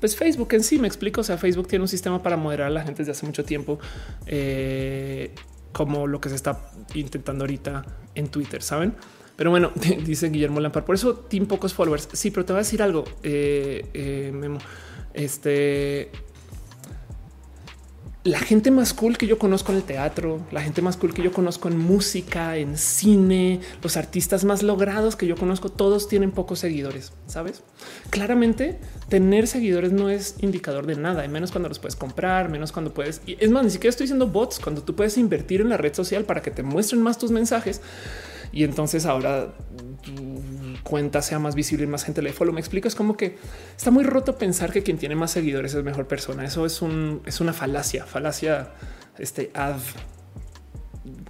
pues Facebook en sí me explico. O sea, Facebook tiene un sistema para moderar a la gente desde hace mucho tiempo, eh, como lo que se está intentando ahorita en Twitter, saben? Pero bueno, dice Guillermo Lampard. Por eso tiene pocos followers. Sí, pero te voy a decir algo. Eh, eh, Memo. Este la gente más cool que yo conozco en el teatro, la gente más cool que yo conozco en música, en cine, los artistas más logrados que yo conozco, todos tienen pocos seguidores, ¿sabes? Claramente, tener seguidores no es indicador de nada, menos cuando los puedes comprar, menos cuando puedes... Y es más, ni siquiera estoy diciendo bots, cuando tú puedes invertir en la red social para que te muestren más tus mensajes. Y entonces ahora cuenta sea más visible y más gente le follow. Me explico. Es como que está muy roto pensar que quien tiene más seguidores es mejor persona. Eso es un, es una falacia, falacia, este ad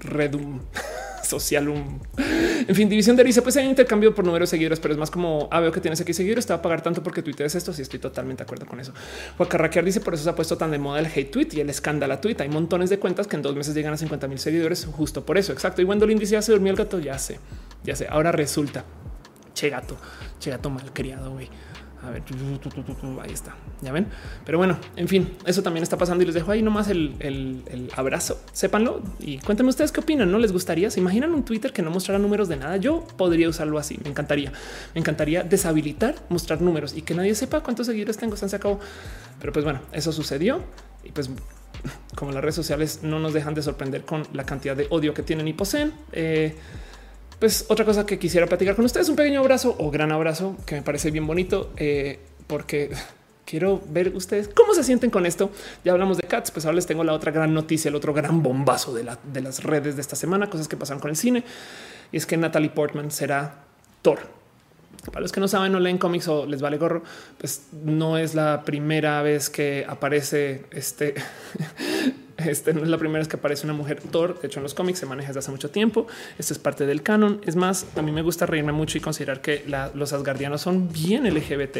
redum social. En fin, división de dice pues hay intercambio por número de seguidores, pero es más como ah, veo que tienes aquí seguidores, te va a pagar tanto porque tuiteas esto. Si sí, estoy totalmente de acuerdo con eso. Carraquear dice por eso se ha puesto tan de moda el hate tweet y el escándalo tweet. Hay montones de cuentas que en dos meses llegan a 50 mil seguidores justo por eso. Exacto. Y Wendolin dice ya se durmió el gato. Ya sé, ya sé. Ahora resulta che gato, che gato mal criado. Güey. A ver, ahí está. Ya ven. Pero bueno, en fin, eso también está pasando y les dejo ahí nomás el, el, abrazo. Sépanlo y cuéntenme ustedes qué opinan. No les gustaría? ¿Se imaginan un Twitter que no mostrara números de nada? Yo podría usarlo así. Me encantaría. Me encantaría deshabilitar, mostrar números y que nadie sepa cuántos seguidores tengo. Se acabó. Pero pues bueno, eso sucedió y pues como las redes sociales no nos dejan de sorprender con la cantidad de odio que tienen y poseen. Eh, pues otra cosa que quisiera platicar con ustedes, un pequeño abrazo o gran abrazo que me parece bien bonito, eh, porque quiero ver ustedes cómo se sienten con esto. Ya hablamos de Cats, pues ahora les tengo la otra gran noticia, el otro gran bombazo de, de las redes de esta semana, cosas que pasan con el cine. Y es que Natalie Portman será Thor. Para los que no saben o leen cómics o les vale gorro, pues no es la primera vez que aparece este Este no es la primera vez que aparece una mujer Thor. De hecho, en los cómics se maneja desde hace mucho tiempo. Esto es parte del canon. Es más, a mí me gusta reírme mucho y considerar que los asgardianos son bien LGBT.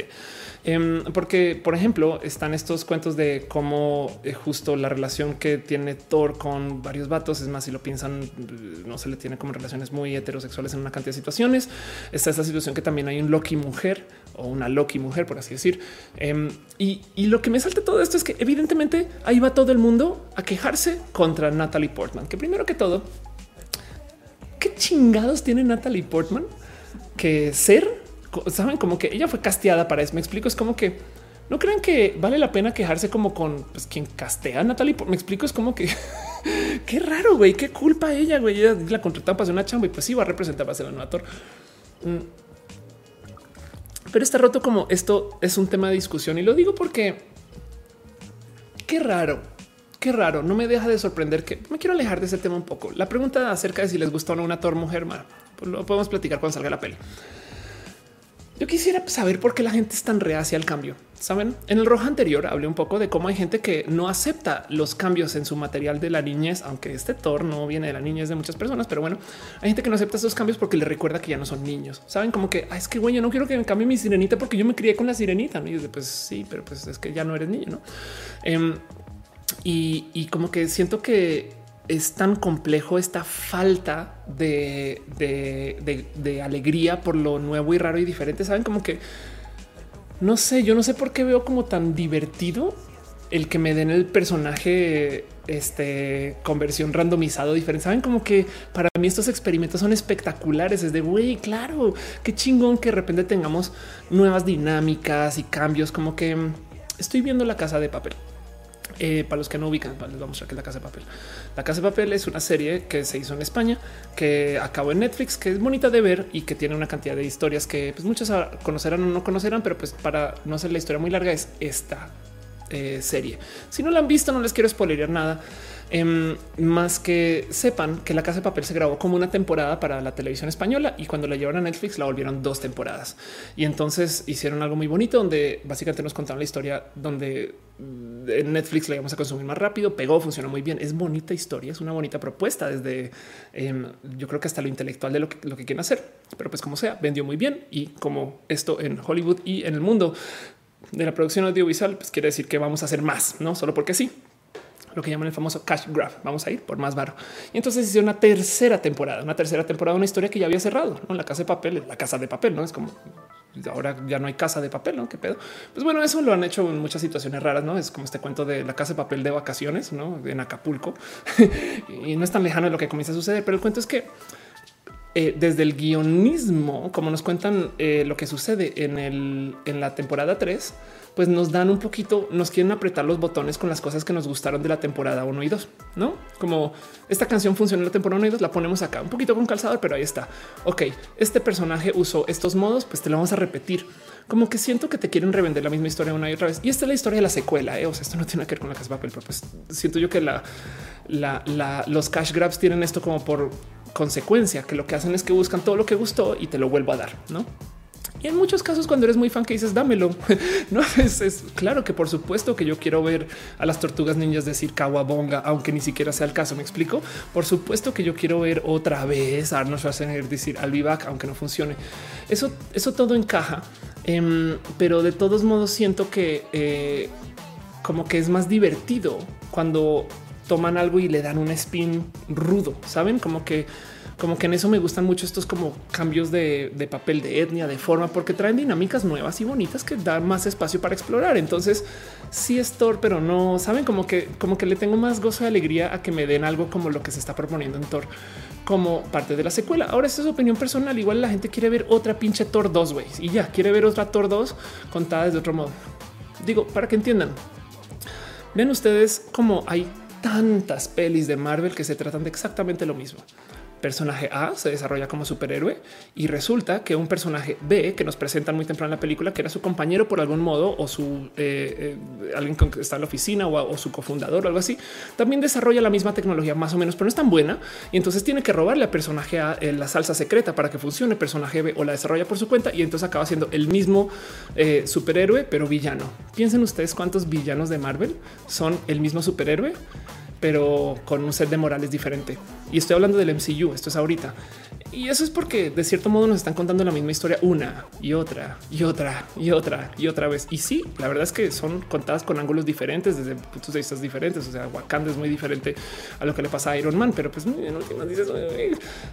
Em, porque, por ejemplo, están estos cuentos de cómo eh, justo la relación que tiene Thor con varios vatos. Es más, si lo piensan, no se le tiene como relaciones muy heterosexuales en una cantidad de situaciones. Está esta situación que también hay un Loki mujer o una Loki mujer, por así decir. Em, y, lo que me salta todo esto es que evidentemente ahí va todo el mundo a quejarse contra Natalie Portman, que primero que todo, ¿qué chingados tiene Natalie Portman que ser? Saben como que ella fue casteada para eso. Me explico, es como que no creen que vale la pena quejarse como con pues, quien castea a Natalie. Me explico, es como que qué raro, güey, qué culpa ella, güey. Ella la contrataba para hacer una chamba y pues va a representar para ser el actor. Mm pero está roto como esto es un tema de discusión y lo digo porque qué raro, qué raro. No me deja de sorprender que me quiero alejar de ese tema un poco. La pregunta acerca de si les gusta o no una Thor mujer, pues lo podemos platicar cuando salga la peli. Yo quisiera saber por qué la gente es tan reacia al cambio. Saben, en el rojo anterior hablé un poco de cómo hay gente que no acepta los cambios en su material de la niñez, aunque este Thor no viene de la niñez de muchas personas, pero bueno, hay gente que no acepta esos cambios porque le recuerda que ya no son niños. Saben como que es que güey, yo no quiero que me cambie mi sirenita porque yo me crié con la sirenita. ¿no? Y yo, pues sí, pero pues es que ya no eres niño, no? Em, y, y como que siento que es tan complejo esta falta de, alegría por lo nuevo y raro y diferente. Saben como que no sé, yo no sé por qué veo como tan divertido el que me den el personaje este conversión randomizado diferente. Saben como que para mí estos experimentos son espectaculares. Es de güey, claro, qué chingón que de repente tengamos nuevas dinámicas y cambios. Como que estoy viendo la casa de papel. Eh, para los que no ubican, les vamos a mostrar que es la Casa de Papel. La Casa de Papel es una serie que se hizo en España, que acabó en Netflix, que es bonita de ver y que tiene una cantidad de historias que pues, muchos conocerán o no conocerán, pero pues para no hacer la historia muy larga es esta eh, serie. Si no la han visto, no les quiero spoilear nada. Em, más que sepan que La Casa de Papel se grabó como una temporada para la televisión española y cuando la llevaron a Netflix la volvieron dos temporadas. Y entonces hicieron algo muy bonito donde básicamente nos contaron la historia donde mm, en Netflix la íbamos a consumir más rápido, pegó, funcionó muy bien. Es bonita historia, es una bonita propuesta desde em, yo creo que hasta lo intelectual de lo que, lo que quieren hacer. Pero pues como sea, vendió muy bien y como esto en Hollywood y en el mundo de la producción audiovisual, pues quiere decir que vamos a hacer más, no solo porque sí lo que llaman el famoso cash grab. Vamos a ir por más baro. Y entonces hice una tercera temporada, una tercera temporada, una historia que ya había cerrado. ¿no? La casa de papel, la casa de papel, no es como ahora ya no hay casa de papel, ¿no? ¿Qué pedo? Pues bueno, eso lo han hecho en muchas situaciones raras, ¿no? Es como este cuento de la casa de papel de vacaciones, ¿no? En Acapulco. y no es tan lejano de lo que comienza a suceder, pero el cuento es que eh, desde el guionismo, como nos cuentan eh, lo que sucede en, el, en la temporada 3, pues nos dan un poquito, nos quieren apretar los botones con las cosas que nos gustaron de la temporada 1 y 2, ¿no? Como esta canción funciona en la temporada 1 y 2, la ponemos acá un poquito con calzador, pero ahí está. Ok, este personaje usó estos modos, pues te lo vamos a repetir. Como que siento que te quieren revender la misma historia una y otra vez. Y esta es la historia de la secuela, ¿eh? o sea, esto no tiene que ver con la casa de papel, pero pues siento yo que la, la, los cash grabs tienen esto como por consecuencia, que lo que hacen es que buscan todo lo que gustó y te lo vuelvo a dar, ¿no? Y en muchos casos, cuando eres muy fan que dices dámelo, no es, claro que por supuesto que yo quiero ver a las tortugas niñas decir Kawabonga, aunque ni siquiera sea el caso. Me explico. Por supuesto que yo quiero ver otra vez a Arnold Schwarzenegger decir al vivac, aunque no funcione. Eso, eso todo encaja, em, pero de todos modos siento que eh, como que es más divertido cuando toman algo y le dan un spin rudo, saben como que como que en eso me gustan mucho estos como cambios de, papel, de etnia, de forma, porque traen dinámicas nuevas y bonitas que dan más espacio para explorar. Entonces sí es Thor, pero no saben como que, como que le tengo más gozo y alegría a que me den algo como lo que se está proponiendo en Thor como parte de la secuela. Ahora, esta es opinión personal. Igual la gente quiere ver otra pinche Thor 2 güey y ya quiere ver otra Thor 2 contada de otro modo. Digo, para que entiendan, ven ustedes como hay tantas pelis de Marvel que se tratan de exactamente lo mismo personaje A se desarrolla como superhéroe y resulta que un personaje B que nos presentan muy temprano en la película, que era su compañero por algún modo o su eh, eh, alguien que está en la oficina o, su cofundador o algo así, también desarrolla la misma tecnología más o menos, pero no es tan buena y entonces tiene que robarle al personaje A eh, la salsa secreta para que funcione. Personaje B o la desarrolla por su cuenta y entonces acaba siendo el mismo superhéroe, pero villano. Piensen ustedes cuántos villanos de Marvel son el mismo superhéroe pero con un set de morales diferente. Y estoy hablando del MCU, esto es ahorita. Y eso es porque de cierto modo nos están contando la misma historia una y otra y otra y otra y otra vez. Y sí, la verdad es que son contadas con ángulos diferentes desde puntos de vista diferentes. O sea, Wakanda es muy diferente a lo que le pasa a Iron Man, pero pues en últimas dices,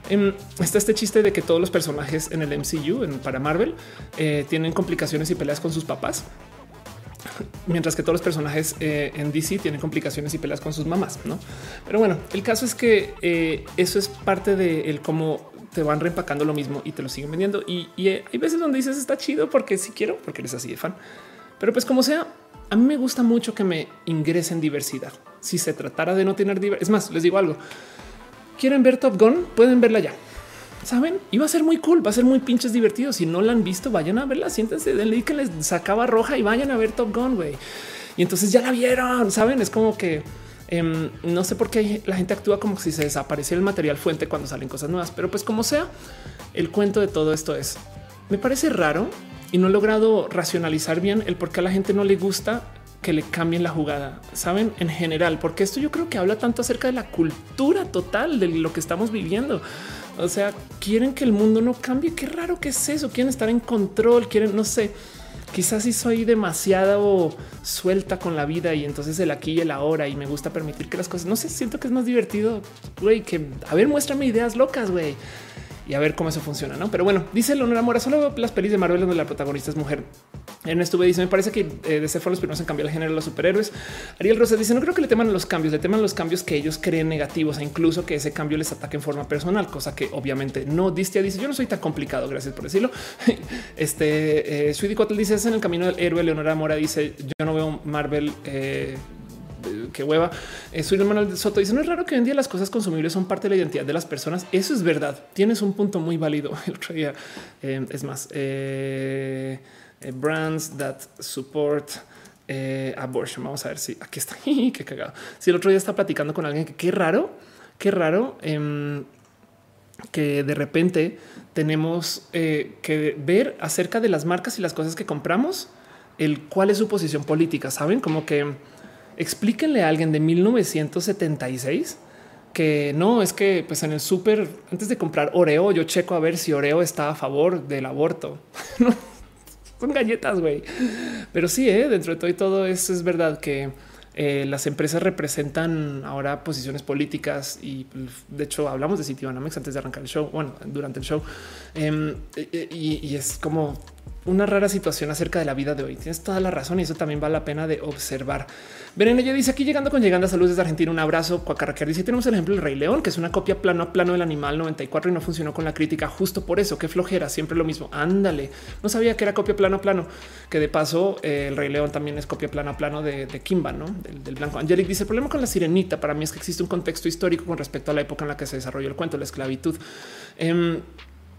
em, está este chiste de que todos los personajes en el MCU para Marvel eh, tienen complicaciones y peleas con sus papás mientras que todos los personajes eh, en DC tienen complicaciones y peleas con sus mamás, ¿no? Pero bueno, el caso es que eh, eso es parte de el cómo te van reempacando lo mismo y te lo siguen vendiendo. Y, eh, hay veces donde dices está chido porque si quiero, porque eres así de fan. Pero pues como sea, a mí me gusta mucho que me ingresen diversidad. Si se tratara de no tener diversidad, es más, les digo algo. ¿Quieren ver Top Gun? Pueden verla ya saben, iba a ser muy cool, va a ser muy pinches divertido. Si no la han visto, vayan a verla, siéntense, denle que les sacaba roja y vayan a ver Top Gun, güey. Y entonces ya la vieron, saben, es como que em, no sé por qué la gente actúa como si se desapareciera el material fuente cuando salen cosas nuevas, pero pues como sea, el cuento de todo esto es, me parece raro y no he logrado racionalizar bien el por qué a la gente no le gusta que le cambien la jugada, saben, en general, porque esto yo creo que habla tanto acerca de la cultura total de lo que estamos viviendo. O sea, quieren que el mundo no cambie. Qué raro que es eso. Quieren estar en control. Quieren, no sé, quizás si soy demasiado suelta con la vida y entonces el aquí y el ahora y me gusta permitir que las cosas no sé, siento que es más divertido güey, que a ver, muéstrame ideas locas, güey y a ver cómo eso funciona. No, pero bueno, dice Leonora Mora, solo las pelis de Marvel donde la protagonista es mujer. En estuve dice: Me parece que eh, de ser fueron los primeros en cambiar el género de los superhéroes. Ariel Rosa dice: No creo que le teman los cambios, le teman los cambios que ellos creen negativos e incluso que ese cambio les ataque en forma personal, cosa que obviamente no. Distia dice: Yo no soy tan complicado, gracias por decirlo. este eh, Sweetie dice: Es en el camino del héroe. Leonora Mora dice: Yo no veo Marvel. Eh, qué hueva. Eh, soy Manuel Soto dice no es raro que hoy en día las cosas consumibles son parte de la identidad de las personas. Eso es verdad. Tienes un punto muy válido. El otro día eh, es más eh, brands that support abortion. Vamos a ver si aquí está. qué cagado. Si el otro día está platicando con alguien qué raro, qué raro em, que de repente tenemos que ver acerca de las marcas y las cosas que compramos, el cuál es su posición política. Saben como que explíquenle a alguien de 1976 que no es que pues en el súper antes de comprar Oreo yo checo a ver si Oreo está a favor del aborto. son galletas, güey. Pero sí, ¿eh? dentro de todo y todo eso es verdad que eh, las empresas representan ahora posiciones políticas y pues, de hecho hablamos de Citibanamex antes de arrancar el show, bueno, durante el show. Em, y es como una rara situación acerca de la vida de hoy. Tienes toda la razón y eso también vale la pena de observar. Ven, ella dice aquí llegando con llegando a salud desde Argentina. Un abrazo. Cuacarraquear dice tenemos el ejemplo del Rey León, que es una copia plano a plano del animal 94 y no funcionó con la crítica. Justo por eso, qué flojera, siempre lo mismo. Ándale, no sabía que era copia plano a plano, que de paso eh, el Rey León también es copia plano a plano de, Kimba, no del, blanco. Angelic dice el problema con la sirenita para mí es que existe un contexto histórico con respecto a la época en la que se desarrolló el cuento, la esclavitud. Em,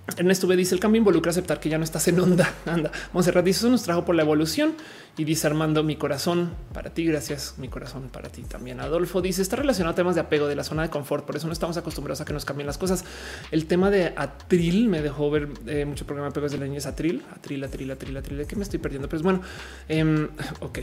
Ernesto B dice el cambio involucra aceptar que ya no estás en onda. Anda. Monserrat dice eso nos trajo por la evolución y dice Armando mi corazón para ti. Gracias. Mi corazón para ti también. Adolfo dice está relacionado a temas de apego de la zona de confort. Por eso no estamos acostumbrados a que nos cambien las cosas. El tema de atril me dejó ver eh, mucho programa de apegos de la niñez atril, atril, atril, atril, atril, de que me estoy perdiendo. Pero es bueno. Eh, ok,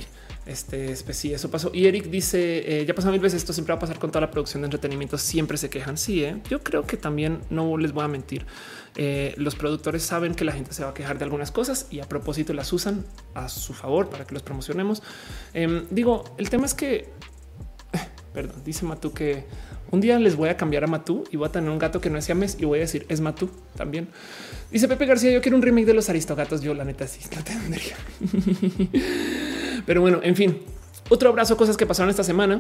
este pues sí, eso pasó. Y Eric dice eh, ya pasó mil veces. Esto siempre va a pasar con toda la producción de entretenimiento. Siempre se quejan. Sí, eh. yo creo que también no les voy a mentir. Eh, los productores saben que la gente se va a quejar de algunas cosas y a propósito las usan a su favor para que los promocionemos. Em, digo, el tema es que, perdón, dice Matú que un día les voy a cambiar a Matú y voy a tener un gato que no es Siames y voy a decir es Matú también. Dice Pepe García, yo quiero un remake de los Aristogatos. Yo la neta sí la tendría. Pero bueno, en fin, otro abrazo, cosas que pasaron esta semana.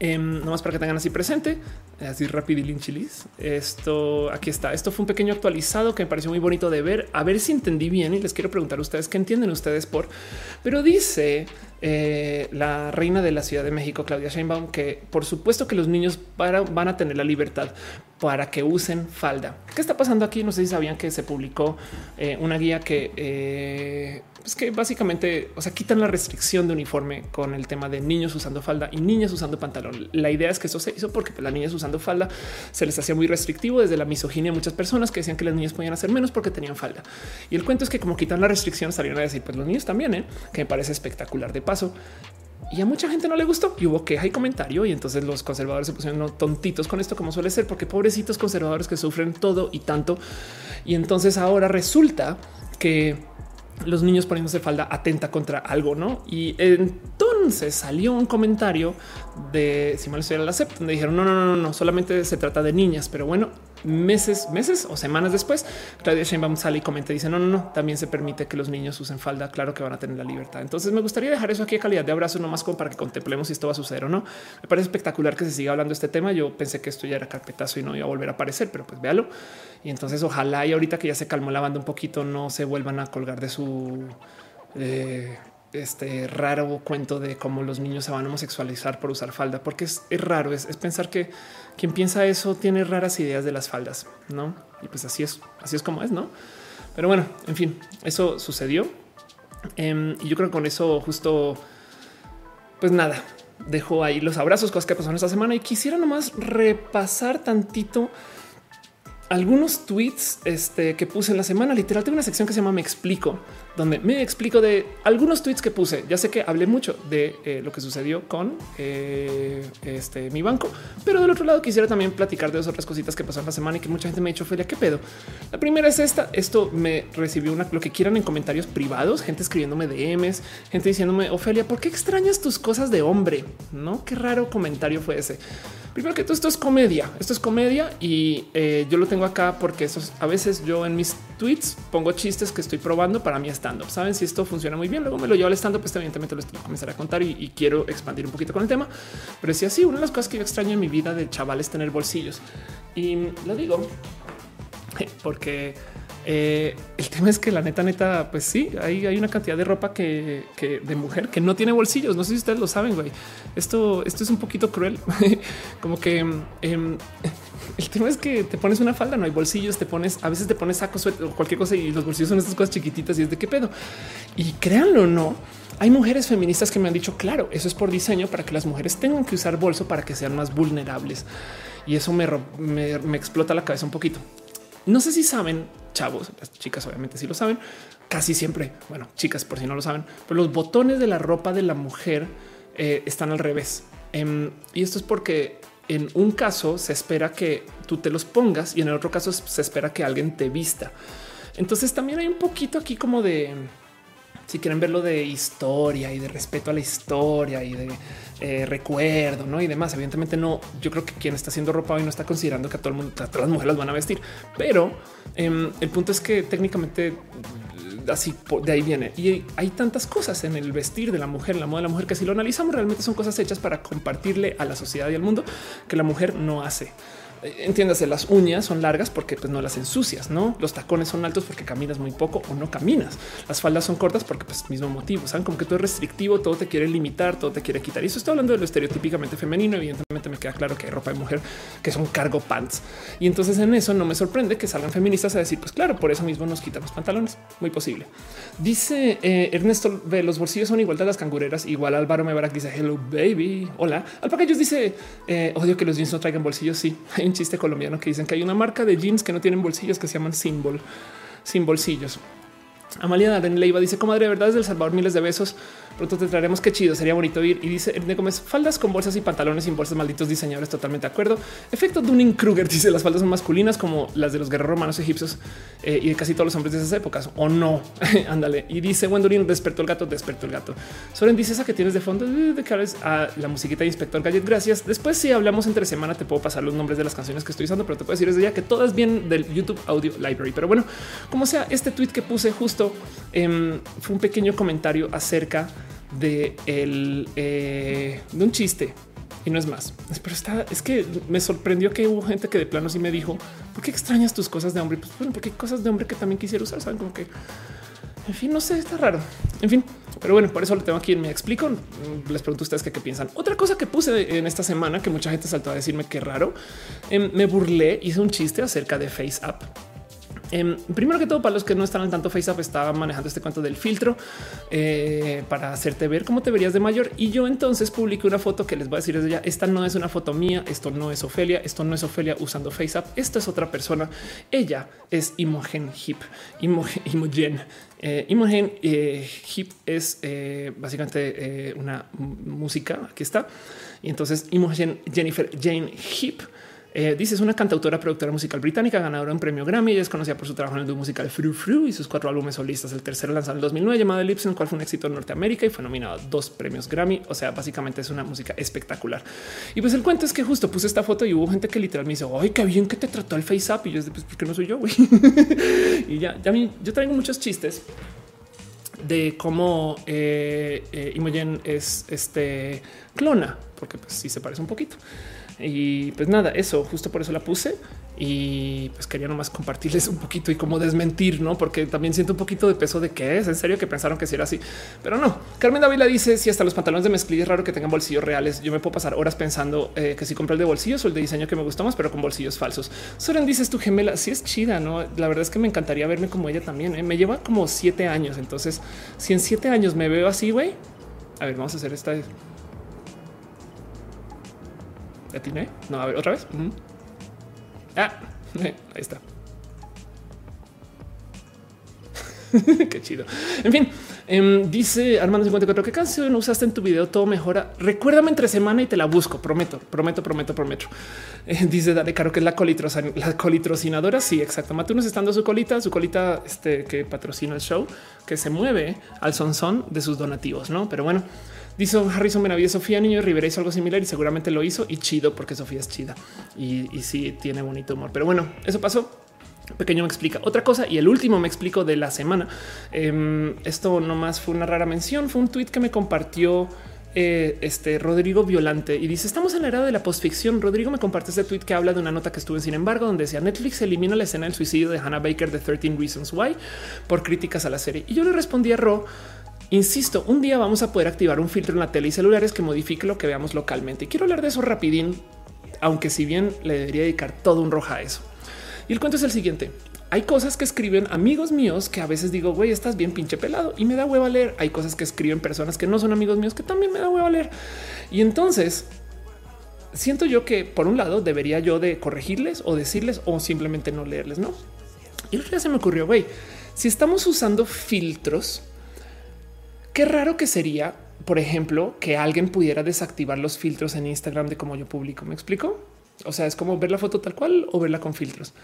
Eh, nomás para que tengan así presente, así rápido y chilis. Esto aquí está. Esto fue un pequeño actualizado que me pareció muy bonito de ver. A ver si entendí bien y les quiero preguntar a ustedes qué entienden ustedes por. Pero dice eh, la reina de la Ciudad de México, Claudia Sheinbaum, que por supuesto que los niños van a tener la libertad para que usen falda. ¿Qué está pasando aquí? No sé si sabían que se publicó eh, una guía que eh, es que básicamente, o sea, quitan la restricción de uniforme con el tema de niños usando falda y niñas usando pantalón. La idea es que eso se hizo porque las niñas usando falda se les hacía muy restrictivo desde la misoginia. Muchas personas que decían que las niñas podían hacer menos porque tenían falda. Y el cuento es que como quitan la restricción salieron a decir, pues los niños también, que me parece espectacular de paso. Y a mucha gente no le gustó y hubo queja y comentario. Y entonces los conservadores se pusieron tontitos con esto, como suele ser, porque pobrecitos conservadores que sufren todo y tanto. Y entonces ahora resulta que los niños poniéndose falda atenta contra algo, ¿no? Y entonces salió un comentario de, si mal la CEP, donde dijeron, no, no, no, no, solamente se trata de niñas, pero bueno, meses, meses o semanas después, Claudia Sheinbaum sale y comenta, dice, no, no, no, también se permite que los niños usen falda, claro que van a tener la libertad. Entonces me gustaría dejar eso aquí a calidad de abrazo, nomás como para que contemplemos si esto va a suceder o no. Me parece espectacular que se siga hablando de este tema. Yo pensé que esto ya era carpetazo y no iba a volver a aparecer, pero pues véalo. Y entonces ojalá y ahorita que ya se calmó la banda un poquito, no se vuelvan a colgar de su eh, este raro cuento de cómo los niños se van a homosexualizar por usar falda, porque es, raro, es, pensar que quien piensa eso tiene raras ideas de las faldas, ¿no? Y pues así es, así es como es, ¿no? Pero bueno, en fin, eso sucedió. Em, y yo creo que con eso justo, pues nada, dejo ahí los abrazos, cosas que pasaron esta semana y quisiera nomás repasar tantito algunos tweets este, que puse en la semana. Literal, tengo una sección que se llama Me explico, donde me explico de algunos tweets que puse. Ya sé que hablé mucho de eh, lo que sucedió con eh, este, mi banco, pero del otro lado quisiera también platicar de dos otras cositas que pasaron la semana y que mucha gente me ha dicho, Felia, ¿qué pedo? La primera es esta. Esto me recibió una, lo que quieran en comentarios privados, gente escribiéndome DMs, gente diciéndome, Ofelia, ¿por qué extrañas tus cosas de hombre? No, qué raro comentario fue ese. Primero que todo, esto es comedia. Esto es comedia y eh, yo lo tengo acá porque eso a veces yo en mis tweets pongo chistes que estoy probando para mi stand Saben si esto funciona muy bien. Luego me lo llevo al stand up. Pues evidentemente lo estoy a comenzar a contar y, quiero expandir un poquito con el tema. Pero si así, una de las cosas que yo extraño en mi vida de chaval es tener bolsillos y lo digo porque eh, el tema es que la neta, neta, pues sí, hay, hay una cantidad de ropa que, de mujer que no tiene bolsillos. No sé si ustedes lo saben, güey. Esto, esto es un poquito cruel. Como que em, el tema es que te pones una falda, no hay bolsillos, te pones, a veces te pones sacos o cualquier cosa y los bolsillos son estas cosas chiquititas y es de qué pedo. Y créanlo o no, hay mujeres feministas que me han dicho, claro, eso es por diseño para que las mujeres tengan que usar bolso para que sean más vulnerables. Y eso me, explota la cabeza un poquito. No sé si saben, chavos, las chicas obviamente sí lo saben, casi siempre, bueno, chicas por si no lo saben, pero los botones de la ropa de la mujer eh, están al revés. Em, y esto es porque en un caso se espera que tú te los pongas y en el otro caso se espera que alguien te vista. Entonces también hay un poquito aquí como de si quieren verlo de historia y de respeto a la historia y de eh, recuerdo, ¿no? Y demás. Evidentemente no, yo creo que quien está haciendo ropa hoy no está considerando que a todo el mundo, a todas las mujeres las van a vestir, pero em, el punto es que técnicamente así de ahí viene. Y hay tantas cosas en el vestir de la mujer, en la moda de la mujer, que si lo analizamos realmente son cosas hechas para compartirle a la sociedad y al mundo que la mujer no hace. Entiéndase, las uñas son largas porque pues, no las ensucias, no los tacones son altos porque caminas muy poco o no caminas. Las faldas son cortas porque pues mismo motivo, saben como que todo es restrictivo, todo te quiere limitar, todo te quiere quitar. Y eso está hablando de lo estereotípicamente femenino. Evidentemente me queda claro que hay ropa de mujer que son cargo pants. Y entonces en eso no me sorprende que salgan feministas a decir, pues claro, por eso mismo nos quitan los pantalones. Muy posible. Dice eh, Ernesto, ve los bolsillos son igual de las cangureras. Igual Álvaro Mebarak dice hello baby. Hola. ellos dice eh, odio que los jeans no traigan bolsillos. Sí, un chiste colombiano que dicen que hay una marca de jeans que no tienen bolsillos que se llaman Symbol sin bolsillos. Amalia Darren Leiva dice comadre, verdad es del Salvador miles de besos. Pronto te traeremos qué chido, sería bonito ir. Y dice Erne Gómez, faldas con bolsas y pantalones sin bolsas, malditos diseñadores, totalmente de acuerdo. Efecto Dunning Kruger dice las faldas son masculinas como las de los guerreros romanos egipcios eh, y de casi todos los hombres de esas épocas. O no, ándale. Y dice Wendorin, despertó el gato, despertó el gato. Soren dice esa que tienes de fondo eh, de que a la musiquita de Inspector Gadget. Gracias. Después, si hablamos entre semana, te puedo pasar los nombres de las canciones que estoy usando, pero te puedo decir desde ya que todas bien del YouTube Audio Library. Pero bueno, como sea, este tweet que puse justo em, fue un pequeño comentario acerca de el eh, de un chiste y no es más. Pero está, es que me sorprendió que hubo gente que de plano sí me dijo, ¿por qué extrañas tus cosas de hombre? Pues bueno, porque hay cosas de hombre que también quisiera usar, saben como que, en fin, no sé, está raro. En fin, pero bueno, por eso lo tengo aquí en me explico. Les pregunto a ustedes qué, piensan. Otra cosa que puse en esta semana que mucha gente saltó a decirme que raro, em, me burlé, hice un chiste acerca de Face App Em, primero que todo, para los que no están al tanto, FaceApp estaba manejando este cuento del filtro eh, para hacerte ver cómo te verías de mayor. Y yo entonces publiqué una foto que les voy a decir desde ya. Esta no es una foto mía, esto no es Ofelia, esto no es Ofelia usando FaceApp. Esto es otra persona. Ella es Imogen Hip, Imogen. Eh, Imogen eh, Hip es básicamente una música. Aquí está. Y entonces Imogen Jennifer Jane Hip eh, dice es una cantautora, productora musical británica, ganadora de un premio Grammy. Ella es conocida por su trabajo en el dúo musical Fru Fru y sus cuatro álbumes solistas. El tercero lanzado en 2009 llamado Lips, en el cual fue un éxito en Norteamérica y fue nominado a dos premios Grammy. O sea, básicamente es una música espectacular. Y pues el cuento es que justo puse esta foto y hubo gente que literal me dice, ay, qué bien que te trató el face up. Y yo, pues, porque no soy yo, güey. y ya, ya yo traigo muchos chistes de cómo eh, eh, Imogen es este clona, porque pues sí se parece un poquito. Y pues nada, eso justo por eso la puse y pues quería nomás compartirles un poquito y cómo desmentir, no? Porque también siento un poquito de peso de que es en serio que pensaron que si era así, pero no. Carmen Dávila dice si hasta los pantalones de mezclilla es raro que tengan bolsillos reales. Yo me puedo pasar horas pensando eh, que si compré el de bolsillos o el de diseño que me gustó más, pero con bolsillos falsos. Soren dices tu gemela. Si sí es chida, no? La verdad es que me encantaría verme como ella también. ¿eh? Me lleva como siete años. Entonces, si en siete años me veo así, güey, a ver, vamos a hacer esta ¿Atiné? No, a ver, otra vez. Ah, ahí está. Qué chido. En fin, em, dice Armando 54, ¿qué canción usaste en tu video? Todo mejora. Recuérdame entre semana y te la busco. Prometo, prometo, prometo, prometo. Eh, dice Dale Caro que es la, la colitrocinadora. Sí, exacto. Matunos está dando su colita, su colita este, que patrocina el show, que se mueve al son de sus donativos, no? Pero bueno, Dice Harrison Benavides, Sofía Niño Rivera hizo algo similar y seguramente lo hizo y chido porque Sofía es chida y, sí tiene bonito humor. Pero bueno, eso pasó. Pequeño me explica otra cosa y el último me explico de la semana. Em, esto nomás fue una rara mención. Fue un tweet que me compartió eh, este Rodrigo Violante y dice estamos en la era de la postficción. Rodrigo me comparte este tweet que habla de una nota que estuve sin embargo, donde decía Netflix elimina la escena del suicidio de Hannah Baker de 13 Reasons Why por críticas a la serie. Y yo le respondí a Ro Insisto, un día vamos a poder activar un filtro en la tele y celulares que modifique lo que veamos localmente. Y quiero hablar de eso rapidín, aunque si bien le debería dedicar todo un roja a eso. Y el cuento es el siguiente. Hay cosas que escriben amigos míos que a veces digo, güey, estás bien pinche pelado y me da hueva leer. Hay cosas que escriben personas que no son amigos míos que también me da hueva leer. Y entonces siento yo que por un lado debería yo de corregirles o decirles o simplemente no leerles, no? Y el día se me ocurrió, güey, si estamos usando filtros, Qué raro que sería, por ejemplo, que alguien pudiera desactivar los filtros en Instagram de cómo yo publico. ¿Me explico? O sea, es como ver la foto tal cual o verla con filtros.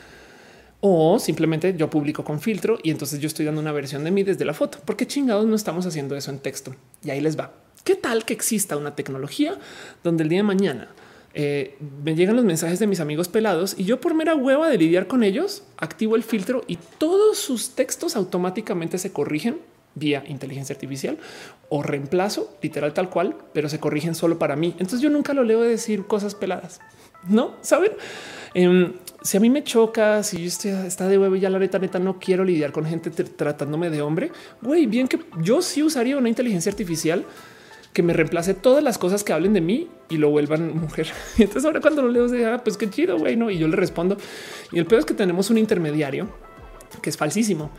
O simplemente yo publico con filtro y entonces yo estoy dando una versión de mí desde la foto. ¿Por qué chingados no estamos haciendo eso en texto? Y ahí les va. ¿Qué tal que exista una tecnología donde el día de mañana eh, me llegan los mensajes de mis amigos pelados y yo por mera hueva de lidiar con ellos activo el filtro y todos sus textos automáticamente se corrigen vía inteligencia artificial o reemplazo literal tal cual, pero se corrigen solo para mí. Entonces yo nunca lo leo de decir cosas peladas. no saben. Em, si a mí me choca, si yo estoy, está de huevo ya la neta, neta, no quiero lidiar con gente tratándome de hombre, güey, bien que yo sí usaría una inteligencia artificial que me reemplace todas las cosas que hablen de mí y lo vuelvan mujer. Y entonces ahora cuando lo leo, de, ah, pues qué chido, güey, no? Y yo le respondo. Y el peor es que tenemos un intermediario que es falsísimo.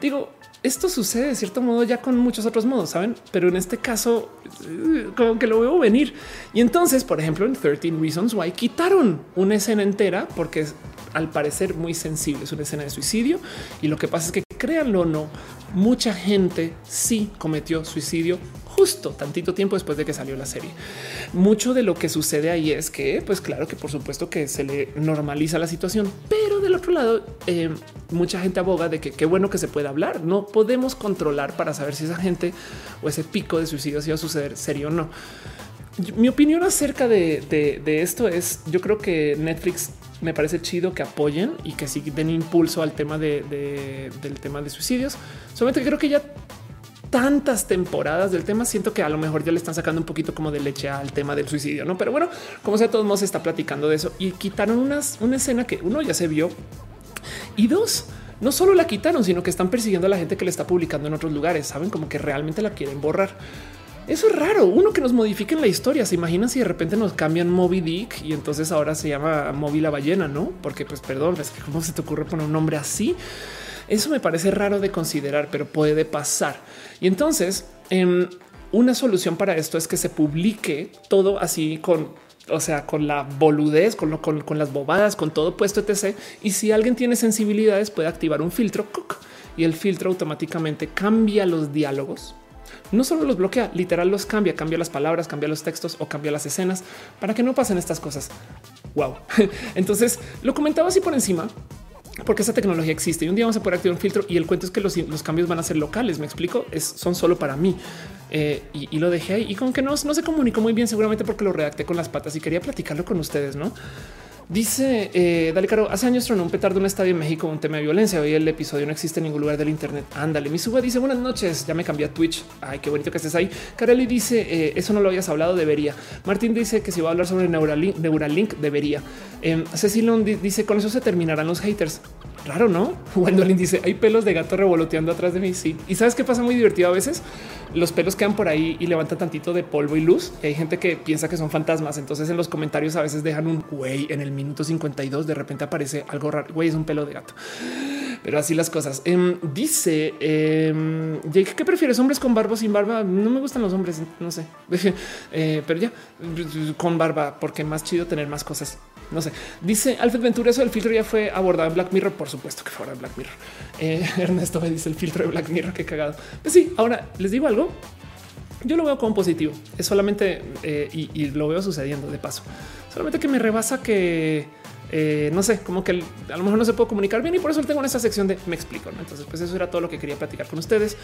Digo, esto sucede de cierto modo ya con muchos otros modos, saben? Pero en este caso, eh, como que lo veo venir. Y entonces, por ejemplo, en 13 Reasons Why quitaron una escena entera porque es al parecer muy sensible. Es una escena de suicidio y lo que pasa es que créanlo o no, mucha gente sí cometió suicidio justo tantito tiempo después de que salió la serie. Mucho de lo que sucede ahí es que, pues claro que por supuesto que se le normaliza la situación, pero del otro lado, eh, mucha gente aboga de que qué bueno que se pueda hablar. No podemos controlar para saber si esa gente o ese pico de suicidio iba a suceder serio o no. Mi opinión acerca de, esto es, yo creo que Netflix me parece chido que apoyen y que sí den impulso al tema de, del tema de suicidios. Solamente creo que ya tantas temporadas del tema, siento que a lo mejor ya le están sacando un poquito como de leche al tema del suicidio, no? Pero bueno, como sea, todos modos se está platicando de eso y quitaron unas, una escena que uno ya se vio y dos, no solo la quitaron, sino que están persiguiendo a la gente que le está publicando en otros lugares. Saben como que realmente la quieren borrar. Eso es raro. Uno que nos modifiquen la historia. Se imaginan si de repente nos cambian Moby Dick y entonces ahora se llama Moby la ballena, no? Porque, pues, perdón, es que cómo se te ocurre poner un nombre así. Eso me parece raro de considerar, pero puede pasar. Y entonces, em, una solución para esto es que se publique todo así con o sea, con la boludez, con, con, las bobadas, con todo puesto, etc. Y si alguien tiene sensibilidades, puede activar un filtro y el filtro automáticamente cambia los diálogos. No solo los bloquea, literal los cambia, cambia las palabras, cambia los textos o cambia las escenas para que no pasen estas cosas. Wow. Entonces lo comentaba así por encima, porque esa tecnología existe y un día vamos a poder activar un filtro y el cuento es que los, cambios van a ser locales. Me explico, son solo para mí eh, y, lo dejé ahí y con que no, no se comunicó muy bien, seguramente porque lo redacté con las patas y quería platicarlo con ustedes, no? Dice eh, Dale Caro, hace años tronó un petardo en un estadio en México un tema de violencia. Hoy el episodio no existe en ningún lugar del Internet. Ándale, mi suba dice buenas noches. Ya me cambié a Twitch. Ay, qué bonito que estés ahí. Kareli dice eh, eso no lo habías hablado, debería. Martín dice que si va a hablar sobre Neuralink, Neuralink debería. Eh, Cecilón dice con eso se terminarán los haters. Raro, no? Wendolin dice hay pelos de gato revoloteando atrás de mí. Sí. Y sabes qué pasa muy divertido a veces los pelos quedan por ahí y levantan tantito de polvo y luz. Hay gente que piensa que son fantasmas. Entonces en los comentarios a veces dejan un güey en el minuto 52. De repente aparece algo raro. Güey, es un pelo de gato. Pero así las cosas. Em, dice eh, Jake, ¿qué prefieres? ¿Hombres con barba o sin barba? No me gustan los hombres, no sé. Eh, pero ya con barba, porque más chido tener más cosas. No sé. Dice Alfred Ventura, eso del filtro ya fue abordado en Black Mirror. Por supuesto que fue en Black Mirror. Eh, Ernesto me dice el filtro de Black Mirror. Qué cagado. Pues sí, ahora les digo algo. Yo lo veo como positivo. Es solamente eh, y, lo veo sucediendo de paso. Solamente que me rebasa que eh, no sé, como que a lo mejor no se puede comunicar bien y por eso tengo en esta sección de me explico. Entonces, pues eso era todo lo que quería platicar con ustedes.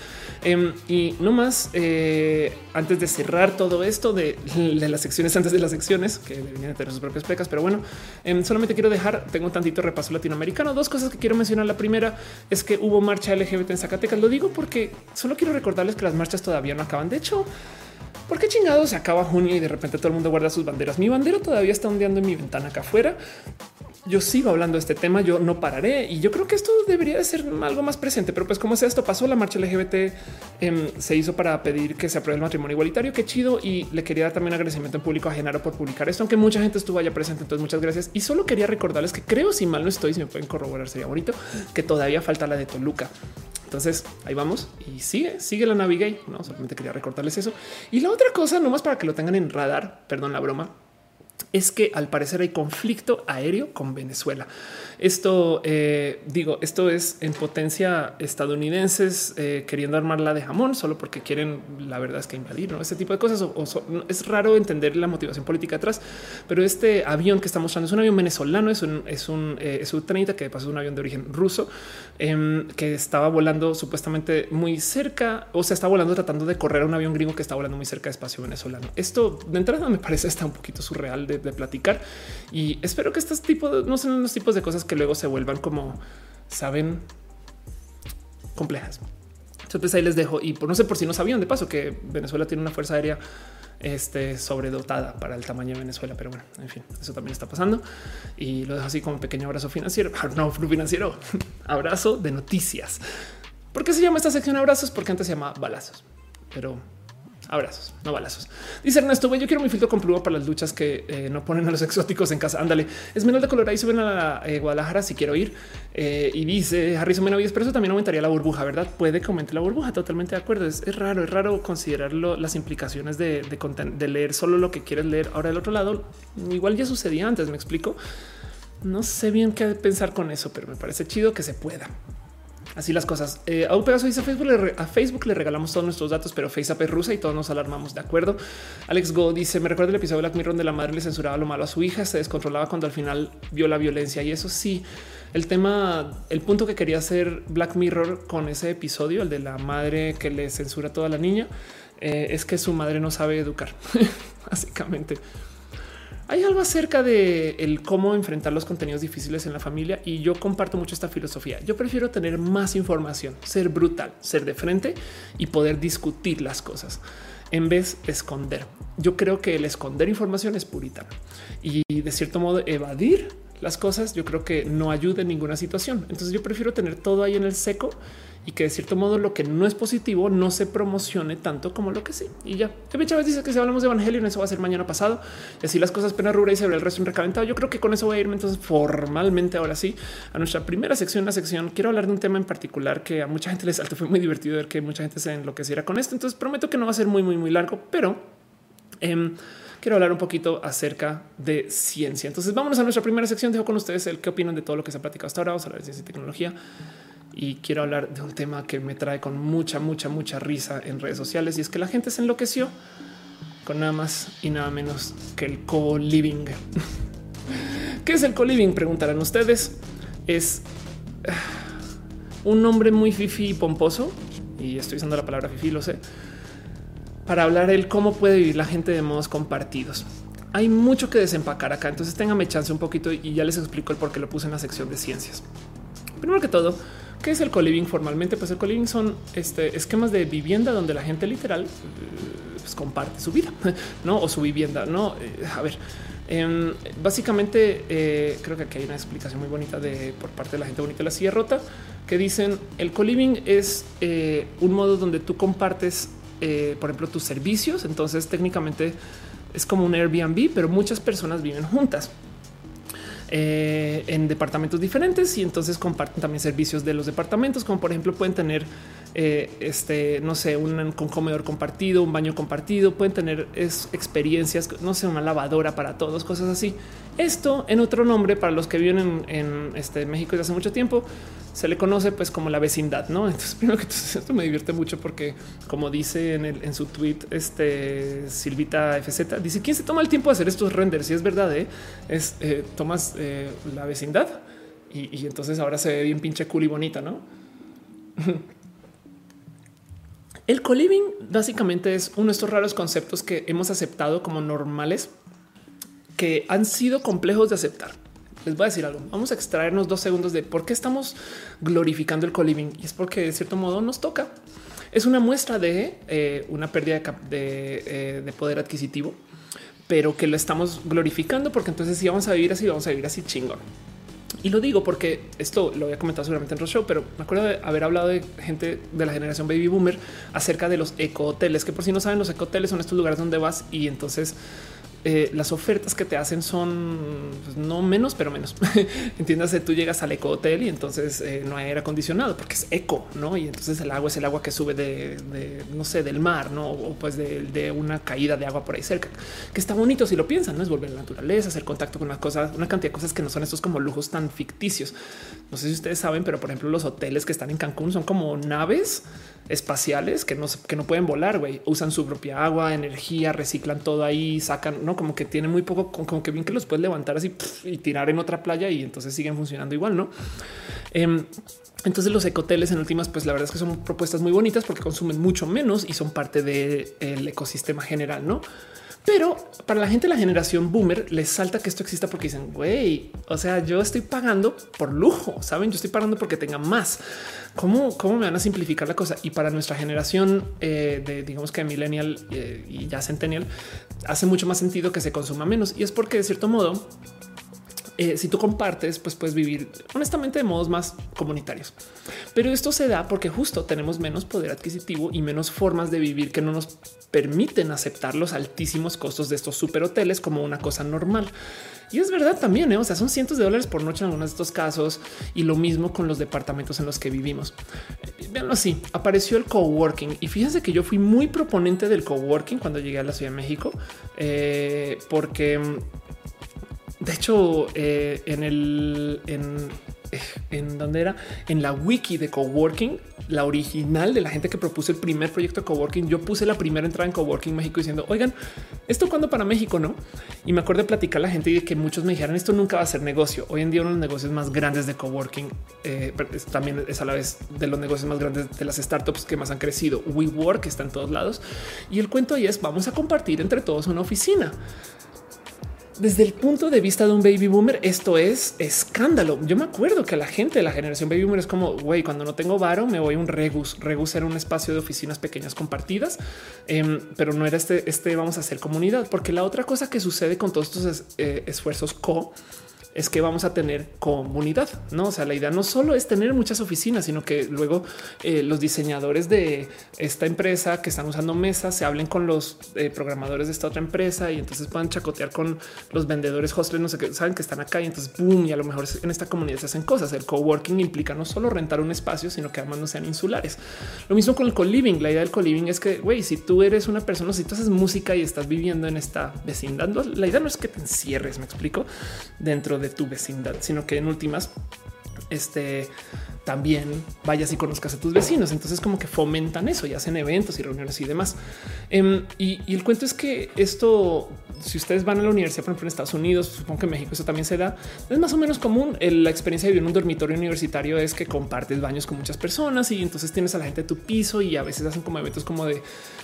Em, y no más, eh, antes de cerrar todo esto de, las secciones, antes de las secciones que deberían tener sus propias pecas, pero bueno, em, solamente quiero dejar, tengo un tantito repaso latinoamericano. Dos cosas que quiero mencionar. La primera es que hubo marcha LGBT en Zacatecas. Lo digo porque solo quiero recordarles que las marchas todavía no acaban. De hecho, ¿Por qué chingados se acaba junio y de repente todo el mundo guarda sus banderas? Mi bandera todavía está ondeando en mi ventana acá afuera yo sigo hablando de este tema, yo no pararé y yo creo que esto debería de ser algo más presente, pero pues como sea esto pasó, la marcha LGBT em, se hizo para pedir que se apruebe el matrimonio igualitario, qué chido y le quería dar también agradecimiento en público a Genaro por publicar esto, aunque mucha gente estuvo allá presente, entonces muchas gracias y solo quería recordarles que creo si mal no estoy, si me pueden corroborar sería bonito, que todavía falta la de Toluca. Entonces ahí vamos y sigue, sigue la Navigate. No solamente quería recordarles eso. Y la otra cosa, nomás para que lo tengan en radar, perdón la broma, es que al parecer hay conflicto aéreo con Venezuela. Esto eh, digo, esto es en potencia estadounidenses eh, queriendo armarla de jamón solo porque quieren, la verdad es que invadir ¿no? ese tipo de cosas. es raro entender la motivación política atrás, pero este avión que está mostrando es un avión venezolano, es un, es un eh, U-30 que pasó un avión de origen ruso em, que estaba volando supuestamente muy cerca, o sea, está volando tratando de correr a un avión gringo que está volando muy cerca de espacio venezolano. Esto de entrada me parece está un poquito surreal de, de platicar y espero que estos tipos no sean los tipos de cosas que luego se vuelvan como saben complejas. Entonces ahí les dejo y por no sé por si no sabían de paso que Venezuela tiene una fuerza aérea este, sobredotada para el tamaño de Venezuela. Pero bueno, en fin, eso también está pasando y lo dejo así como un pequeño abrazo financiero. No, financiero, abrazo de noticias. ¿Por qué se llama esta sección abrazos? Porque antes se llama balazos, pero Abrazos, no balazos. Dice Ernesto, güey, yo quiero mi filtro con pluma para las luchas que eh, no ponen a los exóticos en casa. Ándale, es menos de color ahí suben a eh, Guadalajara si quiero ir. Eh, y dice Harrison Menavides, pero eso también aumentaría la burbuja, ¿verdad? Puede que aumente la burbuja, totalmente de acuerdo. Es, raro, es raro considerarlo las implicaciones de, de leer solo lo que quieres leer. Ahora, del otro lado, igual ya sucedía antes, me explico. No sé bien qué pensar con eso, pero me parece chido que se pueda. Así las cosas. Eh, a un pedazo dice Facebook le, a Facebook le regalamos todos nuestros datos, pero FaceApp es rusa y todos nos alarmamos. De acuerdo. Alex Go dice: Me recuerda el episodio de Black Mirror donde la madre le censuraba lo malo a su hija, se descontrolaba cuando al final vio la violencia. Y eso sí, el tema, el punto que quería hacer Black Mirror con ese episodio, el de la madre que le censura a toda la niña, eh, es que su madre no sabe educar, básicamente. Hay algo acerca de el cómo enfrentar los contenidos difíciles en la familia y yo comparto mucho esta filosofía. Yo prefiero tener más información, ser brutal, ser de frente y poder discutir las cosas en vez de esconder. Yo creo que el esconder información es puritano y de cierto modo evadir las cosas yo creo que no ayuda en ninguna situación. Entonces yo prefiero tener todo ahí en el seco y que de cierto modo lo que no es positivo no se promocione tanto como lo que sí. Y ya. Kevin Chávez dice que si hablamos de Evangelio, eso va a ser mañana pasado. Y así las cosas pena rubra y se ve el resto en recalentado. Yo creo que con eso voy a irme entonces formalmente ahora sí a nuestra primera sección. La sección quiero hablar de un tema en particular que a mucha gente les saltó. Fue muy divertido ver que mucha gente se enloqueciera con esto. Entonces prometo que no va a ser muy, muy, muy largo, pero em, quiero hablar un poquito acerca de ciencia. Entonces vámonos a nuestra primera sección. Dejo con ustedes el qué opinan de todo lo que se ha platicado hasta ahora. Vamos a hablar de ciencia y tecnología y quiero hablar de un tema que me trae con mucha, mucha, mucha risa en redes sociales y es que la gente se enloqueció con nada más y nada menos que el co-living. ¿Qué es el co-living? Preguntarán ustedes. Es ah, un nombre muy fifi y pomposo y estoy usando la palabra fifi, lo sé, para hablar el cómo puede vivir la gente de modos compartidos. Hay mucho que desempacar acá, entonces téngame chance un poquito y ya les explico el por qué lo puse en la sección de ciencias. Primero que todo, ¿Qué es el co-living formalmente? Pues el co-living son este, esquemas de vivienda donde la gente literal eh, pues, comparte su vida ¿no? o su vivienda. No, eh, a ver, em, básicamente eh, creo que aquí hay una explicación muy bonita de por parte de la gente bonita de la silla rota que dicen el co-living es un modo donde tú compartes, por ejemplo, tus servicios. Entonces técnicamente es como un Airbnb, pero muchas personas viven juntas. Eh, en departamentos diferentes y entonces comparten también servicios de los departamentos, como por ejemplo pueden tener eh, este, no sé, un, comedor compartido, un baño compartido, pueden tener experiencias, no sé, una lavadora para todos, cosas así. Esto en otro nombre para los que viven en, este, México desde hace mucho tiempo se le conoce pues como la vecindad, ¿no? Entonces, primero que esto me divierte mucho porque como dice en, su tweet, este Silvita FZ, dice, ¿quién se toma el tiempo de hacer estos renders? Si es verdad, ¿eh? es eh, tomas eh, la vecindad y, entonces ahora se ve bien pinche cool y bonita, ¿no? El co-living básicamente es uno de estos raros conceptos que hemos aceptado como normales que han sido complejos de aceptar les voy a decir algo. Vamos a extraernos dos segundos de por qué estamos glorificando el co-living y es porque de cierto modo nos toca. Es una muestra de eh, una pérdida eh, de, poder adquisitivo, pero que lo estamos glorificando porque entonces si vamos a vivir así, vamos a vivir así chingón. Y lo digo porque esto lo había comentado seguramente en otro show, pero me acuerdo de haber hablado de gente de la generación baby boomer acerca de los eco hoteles, que por si no saben, los eco hoteles son estos lugares donde vas y entonces eh, las ofertas que te hacen son pues, no menos, pero menos. Entiéndase, tú llegas al eco hotel y entonces eh, no hay aire acondicionado porque es eco, no? Y entonces el agua es el agua que sube de, no sé, del mar, no? O pues de, una caída de agua por ahí cerca, que está bonito si lo piensan, no es volver a la naturaleza, hacer contacto con las cosas, una cantidad de cosas que no son estos como lujos tan ficticios. No sé si ustedes saben, pero por ejemplo, los hoteles que están en Cancún son como naves espaciales que no, que no pueden volar, güey. Usan su propia agua, energía, reciclan todo ahí, sacan, no como que tiene muy poco, como que bien que los puedes levantar así y tirar en otra playa y entonces siguen funcionando igual, no? Em, entonces los ecoteles en últimas, pues la verdad es que son propuestas muy bonitas porque consumen mucho menos y son parte del ecosistema general, no? Pero para la gente de la generación boomer les salta que esto exista porque dicen, güey, o sea, yo estoy pagando por lujo, saben, yo estoy pagando porque tenga más. ¿Cómo, cómo me van a simplificar la cosa? Y para nuestra generación eh, de, digamos que millennial eh, y ya centennial, hace mucho más sentido que se consuma menos. Y es porque de cierto modo eh, si tú compartes, pues puedes vivir honestamente de modos más comunitarios. Pero esto se da porque justo tenemos menos poder adquisitivo y menos formas de vivir que no nos permiten aceptar los altísimos costos de estos super hoteles como una cosa normal. Y es verdad también, ¿eh? o sea, son cientos de dólares por noche en algunos de estos casos y lo mismo con los departamentos en los que vivimos. Eh, Veanlo así, apareció el coworking y fíjense que yo fui muy proponente del coworking cuando llegué a la Ciudad de México, porque mm, de hecho, eh, en el en, en donde era en la wiki de coworking, la original de la gente que propuso el primer proyecto de coworking, yo puse la primera entrada en coworking México diciendo, oigan, esto cuando para México, no? Y me acuerdo de platicar a la gente y de que muchos me dijeron esto nunca va a ser negocio. Hoy en día uno de los negocios más grandes de coworking eh, también es a la vez de los negocios más grandes de las startups que más han crecido. WeWork está en todos lados y el cuento ahí es vamos a compartir entre todos una oficina desde el punto de vista de un baby boomer, esto es escándalo. Yo me acuerdo que la gente de la generación baby boomer es como, güey, cuando no tengo varo, me voy a un regus. Regus era un espacio de oficinas pequeñas compartidas, em, pero no era este, este vamos a hacer comunidad, porque la otra cosa que sucede con todos estos eh, esfuerzos co es que vamos a tener comunidad. No, o sea, la idea no solo es tener muchas oficinas, sino que luego eh, los diseñadores de esta empresa que están usando mesas se hablen con los eh, programadores de esta otra empresa y entonces puedan chacotear con los vendedores hostels, no sé qué saben que están acá y entonces boom. Y a lo mejor en esta comunidad se hacen cosas. El coworking implica no solo rentar un espacio, sino que además no sean insulares. Lo mismo con el co-living. La idea del co-living es que, güey, si tú eres una persona, si tú haces música y estás viviendo en esta vecindad, la idea no es que te encierres, me explico, dentro de tu vecindad, sino que en últimas este también vayas y conozcas a tus vecinos. Entonces como que fomentan eso y hacen eventos y reuniones y demás. Em, y, y, el cuento es que esto, si ustedes van a la universidad, por ejemplo, en Estados Unidos, supongo que en México eso también se da, es más o menos común. La experiencia de vivir en un dormitorio universitario es que compartes baños con muchas personas y entonces tienes a la gente de tu piso y a veces hacen como eventos como de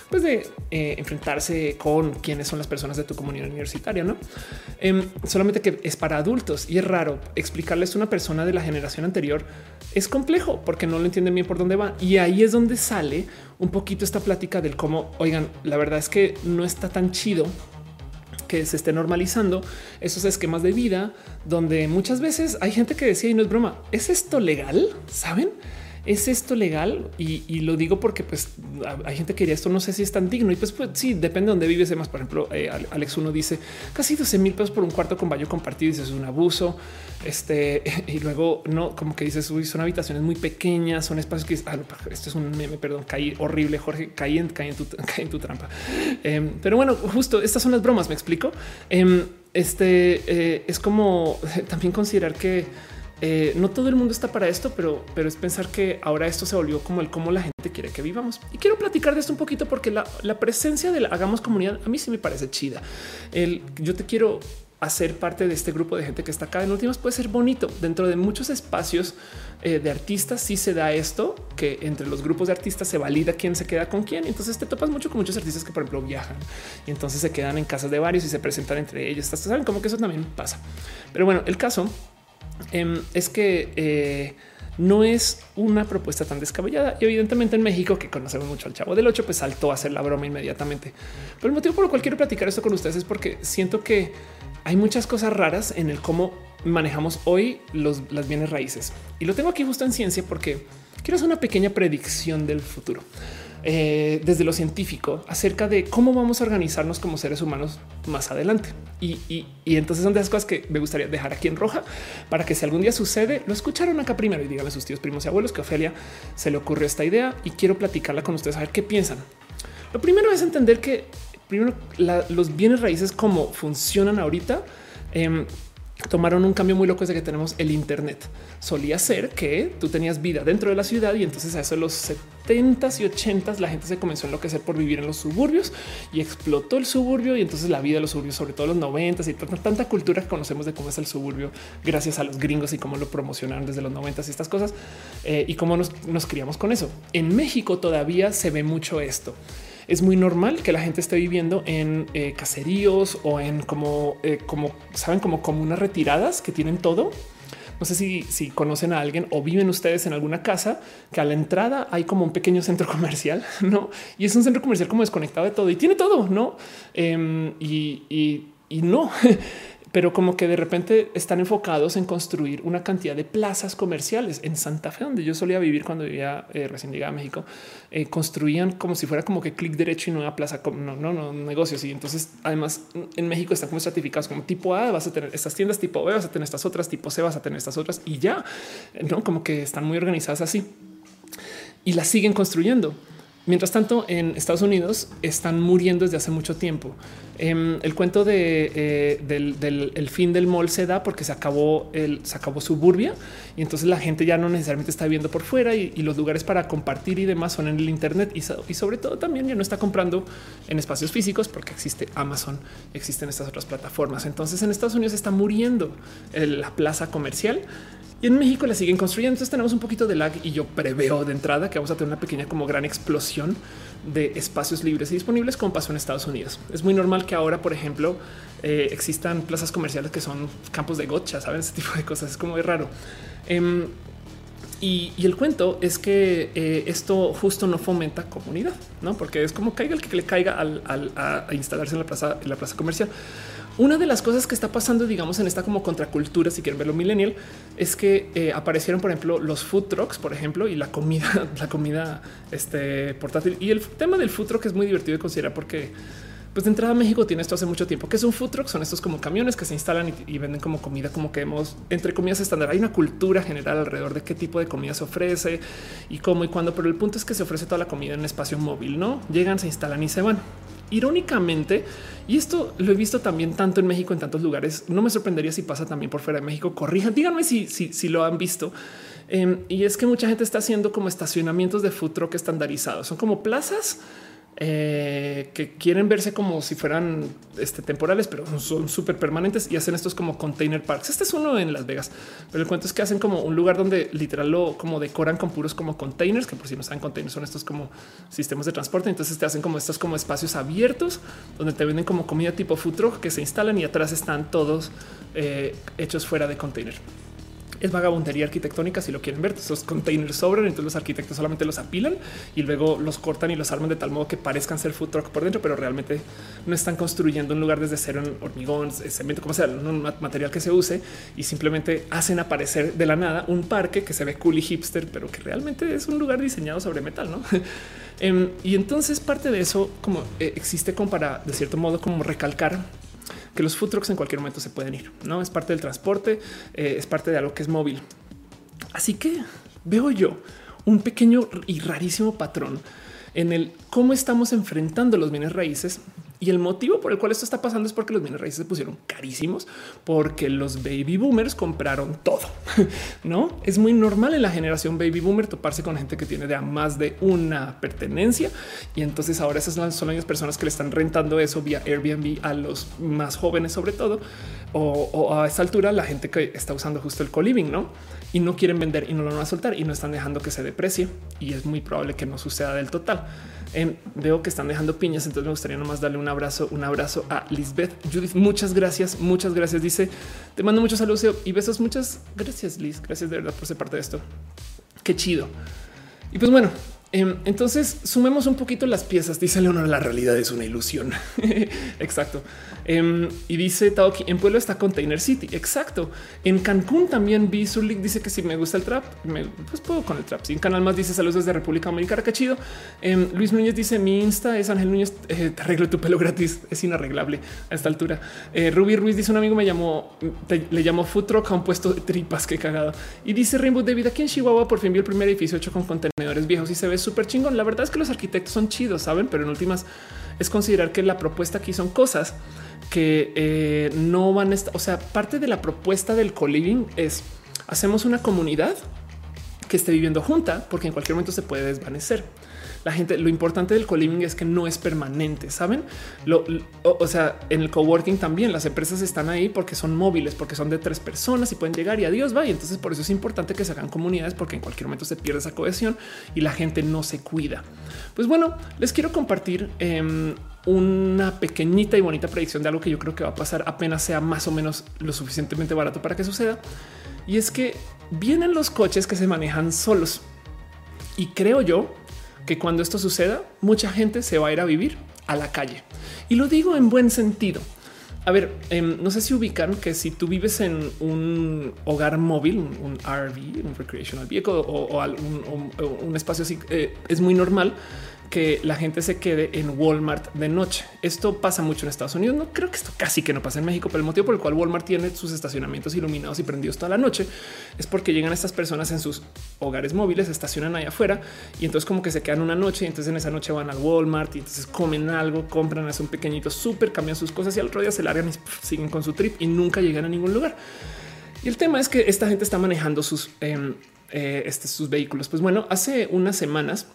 pues de eh, enfrentarse con quiénes son las personas de tu comunidad universitaria, no em, solamente que es para adultos y es raro explicarles a una persona de la generación anterior. Es complejo porque no lo entienden bien por dónde va. Y ahí es donde sale un poquito esta plática del cómo, oigan, la verdad es que no está tan chido que se esté normalizando esos esquemas de vida donde muchas veces hay gente que decía y no es broma, ¿es esto legal? ¿Saben? ¿Es esto legal? Y, lo digo porque pues hay gente que diría esto no sé si es tan digno y pues, pues sí, depende de dónde vives. Más, por ejemplo, eh, Alex uno dice casi 12 mil pesos por un cuarto con baño compartido. Dice es un abuso. Este y luego no como que dices uy, son habitaciones muy pequeñas, son espacios que ah, esto es un meme, perdón, caí horrible. Jorge, caí en, caí en, tu, caí en tu trampa. Em, pero bueno, justo estas son las bromas. Me explico. Em, este eh, es como también considerar que eh, no todo el mundo está para esto, pero, pero es pensar que ahora esto se volvió como el cómo la gente quiere que vivamos. Y quiero platicar de esto un poquito porque la, presencia de la hagamos comunidad a mí sí me parece chida. El yo te quiero hacer parte de este grupo de gente que está acá en últimas puede ser bonito dentro de muchos espacios eh, de artistas. Si se da esto que entre los grupos de artistas se valida quién se queda con quién. Entonces te topas mucho con muchos artistas que, por ejemplo, viajan y entonces se quedan en casas de varios y se presentan entre ellos. Saben como que eso también pasa. Pero bueno, el caso Em, es que eh, no es una propuesta tan descabellada y evidentemente en México que conocemos mucho al chavo del 8 pues saltó a hacer la broma inmediatamente. Pero el motivo por el cual quiero platicar esto con ustedes es porque siento que hay muchas cosas raras en el cómo manejamos hoy los, las bienes raíces y lo tengo aquí justo en ciencia porque quiero hacer una pequeña predicción del futuro. Eh, desde lo científico acerca de cómo vamos a organizarnos como seres humanos más adelante. Y, entonces son de las cosas que me gustaría dejar aquí en roja para que si algún día sucede, lo escucharon acá primero y díganle a sus tíos, primos y abuelos que Ofelia se le ocurrió esta idea y quiero platicarla con ustedes a ver qué piensan. Lo primero es entender que primero los bienes raíces como funcionan ahorita. Em, tomaron un cambio muy loco desde que tenemos el Internet. Solía ser que tú tenías vida dentro de la ciudad y entonces a eso de los 70s y 80s la gente se comenzó a enloquecer por vivir en los suburbios y explotó el suburbio y entonces la vida de los suburbios, sobre todo los 90s y tanta, cultura que conocemos de cómo es el suburbio gracias a los gringos y cómo lo promocionaron desde los 90s y estas cosas eh, y cómo nos criamos con eso. En México todavía se ve mucho esto. Es muy normal que la gente esté viviendo en eh, caseríos o en como, eh, como saben, como comunas retiradas que tienen todo. No sé si, si conocen a alguien o viven ustedes en alguna casa que a la entrada hay como un pequeño centro comercial, no? Y es un centro comercial como desconectado de todo y tiene todo, no? Em, y, y, y no. pero como que de repente están enfocados en construir una cantidad de plazas comerciales en Santa Fe, donde yo solía vivir cuando vivía eh, recién llegada a México. Eh, construían como si fuera como que clic derecho y nueva plaza, no, no, no negocios. Y entonces, además, en México están como estratificados como tipo A, vas a tener estas tiendas, tipo B, vas a tener estas otras, tipo C, vas a tener estas otras y ya no como que están muy organizadas así y las siguen construyendo. Mientras tanto, en Estados Unidos están muriendo desde hace mucho tiempo. Em, el cuento eh, del, el fin del mall se da porque se acabó el se acabó suburbia y entonces la gente ya no necesariamente está viviendo por fuera y, los lugares para compartir y demás son en el Internet y, sobre todo también ya no está comprando en espacios físicos porque existe Amazon, existen estas otras plataformas. Entonces en Estados Unidos está muriendo la plaza comercial y en México la siguen construyendo. Entonces tenemos un poquito de lag y yo preveo de entrada que vamos a tener una pequeña como gran explosión de espacios libres y disponibles como pasó en Estados Unidos. Es muy normal que ahora, por ejemplo, eh, existan plazas comerciales que son campos de gotcha, saben ese tipo de cosas. Es como de raro. Em, y, el cuento es que eh, esto justo no fomenta comunidad, no? Porque es como caiga el que le caiga al, a instalarse en la plaza, en la plaza comercial. Una de las cosas que está pasando, digamos, en esta como contracultura, si quieren verlo millennial, es que eh, aparecieron, por ejemplo, los food trucks, por ejemplo, y la comida, la comida este, portátil. Y el tema del food truck es muy divertido de considerar porque pues de entrada México tiene esto hace mucho tiempo, que es un food truck, son estos como camiones que se instalan y, venden como comida, como que hemos entre comidas estándar. Hay una cultura general alrededor de qué tipo de comida se ofrece y cómo y cuándo, pero el punto es que se ofrece toda la comida en un espacio móvil, no llegan, se instalan y se van. Irónicamente, y esto lo he visto también tanto en México, en tantos lugares, no me sorprendería si pasa también por fuera de México. Corrijan, díganme si, si, si lo han visto. Em, y es que mucha gente está haciendo como estacionamientos de food truck estandarizados. Son como plazas eh, que quieren verse como si fueran este, temporales, pero son súper permanentes y hacen estos como container parks. Este es uno en Las Vegas, pero el cuento es que hacen como un lugar donde literal lo como decoran con puros como containers, que por si no saben containers son estos como sistemas de transporte. Entonces te hacen como estos como espacios abiertos donde te venden como comida tipo food truck que se instalan y atrás están todos eh, hechos fuera de container es vagabundería arquitectónica. Si lo quieren ver, esos containers sobran, entonces los arquitectos solamente los apilan y luego los cortan y los arman de tal modo que parezcan ser food truck por dentro, pero realmente no están construyendo un lugar desde cero en hormigón, cemento, como sea, un material que se use y simplemente hacen aparecer de la nada un parque que se ve cool y hipster, pero que realmente es un lugar diseñado sobre metal, no? Em, y entonces parte de eso como eh, existe como para de cierto modo como recalcar que los food trucks en cualquier momento se pueden ir. No es parte del transporte, eh, es parte de algo que es móvil. Así que veo yo un pequeño y rarísimo patrón en el cómo estamos enfrentando los bienes raíces y el motivo por el cual esto está pasando es porque los bienes raíces se pusieron carísimos, porque los baby boomers compraron todo. No es muy normal en la generación baby boomer toparse con gente que tiene de más de una pertenencia. Y entonces ahora esas son las personas que le están rentando eso vía Airbnb a los más jóvenes, sobre todo, o, a esta altura, la gente que está usando justo el co-living, no? Y no quieren vender y no lo van a soltar y no están dejando que se deprecie. Y es muy probable que no suceda del total. Em, veo que están dejando piñas, entonces me gustaría nomás darle un abrazo, un abrazo a Lisbeth. Judith, muchas gracias, muchas gracias. Dice, te mando muchos saludos y besos. Muchas gracias, Liz. Gracias de verdad por ser parte de esto. Qué chido. Y pues bueno, Em, entonces sumemos un poquito las piezas. Dice Leonor, la realidad es una ilusión. Exacto. Em, y dice Taoki en Pueblo está Container City. Exacto. En Cancún también vi Zulik. Dice que si me gusta el trap, me, pues puedo con el trap. Sin canal más dice saludos desde República Dominicana. Qué chido. Em, Luis Núñez dice mi Insta es Ángel Núñez. Eh, te arreglo tu pelo gratis. Es inarreglable a esta altura. Eh, Ruby Ruiz dice un amigo me llamó, le llamó Food Truck a un puesto de tripas. Qué cagado. Y dice Rainbow David aquí en Chihuahua por fin vi el primer edificio hecho con contenedores viejos y se ve súper chingón. La verdad es que los arquitectos son chidos, saben, pero en últimas es considerar que la propuesta aquí son cosas que eh, no van a estar. O sea, parte de la propuesta del co-living es hacemos una comunidad que esté viviendo junta, porque en cualquier momento se puede desvanecer. la gente, lo importante del co-living es que no es permanente, saben? Lo, o, sea, en el coworking también las empresas están ahí porque son móviles, porque son de tres personas y pueden llegar y adiós va. Y entonces por eso es importante que se hagan comunidades porque en cualquier momento se pierde esa cohesión y la gente no se cuida. Pues bueno, les quiero compartir em, una pequeñita y bonita predicción de algo que yo creo que va a pasar apenas sea más o menos lo suficientemente barato para que suceda. Y es que vienen los coches que se manejan solos. Y creo yo que cuando esto suceda, mucha gente se va a ir a vivir a la calle. Y lo digo en buen sentido. A ver, em, no sé si ubican que si tú vives en un hogar móvil, un, RV, un recreational vehicle o, un, espacio así, eh, es muy normal que la gente se quede en Walmart de noche. Esto pasa mucho en Estados Unidos. No creo que esto casi que no pasa en México, pero el motivo por el cual Walmart tiene sus estacionamientos iluminados y prendidos toda la noche es porque llegan estas personas en sus hogares móviles, estacionan ahí afuera y entonces como que se quedan una noche y entonces en esa noche van al Walmart y entonces comen algo, compran, hacen un pequeñito súper, cambian sus cosas y al otro día se largan y siguen con su trip y nunca llegan a ningún lugar. Y el tema es que esta gente está manejando sus, em, eh, este, sus vehículos. Pues bueno, hace unas semanas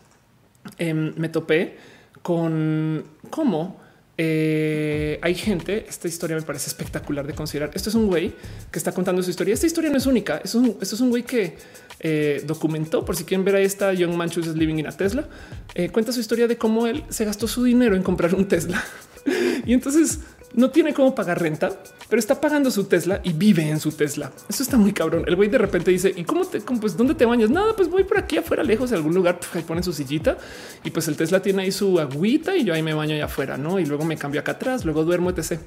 Em, me topé con cómo eh, hay gente. Esta historia me parece espectacular de considerar. Esto es un güey que está contando su historia. Esta historia no es única. Es un, esto es un güey que eh, documentó. Por si quieren ver ahí está Young Man is Living in a Tesla. Eh, cuenta su historia de cómo él se gastó su dinero en comprar un Tesla. y entonces no tiene cómo pagar renta, pero está pagando su Tesla y vive en su Tesla. Eso está muy cabrón. El güey de repente dice, ¿y cómo te, pues dónde te bañas? Nada, pues voy por aquí afuera, lejos de algún lugar, ahí ponen su sillita y pues el Tesla tiene ahí su agüita y yo ahí me baño allá afuera, ¿no? Y luego me cambio acá atrás, luego duermo, etc.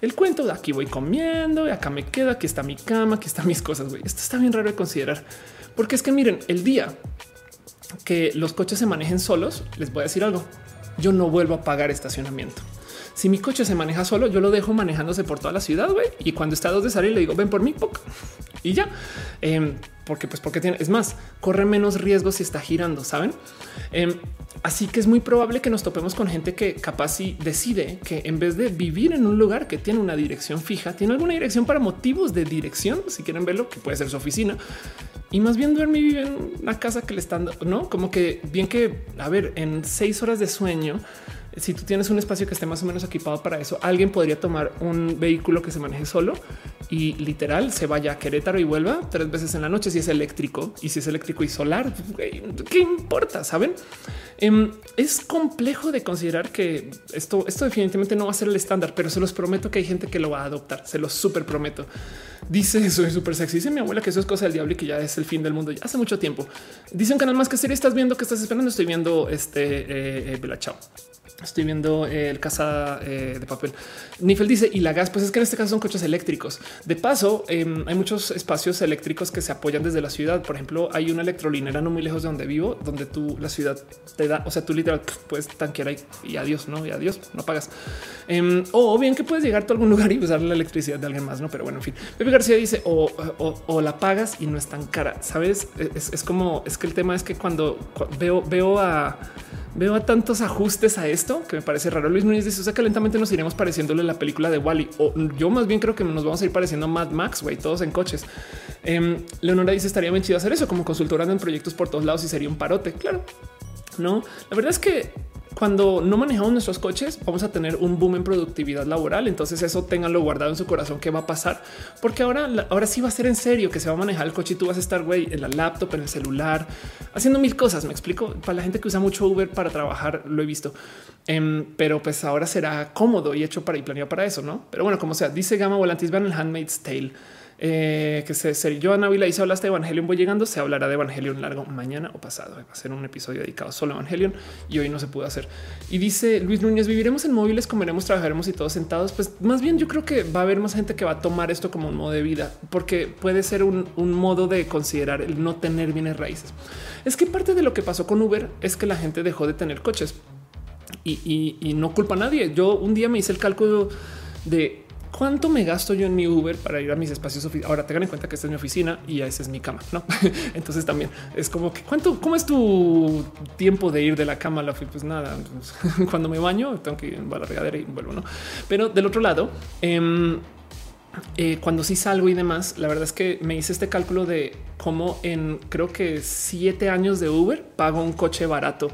El cuento de aquí voy comiendo, y acá me quedo, aquí está mi cama, aquí están mis cosas, güey. Esto está bien raro de considerar, porque es que miren, el día que los coches se manejen solos, les voy a decir algo, yo no vuelvo a pagar estacionamiento. Si mi coche se maneja solo, yo lo dejo manejándose por toda la ciudad. Y cuando está a dos de salir, le digo, ven por mí, y ya. Em, porque, pues, porque tiene, es más, corre menos riesgo si está girando, saben? Em, así que es muy probable que nos topemos con gente que capaz y decide que en vez de vivir en un lugar que tiene una dirección fija, tiene alguna dirección para motivos de dirección. Si quieren verlo, que puede ser su oficina y más bien duerme y vive en una casa que le están, no como que bien que, a ver, en seis horas de sueño, si tú tienes un espacio que esté más o menos equipado para eso, alguien podría tomar un vehículo que se maneje solo y literal se vaya a Querétaro y vuelva tres veces en la noche si es eléctrico y si es eléctrico y solar, ¿qué importa? Saben? Em, es complejo de considerar que esto, esto definitivamente no va a ser el estándar, pero se los prometo que hay gente que lo va a adoptar. Se los súper prometo. Dice soy súper sexy. Dice mi abuela que eso es cosa del diablo y que ya es el fin del mundo. Ya hace mucho tiempo. Dice un canal más que serie estás viendo que estás esperando. Estoy viendo este eh, eh. Estoy viendo eh, el casa eh, de papel. Nifel dice y la gas, pues es que en este caso son coches eléctricos. De paso, em, hay muchos espacios eléctricos que se apoyan desde la ciudad. Por ejemplo, hay una electrolinera no muy lejos de donde vivo, donde tú la ciudad te da, o sea, tú literal puedes tanquear ahí y adiós, no? Y adiós, no pagas. Em, o bien que puedes llegar a algún lugar y usar la electricidad de alguien más, no? Pero bueno, en fin, Pepe García dice o, la pagas y no es tan cara. Sabes? Es, es como es que el tema es que cuando veo, veo a veo a tantos ajustes a esto que me parece raro. Luis Núñez dice: O sea, que lentamente nos iremos pareciéndole la película de Wally. O yo más bien creo que nos vamos a ir pareciendo a Mad Max, güey, todos en coches. Eh, Leonora dice: Estaría bien chido hacer eso como consultora en proyectos por todos lados y sería un parote. Claro, no, la verdad es que cuando no manejamos nuestros coches, vamos a tener un boom en productividad laboral. Entonces, eso ténganlo guardado en su corazón. ¿Qué va a pasar? Porque ahora, ahora sí va a ser en serio que se va a manejar el coche y tú vas a estar güey, en la laptop, en el celular, haciendo mil cosas. Me explico para la gente que usa mucho Uber para trabajar, lo he visto. Em, pero pues ahora será cómodo y hecho para y planeado para eso, no? Pero bueno, como sea, dice Gama Volantis, van el Handmaid's Tale. Eh, que se ser yo Ana hizo hablaste de Evangelion voy llegando se hablará de Evangelion largo mañana o pasado. Va a ser un episodio dedicado solo a Evangelion y hoy no se pudo hacer. Y dice Luis Núñez viviremos en móviles comeremos trabajaremos y todos sentados pues más bien yo creo que va a haber más gente que va a tomar esto como un modo de vida porque puede ser un, modo de considerar el no tener bienes raíces. Es que parte de lo que pasó con Uber es que la gente dejó de tener coches y, y no culpa a nadie. Yo un día me hice el cálculo de cuánto me gasto yo en mi Uber para ir a mis espacios. Ahora tengan en cuenta que esta es mi oficina y esa es mi cama. No, entonces también es como que cuánto, cómo es tu tiempo de ir de la cama a la Pues nada, cuando me baño tengo que ir a la regadera y vuelvo. No, pero del otro lado, em, eh, cuando sí salgo y demás, la verdad es que me hice este cálculo de cómo en creo que siete años de Uber pago un coche barato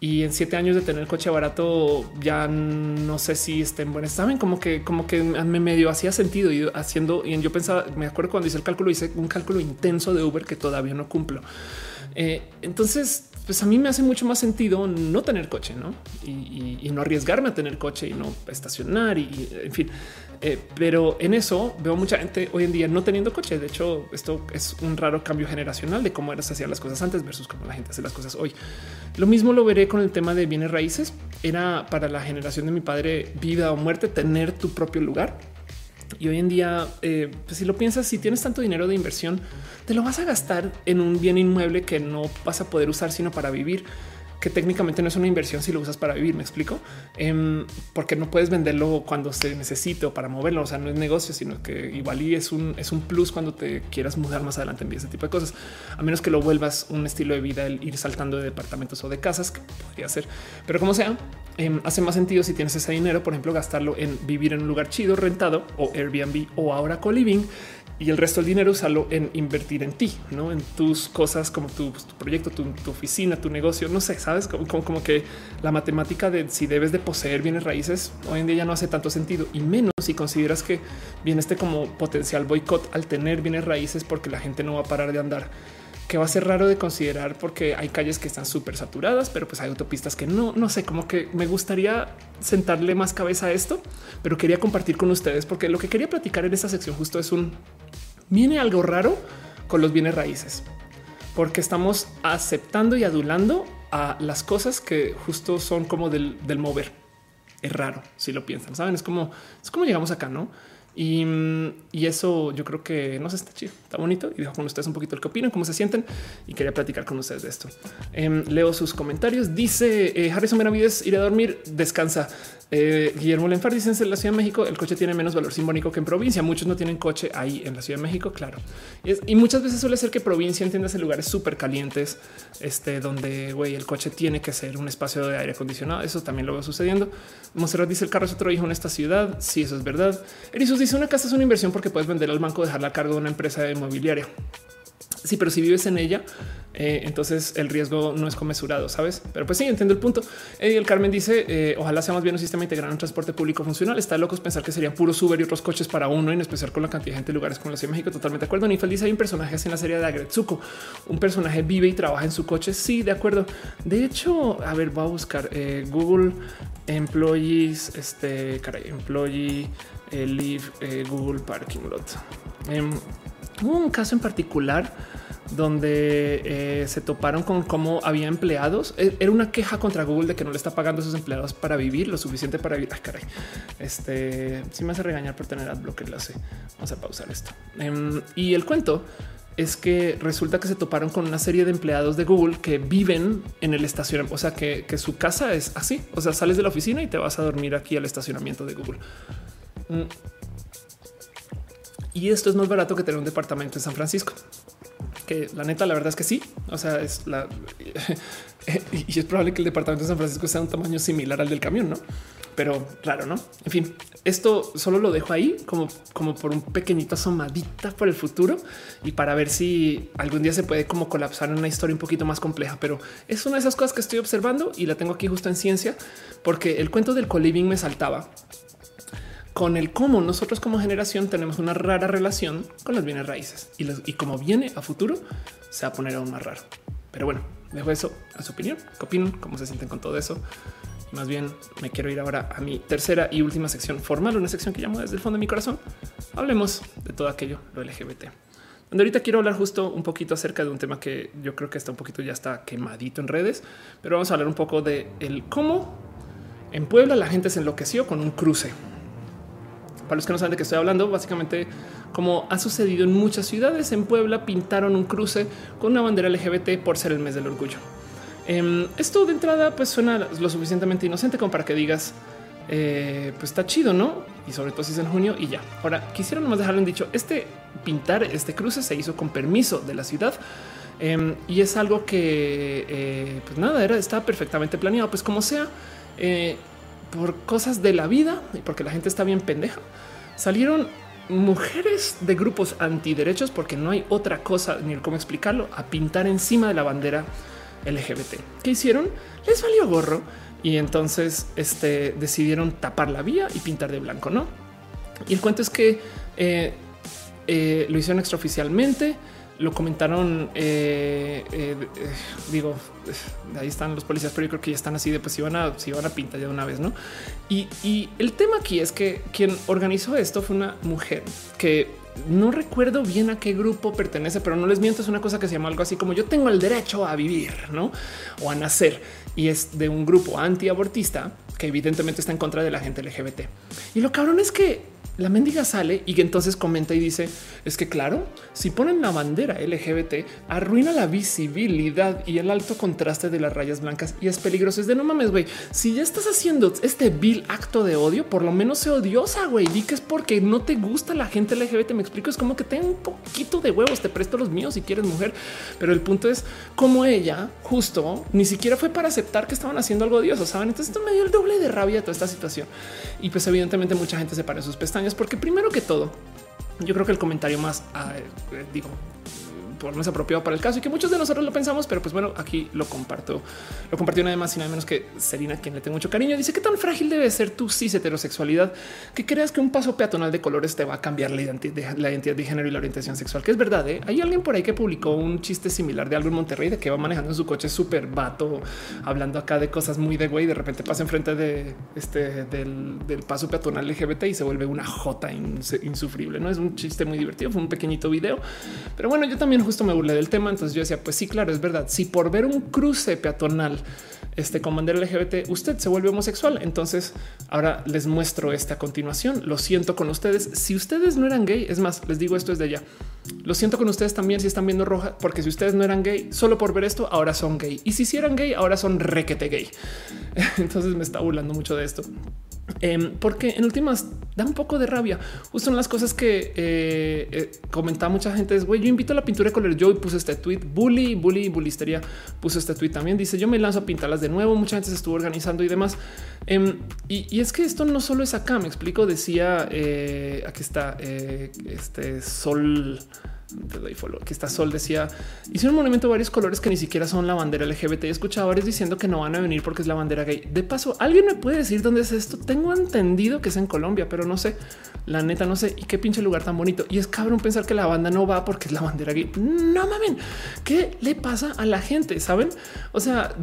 y en siete años de tener coche barato ya no sé si estén buenas. Saben como que como que me medio hacía sentido y haciendo y yo pensaba, me acuerdo cuando hice el cálculo, hice un cálculo intenso de Uber que todavía no cumplo. Eh, entonces, pues a mí me hace mucho más sentido no tener coche, ¿no? Y, no arriesgarme a tener coche y no estacionar y, en fin. Eh, pero en eso veo mucha gente hoy en día no teniendo coche. De hecho, esto es un raro cambio generacional de cómo eras hacían las cosas antes versus cómo la gente hace las cosas hoy. Lo mismo lo veré con el tema de bienes raíces. Era para la generación de mi padre vida o muerte tener tu propio lugar. Y hoy en día, eh, pues si lo piensas, si tienes tanto dinero de inversión, te lo vas a gastar en un bien inmueble que no vas a poder usar sino para vivir que técnicamente no es una inversión si lo usas para vivir. Me explico em, porque no puedes venderlo cuando se necesite o para moverlo. O sea, no es negocio, sino que igual y es un, es un plus cuando te quieras mudar más adelante en ese tipo de cosas, a menos que lo vuelvas un estilo de vida, el ir saltando de departamentos o de casas que podría ser, pero como sea, em, hace más sentido si tienes ese dinero, por ejemplo, gastarlo en vivir en un lugar chido, rentado o Airbnb o ahora co-living y el resto del dinero usarlo en invertir en ti, no en tus cosas como tu, pues, proyecto, tu, oficina, tu negocio. No sé, sabes como, como, que la matemática de si debes de poseer bienes raíces hoy en día ya no hace tanto sentido y menos si consideras que viene este como potencial boicot al tener bienes raíces porque la gente no va a parar de andar que va a ser raro de considerar porque hay calles que están súper saturadas, pero pues hay autopistas que no, no sé, como que me gustaría sentarle más cabeza a esto, pero quería compartir con ustedes porque lo que quería platicar en esta sección justo es un viene algo raro con los bienes raíces, porque estamos aceptando y adulando a las cosas que justo son como del, mover. Es raro si lo piensan, saben? Es como es como llegamos acá, no? Y, eso yo creo que no sé, está chido, está bonito y dejo con ustedes un poquito el que opinan, cómo se sienten y quería platicar con ustedes de esto. Em, leo sus comentarios. Dice eh, Harrison Benavides, iré a dormir, descansa. Eh, Guillermo Lenfar dice en la Ciudad de México el coche tiene menos valor simbólico que en provincia. Muchos no tienen coche ahí en la Ciudad de México, claro. Y, muchas veces suele ser que provincia entiendas en lugares súper calientes, este, donde güey, el coche tiene que ser un espacio de aire acondicionado. Eso también lo veo sucediendo. Monserrat dice el carro es otro hijo en esta ciudad. Sí, eso es verdad. Erisus dice una casa es una inversión porque puedes vender al banco, dejarla a cargo de una empresa inmobiliaria. Sí, pero si vives en ella, eh, entonces el riesgo no es conmesurado, sabes? Pero pues sí, entiendo el punto. Y el Carmen dice: eh, Ojalá sea más bien un sistema integrado en transporte público funcional. Está locos pensar que serían puros Uber y otros coches para uno, en especial con la cantidad de gente en lugares como la Ciudad de México. Totalmente de acuerdo. Ni feliz hay un personaje en la serie de Agretsuko. Un personaje vive y trabaja en su coche. Sí, de acuerdo. De hecho, a ver, voy a buscar eh, Google Employees, este caray, Employee Live Google Parking Lot. Em, hubo un caso en particular donde eh, se toparon con cómo había empleados. E, era una queja contra Google de que no le está pagando a sus empleados para vivir lo suficiente para vivir. Ay, caray. Este sí me hace regañar por tener adblocker. Lo sé. Vamos a pausar esto. Em, y el cuento es que resulta que se toparon con una serie de empleados de Google que viven en el estacionamiento. O sea, que su casa es así. O sea, sales de la oficina y te vas a dormir aquí al estacionamiento de Google. Mm. Y esto es más barato que tener un departamento en San Francisco que la neta, la verdad es que sí. O sea, es la y es probable que el departamento de San Francisco sea un tamaño similar al del camión, no? Pero claro, no? En fin, esto solo lo dejo ahí como, como por un pequeñito asomadita por el futuro y para ver si algún día se puede como colapsar en una historia un poquito más compleja. Pero es una de esas cosas que estoy observando y la tengo aquí justo en ciencia, porque el cuento del coliving me saltaba con el cómo nosotros como generación tenemos una rara relación con las bienes raíces y, los, como viene a futuro se va a poner aún más raro. Pero bueno, dejo eso a su opinión. ¿Qué opinan? ¿Cómo se sienten con todo eso? Más bien me quiero ir ahora a mi tercera y última sección formal, una sección que llamo desde el fondo de mi corazón. Hablemos de todo aquello, lo LGBT. Donde ahorita quiero hablar justo un poquito acerca de un tema que yo creo que está un poquito ya está quemadito en redes, pero vamos a hablar un poco de el cómo en Puebla la gente se enloqueció con un cruce para los que no saben de qué estoy hablando, básicamente como ha sucedido en muchas ciudades, en Puebla pintaron un cruce con una bandera LGBT por ser el mes del orgullo. Em, esto de entrada pues suena lo suficientemente inocente como para que digas, eh, pues está chido, ¿no? Y sobre todo si es en junio y ya. Ahora, quisiera nomás dejarlo en dicho, este pintar este cruce se hizo con permiso de la ciudad. Em, y es algo que, eh, pues nada, era, estaba perfectamente planeado. Pues como sea, eh, por cosas de la vida y porque la gente está bien pendeja, salieron mujeres de grupos antiderechos, porque no hay otra cosa ni cómo explicarlo, a pintar encima de la bandera LGBT. ¿Qué hicieron? Les valió gorro y entonces este, decidieron tapar la vía y pintar de blanco, ¿no? Y el cuento es que eh, eh, lo hicieron extraoficialmente, lo comentaron, eh, digo, ahí están los policías, pero yo creo que ya están así de pues si van a, si van a pintar ya de una vez, ¿no? Y, y el tema aquí es que quien organizó esto fue una mujer que no recuerdo bien a qué grupo pertenece, pero no les miento, es una cosa que se llama algo así como yo tengo el derecho a vivir, ¿no? O a nacer. Y es de un grupo antiabortista que evidentemente está en contra de la gente LGBT. Y lo cabrón es que la mendiga sale y que entonces comenta y dice es que claro, si ponen la bandera LGBT arruina la visibilidad y el alto contraste de las rayas blancas y es peligroso. Es de no mames, güey. Si ya estás haciendo este vil acto de odio, por lo menos se odiosa, güey. Di que es porque no te gusta la gente LGBT. Me explico. Es como que tengo un poquito de huevos. Te presto los míos si quieres mujer. Pero el punto es como ella justo ni siquiera fue para aceptar que estaban haciendo algo odioso. Saben? Entonces esto me dio el doble de rabia toda esta situación. Y pues evidentemente mucha gente se para sus porque primero que todo, yo creo que el comentario más, ah, eh, digo, por más apropiado para el caso y que muchos de nosotros lo pensamos, pero pues bueno, aquí lo comparto. Lo compartió nada más y nada menos que Serina, quien le tengo mucho cariño. Dice que tan frágil debe ser tu cis heterosexualidad que creas que un paso peatonal de colores te va a cambiar la identidad, la identidad de género y la orientación sexual, que es verdad. ¿eh? Hay alguien por ahí que publicó un chiste similar de algo en Monterrey de que va manejando en su coche súper vato, hablando acá de cosas muy de güey. De repente pasa enfrente de este del, paso peatonal LGBT y se vuelve una jota insufrible. No es un chiste muy divertido. Fue un pequeñito video, pero bueno, yo también justo me burlé del tema. Entonces yo decía, pues sí, claro, es verdad. Si por ver un cruce peatonal este bandera LGBT usted se vuelve homosexual, entonces ahora les muestro esta continuación. Lo siento con ustedes. Si ustedes no eran gay, es más, les digo esto desde ya. Lo siento con ustedes también si están viendo roja, porque si ustedes no eran gay, solo por ver esto, ahora son gay. Y si eran gay, ahora son requete gay. Entonces me está burlando mucho de esto. Em, porque en últimas da un poco de rabia. Justo en las cosas que eh, eh, comentaba mucha gente es güey, yo invito a la pintura de color. Yo puse este tweet bully, bully, bulistería puso este tweet también. Dice yo me lanzo a pintarlas de nuevo. Mucha gente se estuvo organizando y demás. Em, y, es que esto no solo es acá. Me explico. Decía eh, aquí está este sol te doy follow. Aquí está Sol decía hicieron un monumento de varios colores que ni siquiera son la bandera LGBT. He escuchado varios diciendo que no van a venir porque es la bandera gay. De paso, alguien me puede decir dónde es esto. Tengo entendido que es en Colombia, pero no sé. La neta no sé y qué pinche lugar tan bonito. Y es cabrón pensar que la banda no va porque es la bandera gay. No mamen, ¿qué le pasa a la gente? Saben? O sea,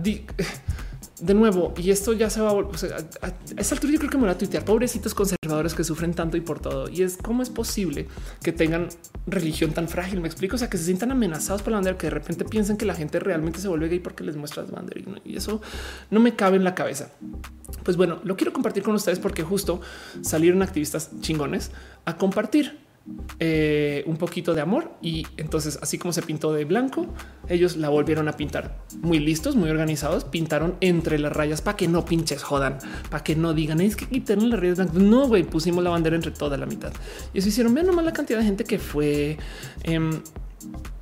de nuevo, y esto ya se va a, o a, esa altura yo creo que me va a tuitear, pobrecitos conservadores que sufren tanto y por todo. Y es cómo es posible que tengan religión tan frágil, me explico, o sea, que se sientan amenazados por la bandera, que de repente piensen que la gente realmente se vuelve gay porque les muestras bandera. Y eso no me cabe en la cabeza. Pues bueno, lo quiero compartir con ustedes porque justo salieron activistas chingones a compartir eh, un poquito de amor y entonces así como se pintó de blanco, ellos la volvieron a pintar muy listos, muy organizados, pintaron entre las rayas para que no pinches jodan, para que no digan es que quitaron las rayas blancas. No, güey, pusimos la bandera entre toda la mitad y eso hicieron. Vean nomás la cantidad de gente que fue. Em,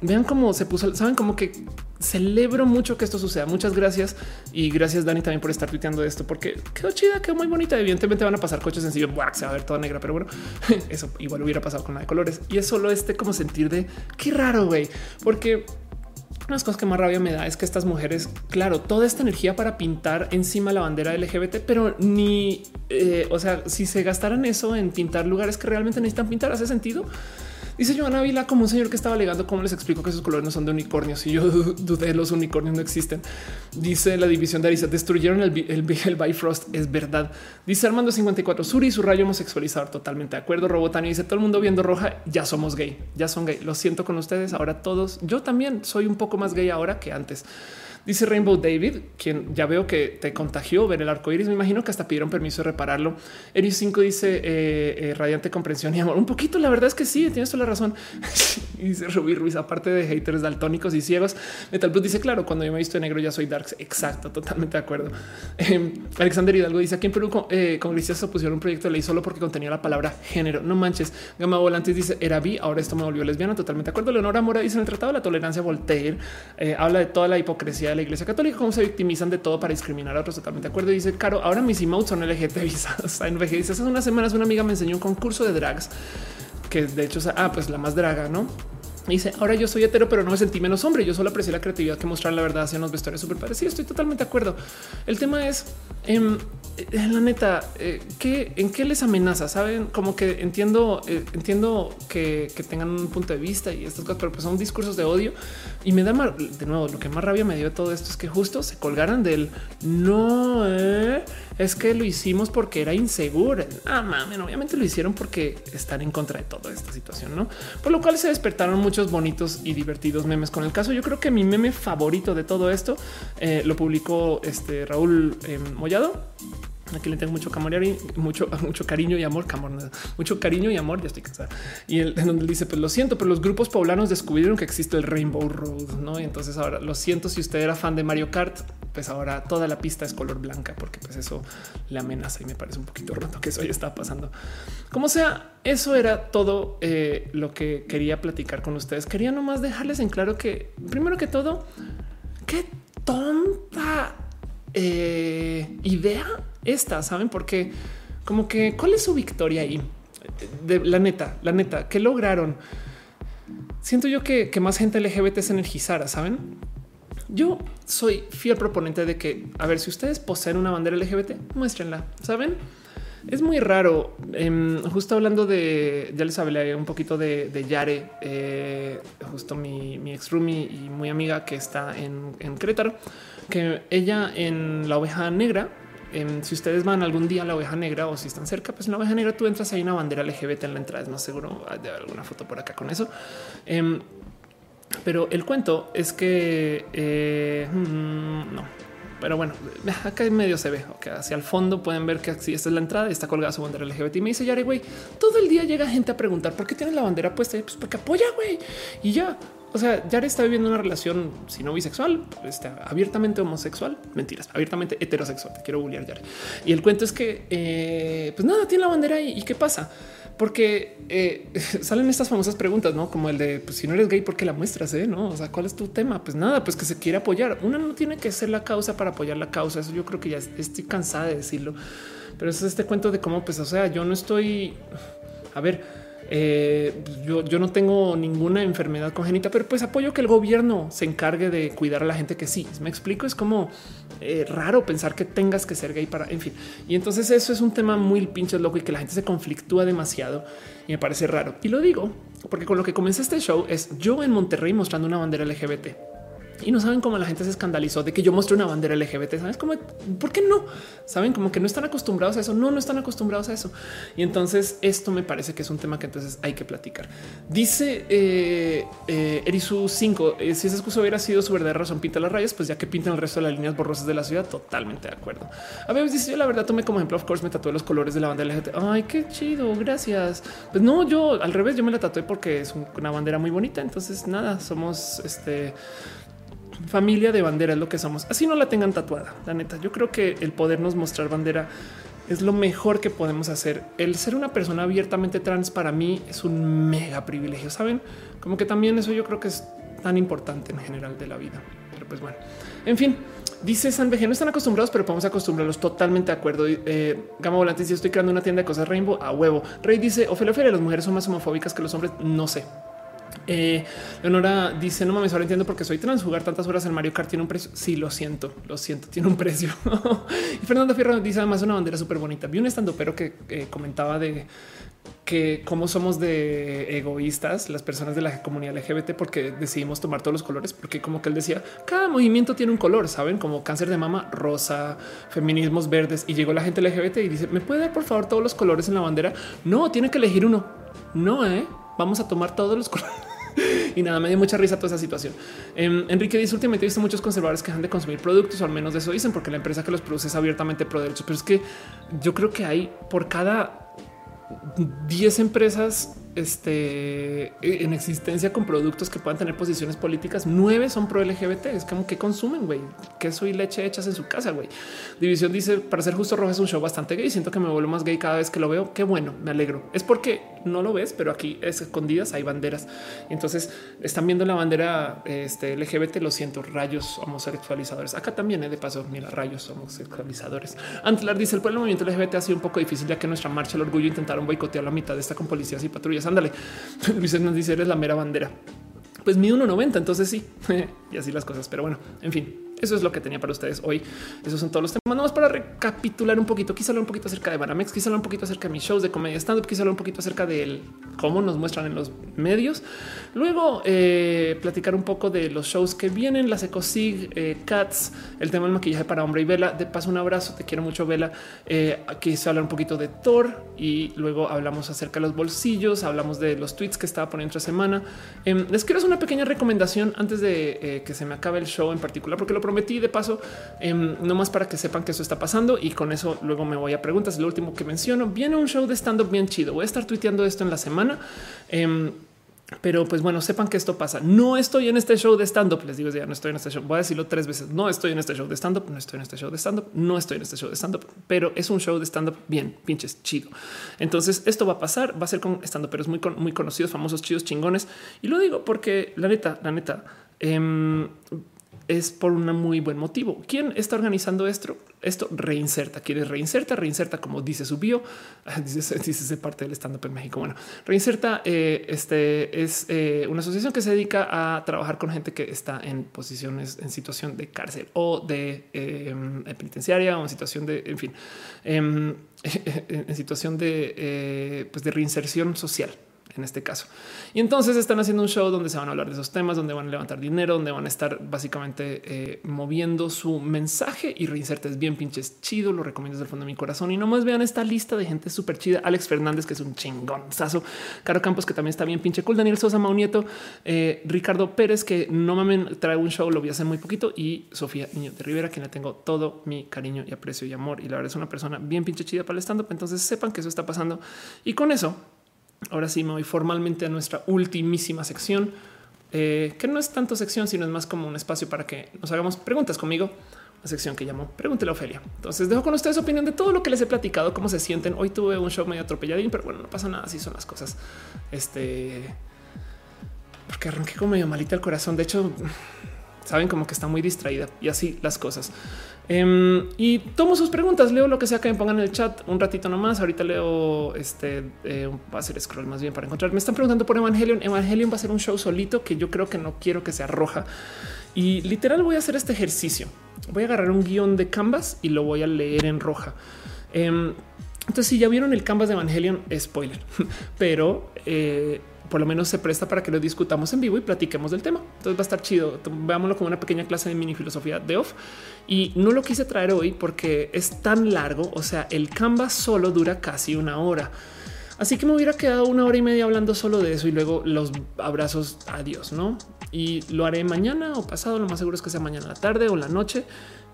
vean cómo se puso, saben como que celebro mucho que esto suceda. Muchas gracias y gracias Dani también por estar tuiteando esto porque quedó chida, quedó muy bonita. Evidentemente van a pasar coches sencillos, se va a ver toda negra, pero bueno, eso igual hubiera pasado con la de colores y es solo este como sentir de qué raro, güey, porque unas cosas que más rabia me da es que estas mujeres, claro, toda esta energía para pintar encima la bandera LGBT, pero ni, eh, o sea, si se gastaran eso en pintar lugares que realmente necesitan pintar, hace sentido. Dice Joana Vila como un señor que estaba alegando cómo les explico que esos colores no son de unicornios y yo dudé los unicornios no existen. Dice la división de Arisa destruyeron el, el, el, Bifrost. Es verdad. Dice Armando 54 Suri su rayo homosexualizador. Totalmente de acuerdo. Robotani dice todo el mundo viendo roja. Ya somos gay. Ya son gay. Lo siento con ustedes. Ahora todos. Yo también soy un poco más gay ahora que antes. Dice Rainbow David, quien ya veo que te contagió ver el arco iris. Me imagino que hasta pidieron permiso de repararlo. Eris 5 dice eh, eh, radiante comprensión y amor. Un poquito, la verdad es que sí, tienes toda la razón. y dice Rubí Ruiz, aparte de haters daltónicos y ciegos. Metal Blue dice, claro, cuando yo me he visto de negro ya soy darks. Exacto, totalmente de acuerdo. Eh, Alexander Hidalgo dice aquí en Perú eh, congresistas opusieron un proyecto de ley solo porque contenía la palabra género. No manches. Gama Volantes dice era bi, ahora esto me volvió lesbiana. Totalmente de acuerdo. Leonora Mora dice en el Tratado de la Tolerancia Voltaire habla de toda la hipocresía la iglesia católica, cómo se victimizan de todo para discriminar a otros. Totalmente de acuerdo. Dice Caro, ahora mis emotes son LGT visados. En dice hace unas semanas una amiga me enseñó un concurso de drags que de hecho, ah, pues la más draga, no? Dice ahora yo soy hetero, pero no me sentí menos hombre. Yo solo aprecié la creatividad que mostraron la verdad hacia unos vestuarios súper parecidos. estoy totalmente de acuerdo. El tema es en em, la neta eh, que en qué les amenaza. Saben como que entiendo, eh, entiendo que, tengan un punto de vista y estas cosas, pero pues son discursos de odio y me da de nuevo. Lo que más rabia me dio todo esto es que justo se colgaran del no eh, es que lo hicimos porque era inseguro. Ah, mames, obviamente lo hicieron porque están en contra de toda esta situación, no? Por lo cual se despertaron mucho muchos bonitos y divertidos memes con el caso. Yo creo que mi meme favorito de todo esto eh, lo publicó este Raúl eh, Mollado. Aquí le tengo mucho y mucho, cariño y amor, mucho cariño y amor. Ya estoy cansada. Y él en donde dice: Pues lo siento, pero los grupos poblanos descubrieron que existe el Rainbow Road, no? Y entonces ahora lo siento. Si usted era fan de Mario Kart, pues ahora toda la pista es color blanca, porque pues eso le amenaza y me parece un poquito roto que eso ya está pasando. Como sea, eso era todo eh, lo que quería platicar con ustedes. Quería nomás dejarles en claro que, primero que todo, qué tonta eh, idea esta, ¿saben? Porque como que, ¿cuál es su victoria ahí? De la neta, la neta, ¿qué lograron? Siento yo que, más gente LGBT se energizara, ¿saben? Yo soy fiel proponente de que, a ver, si ustedes poseen una bandera LGBT, muéstrenla, ¿saben? Es muy raro. Em, justo hablando de, ya les hablé un poquito de, Yare, eh, justo mi, ex roomie y muy amiga que está en, en que ella en la oveja negra, em, si ustedes van algún día a la oveja negra o si están cerca, pues en la oveja negra tú entras, hay una bandera LGBT en la entrada, es más seguro de alguna foto por acá con eso. Em, pero el cuento es que eh, mm, no, pero bueno, acá en medio se ve que hacia el fondo pueden ver que esta es la entrada y está colgada su bandera LGBT. Y me dice Yare, güey, todo el día llega gente a preguntar por qué tienes la bandera puesta. Pues porque apoya, güey. Y ya, o sea, Yare está viviendo una relación, si no bisexual, está abiertamente homosexual. Mentiras, abiertamente heterosexual. Te quiero bullear, Yare. Y el cuento es que, eh, pues nada, tiene la bandera y qué pasa porque eh, salen estas famosas preguntas, no como el de pues, si no eres gay, ¿por qué la muestras? Eh? No, o sea, ¿cuál es tu tema? Pues nada, pues que se quiere apoyar. Una no tiene que ser la causa para apoyar la causa. Eso yo creo que ya estoy cansada de decirlo, pero es este cuento de cómo, pues, o sea, yo no estoy a ver eh, yo, yo, no tengo ninguna enfermedad congénita, pero pues apoyo que el gobierno se encargue de cuidar a la gente que sí. Me explico, es como eh, raro pensar que tengas que ser gay para, en fin. Y entonces eso es un tema muy pinche loco y que la gente se conflictúa demasiado y me parece raro. Y lo digo porque con lo que comencé este show es yo en Monterrey mostrando una bandera LGBT y no saben cómo la gente se escandalizó de que yo mostré una bandera LGBT. Sabes cómo? ¿Por qué no? Saben como que no están acostumbrados a eso. No, no están acostumbrados a eso. Y entonces esto me parece que es un tema que entonces hay que platicar. Dice eh, eh Erisu 5. Eh, si esa excusa hubiera sido su verdadera razón, pinta las rayas, pues ya que pintan el resto de las líneas borrosas de la ciudad, totalmente de acuerdo. A veces dice yo la verdad tomé como ejemplo, of course, me tatué los colores de la bandera LGBT. Ay, qué chido. Gracias. Pues no, yo al revés, yo me la tatué porque es una bandera muy bonita. Entonces nada, somos este familia de bandera es lo que somos. Así no la tengan tatuada. La neta, yo creo que el podernos mostrar bandera es lo mejor que podemos hacer. El ser una persona abiertamente trans para mí es un mega privilegio. Saben, como que también eso yo creo que es tan importante en general de la vida. Pero pues bueno, en fin, dice San no están acostumbrados, pero podemos acostumbrarlos totalmente de acuerdo. Eh, Gama Volante, si estoy creando una tienda de cosas Rainbow a huevo. Rey dice Ofelia Ofelia, las mujeres son más homofóbicas que los hombres. No sé, eh, Leonora dice: No mames, ahora entiendo por qué soy trans. Jugar tantas horas en Mario Kart tiene un precio. Sí, lo siento, lo siento, tiene un precio. y Fernando Fierro dice además una bandera súper bonita. Vi un estando pero que eh, comentaba de que cómo somos de egoístas las personas de la comunidad LGBT porque decidimos tomar todos los colores, porque como que él decía, cada movimiento tiene un color, saben, como cáncer de mama rosa, feminismos verdes y llegó la gente LGBT y dice, ¿me puede dar por favor todos los colores en la bandera? No, tiene que elegir uno. No, eh, vamos a tomar todos los colores. y nada, me dio mucha risa toda esa situación. Em, Enrique dice últimamente he visto muchos conservadores que dejan de consumir productos, o al menos de eso dicen, porque la empresa que los produce es abiertamente pro derechos. Pero es que yo creo que hay por cada 10 empresas este, en existencia con productos que puedan tener posiciones políticas. Nueve son pro LGBT. Es como que consumen güey, queso y leche hechas en su casa. Güey, División dice para ser justo, Roja es un show bastante gay. Siento que me vuelvo más gay cada vez que lo veo. Qué bueno, me alegro. Es porque no lo ves, pero aquí es escondidas hay banderas. Entonces están viendo la bandera este, LGBT. Lo siento, rayos homosexualizadores. Acá también, ¿eh? de paso, mira, rayos homosexualizadores. Antlar dice el pueblo movimiento LGBT ha sido un poco difícil ya que nuestra marcha al orgullo intentaron boicotear la mitad de esta con policías y patrullas. Ándale. Luis nos dice eres la mera bandera. pues mi 1.90. Entonces sí, y así las cosas. Pero bueno, en fin, eso es lo que tenía para ustedes hoy. Esos son todos los temas. Vamos para recapitular un poquito. Quizá hablar un poquito acerca de Banamex, quizá hablar un poquito acerca de mis shows de comedia stand up, quizá hablar un poquito acerca de cómo nos muestran en los medios. Luego eh, platicar un poco de los shows que vienen, las Ecosig, eh, Cats, el tema del maquillaje para hombre y Vela. De paso, un abrazo. Te quiero mucho, Vela. Eh, quizá hablar un poquito de Thor y luego hablamos acerca de los bolsillos. Hablamos de los tweets que estaba poniendo esta semana. Em, les quiero hacer una pequeña recomendación antes de eh, que se me acabe el show en particular, porque lo prometí de paso, em, no más para que sepan que eso está pasando y con eso luego me voy a preguntas. Lo último que menciono, viene un show de stand up bien chido. Voy a estar tuiteando esto en la semana. Em, pero pues bueno, sepan que esto pasa. No estoy en este show de stand up. Les digo ya no estoy en este show. Voy a decirlo tres veces. No estoy en este show de stand up. No estoy en este show de stand up. No estoy en este show de stand up, pero es un show de stand up bien pinches chido. Entonces esto va a pasar. Va a ser con stand up, pero es muy, muy conocidos, famosos, chidos, chingones. Y lo digo porque la neta, la neta, eh, es por un muy buen motivo. ¿Quién está organizando esto? Esto reinserta. ¿Quieres reinserta? Reinserta, como dice su bio, dice, dice parte del stand up en México. Bueno, reinserta eh, este es eh, una asociación que se dedica a trabajar con gente que está en posiciones en situación de cárcel o de em, penitenciaria o en situación de, en fin, em, en situación de, eh, pues de reinserción social en este caso. Y entonces están haciendo un show donde se van a hablar de esos temas, donde van a levantar dinero, donde van a estar básicamente eh, moviendo su mensaje y reinsertes bien pinches chido. Lo recomiendo desde el fondo de mi corazón y no más vean esta lista de gente súper chida. Alex Fernández, que es un chingonzazo, Caro Campos, que también está bien pinche cool. Daniel Sosa, Maunieto, eh, Ricardo Pérez, que no mames, trae un show, lo vi hace muy poquito y Sofía Niño de Rivera, quien le tengo todo mi cariño y aprecio y amor. Y la verdad es una persona bien pinche chida para el stand up. Entonces sepan que eso está pasando y con eso Ahora sí me voy formalmente a nuestra ultimísima sección, eh, que no es tanto sección, sino es más como un espacio para que nos hagamos preguntas conmigo. La sección que llamo Pregúntele a Ofelia. Entonces dejo con ustedes opinión de todo lo que les he platicado, cómo se sienten. Hoy tuve un show medio atropelladín, pero bueno, no pasa nada. Así son las cosas. Este, porque arranqué como medio malita el corazón. De hecho, saben como que está muy distraída y así las cosas. Em, y tomo sus preguntas, leo lo que sea que me pongan en el chat un ratito nomás. Ahorita leo este, eh, va a ser scroll más bien para encontrar. Me están preguntando por Evangelion. Evangelion va a ser un show solito que yo creo que no quiero que sea roja. Y literal voy a hacer este ejercicio. Voy a agarrar un guion de Canvas y lo voy a leer en roja. Em, entonces, si ya vieron el Canvas de Evangelion, spoiler, pero eh, por lo menos se presta para que lo discutamos en vivo y platiquemos del tema. Entonces va a estar chido. Veámoslo como una pequeña clase de mini filosofía de off. Y no lo quise traer hoy porque es tan largo. O sea, el Canva solo dura casi una hora. Así que me hubiera quedado una hora y media hablando solo de eso y luego los abrazos. Adiós, no? Y lo haré mañana o pasado. Lo más seguro es que sea mañana la tarde o la noche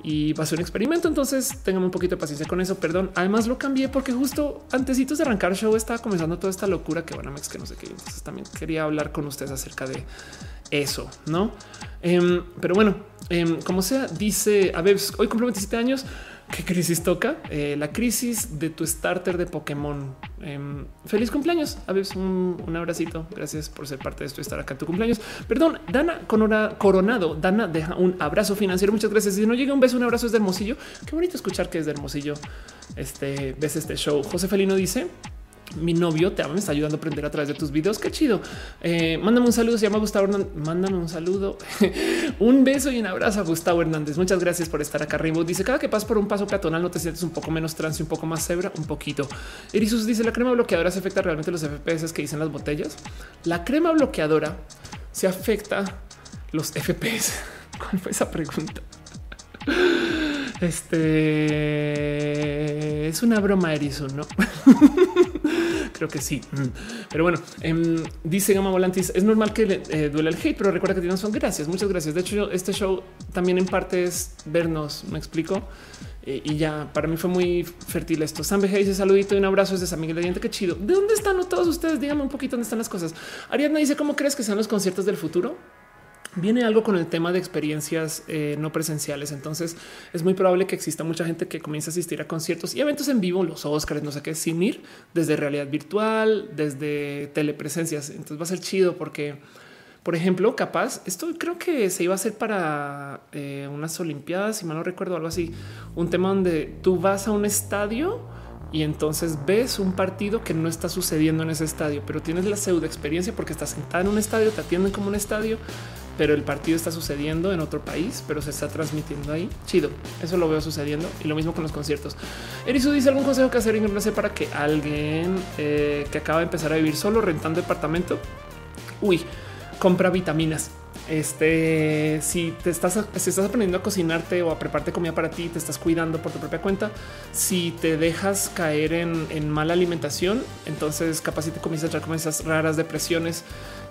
y va a ser un experimento. Entonces tengan un poquito de paciencia con eso. Perdón. Además lo cambié porque justo antes de arrancar el show estaba comenzando toda esta locura que van a que no sé qué. Entonces también quería hablar con ustedes acerca de eso, no? Em, pero bueno, em, como sea, dice a ver, hoy cumplo 27 años. ¿Qué crisis toca? Eh, la crisis de tu starter de Pokémon. Em, feliz cumpleaños. A un, un, abracito. Gracias por ser parte de esto y estar acá en tu cumpleaños. Perdón, Dana Coronado. Dana deja un abrazo financiero. Muchas gracias. Si no llega un beso, un abrazo es de Hermosillo. Qué bonito escuchar que es de Hermosillo. Este ves este show. José Felino dice: mi novio te ama, me está ayudando a aprender a través de tus videos. Qué chido. Eh, mándame un saludo. Se llama Gustavo Hernández. Mándame un saludo, un beso y un abrazo a Gustavo Hernández. Muchas gracias por estar acá. Rainbow dice cada que pasas por un paso peatonal no te sientes un poco menos trans y un poco más cebra, un poquito. Erisus dice la crema bloqueadora se afecta realmente los FPS que dicen las botellas. La crema bloqueadora se afecta los FPS. ¿Cuál fue esa pregunta? Este es una broma, Erisun, no? Creo que sí. Mm. Pero bueno, em, dice Gama Volantis, es normal que le eh, duele el hate, pero recuerda que tienes son gracias. Muchas gracias. De hecho, este show también en parte es vernos. Me explico. Eh, y ya para mí fue muy fértil esto. Sam dice saludito y un abrazo desde San Miguel de Diente. Qué chido. ¿De dónde están todos ustedes? Díganme un poquito dónde están las cosas. Ariadna dice cómo crees que sean los conciertos del futuro? Viene algo con el tema de experiencias eh, no presenciales. Entonces es muy probable que exista mucha gente que comience a asistir a conciertos y eventos en vivo, los Oscars, no sé qué, sin ir desde realidad virtual, desde telepresencias. Entonces va a ser chido porque, por ejemplo, capaz esto creo que se iba a hacer para eh, unas Olimpiadas, si mal no recuerdo, algo así, un tema donde tú vas a un estadio y entonces ves un partido que no está sucediendo en ese estadio, pero tienes la pseudo experiencia porque estás sentada en un estadio, te atienden como un estadio, pero el partido está sucediendo en otro país, pero se está transmitiendo ahí. Chido. Eso lo veo sucediendo y lo mismo con los conciertos. Erisu dice algún consejo que hacer en sé para que alguien eh, que acaba de empezar a vivir solo rentando departamento. Uy, compra vitaminas. Este, si te estás, si estás aprendiendo a cocinarte o a prepararte comida para ti, te estás cuidando por tu propia cuenta. Si te dejas caer en, mala alimentación, entonces capaz si te comienzas a echar esas raras depresiones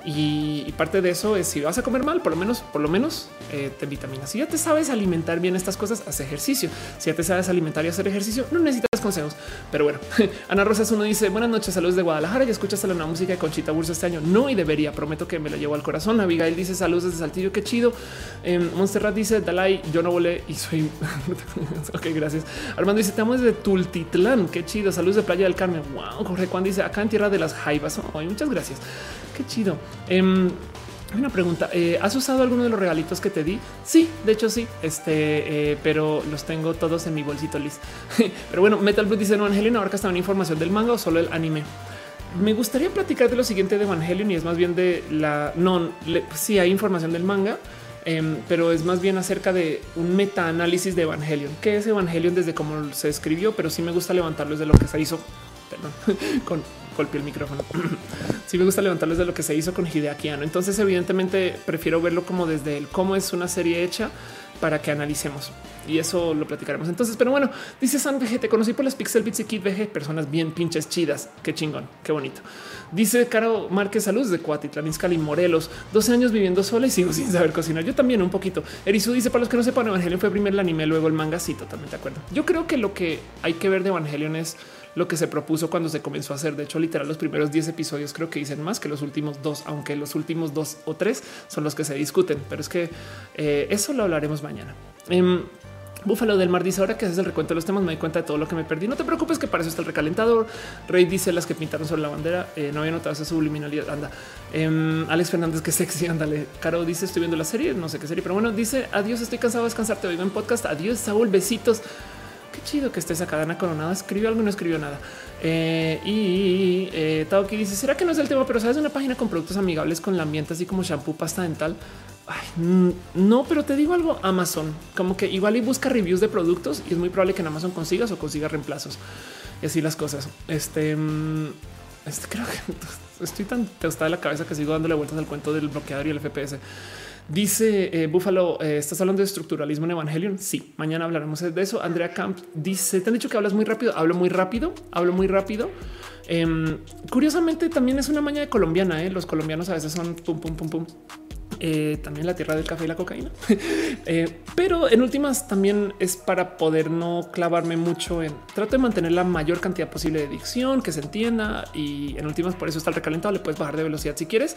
y, parte de eso es si vas a comer mal, por lo menos, por lo menos eh, te vitaminas. Si ya te sabes alimentar bien estas cosas, haz ejercicio. Si ya te sabes alimentar y hacer ejercicio, no necesitas consejos. Pero bueno, Ana Rosas uno dice buenas noches, saludos de Guadalajara. Y escuchas la música de Conchita Bursa este año. No, y debería, prometo que me la llevo al corazón. Abigail dice saludos desde Saltillo. Qué chido. Eh, Monsterrat dice Dalai, yo no volé y soy. ok, gracias. Armando dice estamos desde Tultitlán. Qué chido. Saludos de Playa del Carmen. Wow. Jorge Juan dice acá en tierra de las Jaivas. Muchas gracias. Qué chido. Eh, una pregunta. Eh, ¿Has usado alguno de los regalitos que te di? Sí, de hecho sí. Este, eh, pero los tengo todos en mi bolsito Liz. pero bueno, Metal Blue dice no, Evangelion abarca también información del manga o solo el anime. Me gustaría platicar de lo siguiente de Evangelion y es más bien de la no. sí, hay información del manga, em, pero es más bien acerca de un meta análisis de Evangelion. ¿Qué es Evangelion desde cómo se escribió? Pero sí me gusta levantarlo desde lo que se hizo perdón, con golpeé el micrófono. Si me gusta levantarles de lo que se hizo con Hideaki Entonces, evidentemente, prefiero verlo como desde el cómo es una serie hecha para que analicemos y eso lo platicaremos entonces. Pero bueno, dice San VG, te conocí por las Pixel Bits y Kid VG, personas bien pinches chidas. Qué chingón, qué bonito. Dice Caro Márquez, saludos de Cuatitlán, Izcalli, Morelos, 12 años viviendo sola y sigo sin saber cocinar. Yo también un poquito. Erisu dice, para los que no sepan, Evangelion fue primero el anime, luego el manga. Sí, totalmente de acuerdo. Yo creo que lo que hay que ver de Evangelion es lo que se propuso cuando se comenzó a hacer. De hecho, literal, los primeros 10 episodios creo que dicen más que los últimos dos, aunque los últimos dos o tres son los que se discuten. Pero es que eh, eso lo hablaremos mañana. Em, Búfalo del Mar dice ahora que haces el recuento de los temas me doy cuenta de todo lo que me perdí. No te preocupes que para eso está el recalentador. Rey dice las que pintaron sobre la bandera. Eh, no había notado esa subliminalidad. Anda. Em, Alex Fernández que sexy. Ándale. Caro dice estoy viendo la serie. No sé qué serie, pero bueno, dice adiós. Estoy cansado de descansar. Te oigo en podcast. Adiós, Saúl. Besitos. Qué chido que estés acá. Dana Coronada escribió algo, no escribió nada. Eh, y eh, Taoki dice: ¿Será que no es el tema? Pero sabes, una página con productos amigables con el ambiente, así como shampoo, pasta dental. no, pero te digo algo, Amazon, como que igual y busca reviews de productos y es muy probable que en Amazon consigas o consigas reemplazos y así las cosas. Este, mm, este creo que estoy tan tostada de la cabeza que sigo dándole vueltas al cuento del bloqueador y el FPS. Dice eh, Búfalo, eh, ¿estás hablando de estructuralismo en Evangelion? Sí, mañana hablaremos de eso. Andrea Camp dice, ¿te han dicho que hablas muy rápido? Hablo muy rápido, hablo muy rápido. Em, curiosamente también es una maña de colombiana. ¿eh? Los colombianos a veces son pum, pum, pum, pum. Eh, también la tierra del café y la cocaína. Pero en últimas también es para poder no clavarme mucho en trato de mantener la mayor cantidad posible de dicción que se entienda y en últimas por eso está el recalentado. Le puedes bajar de velocidad si quieres.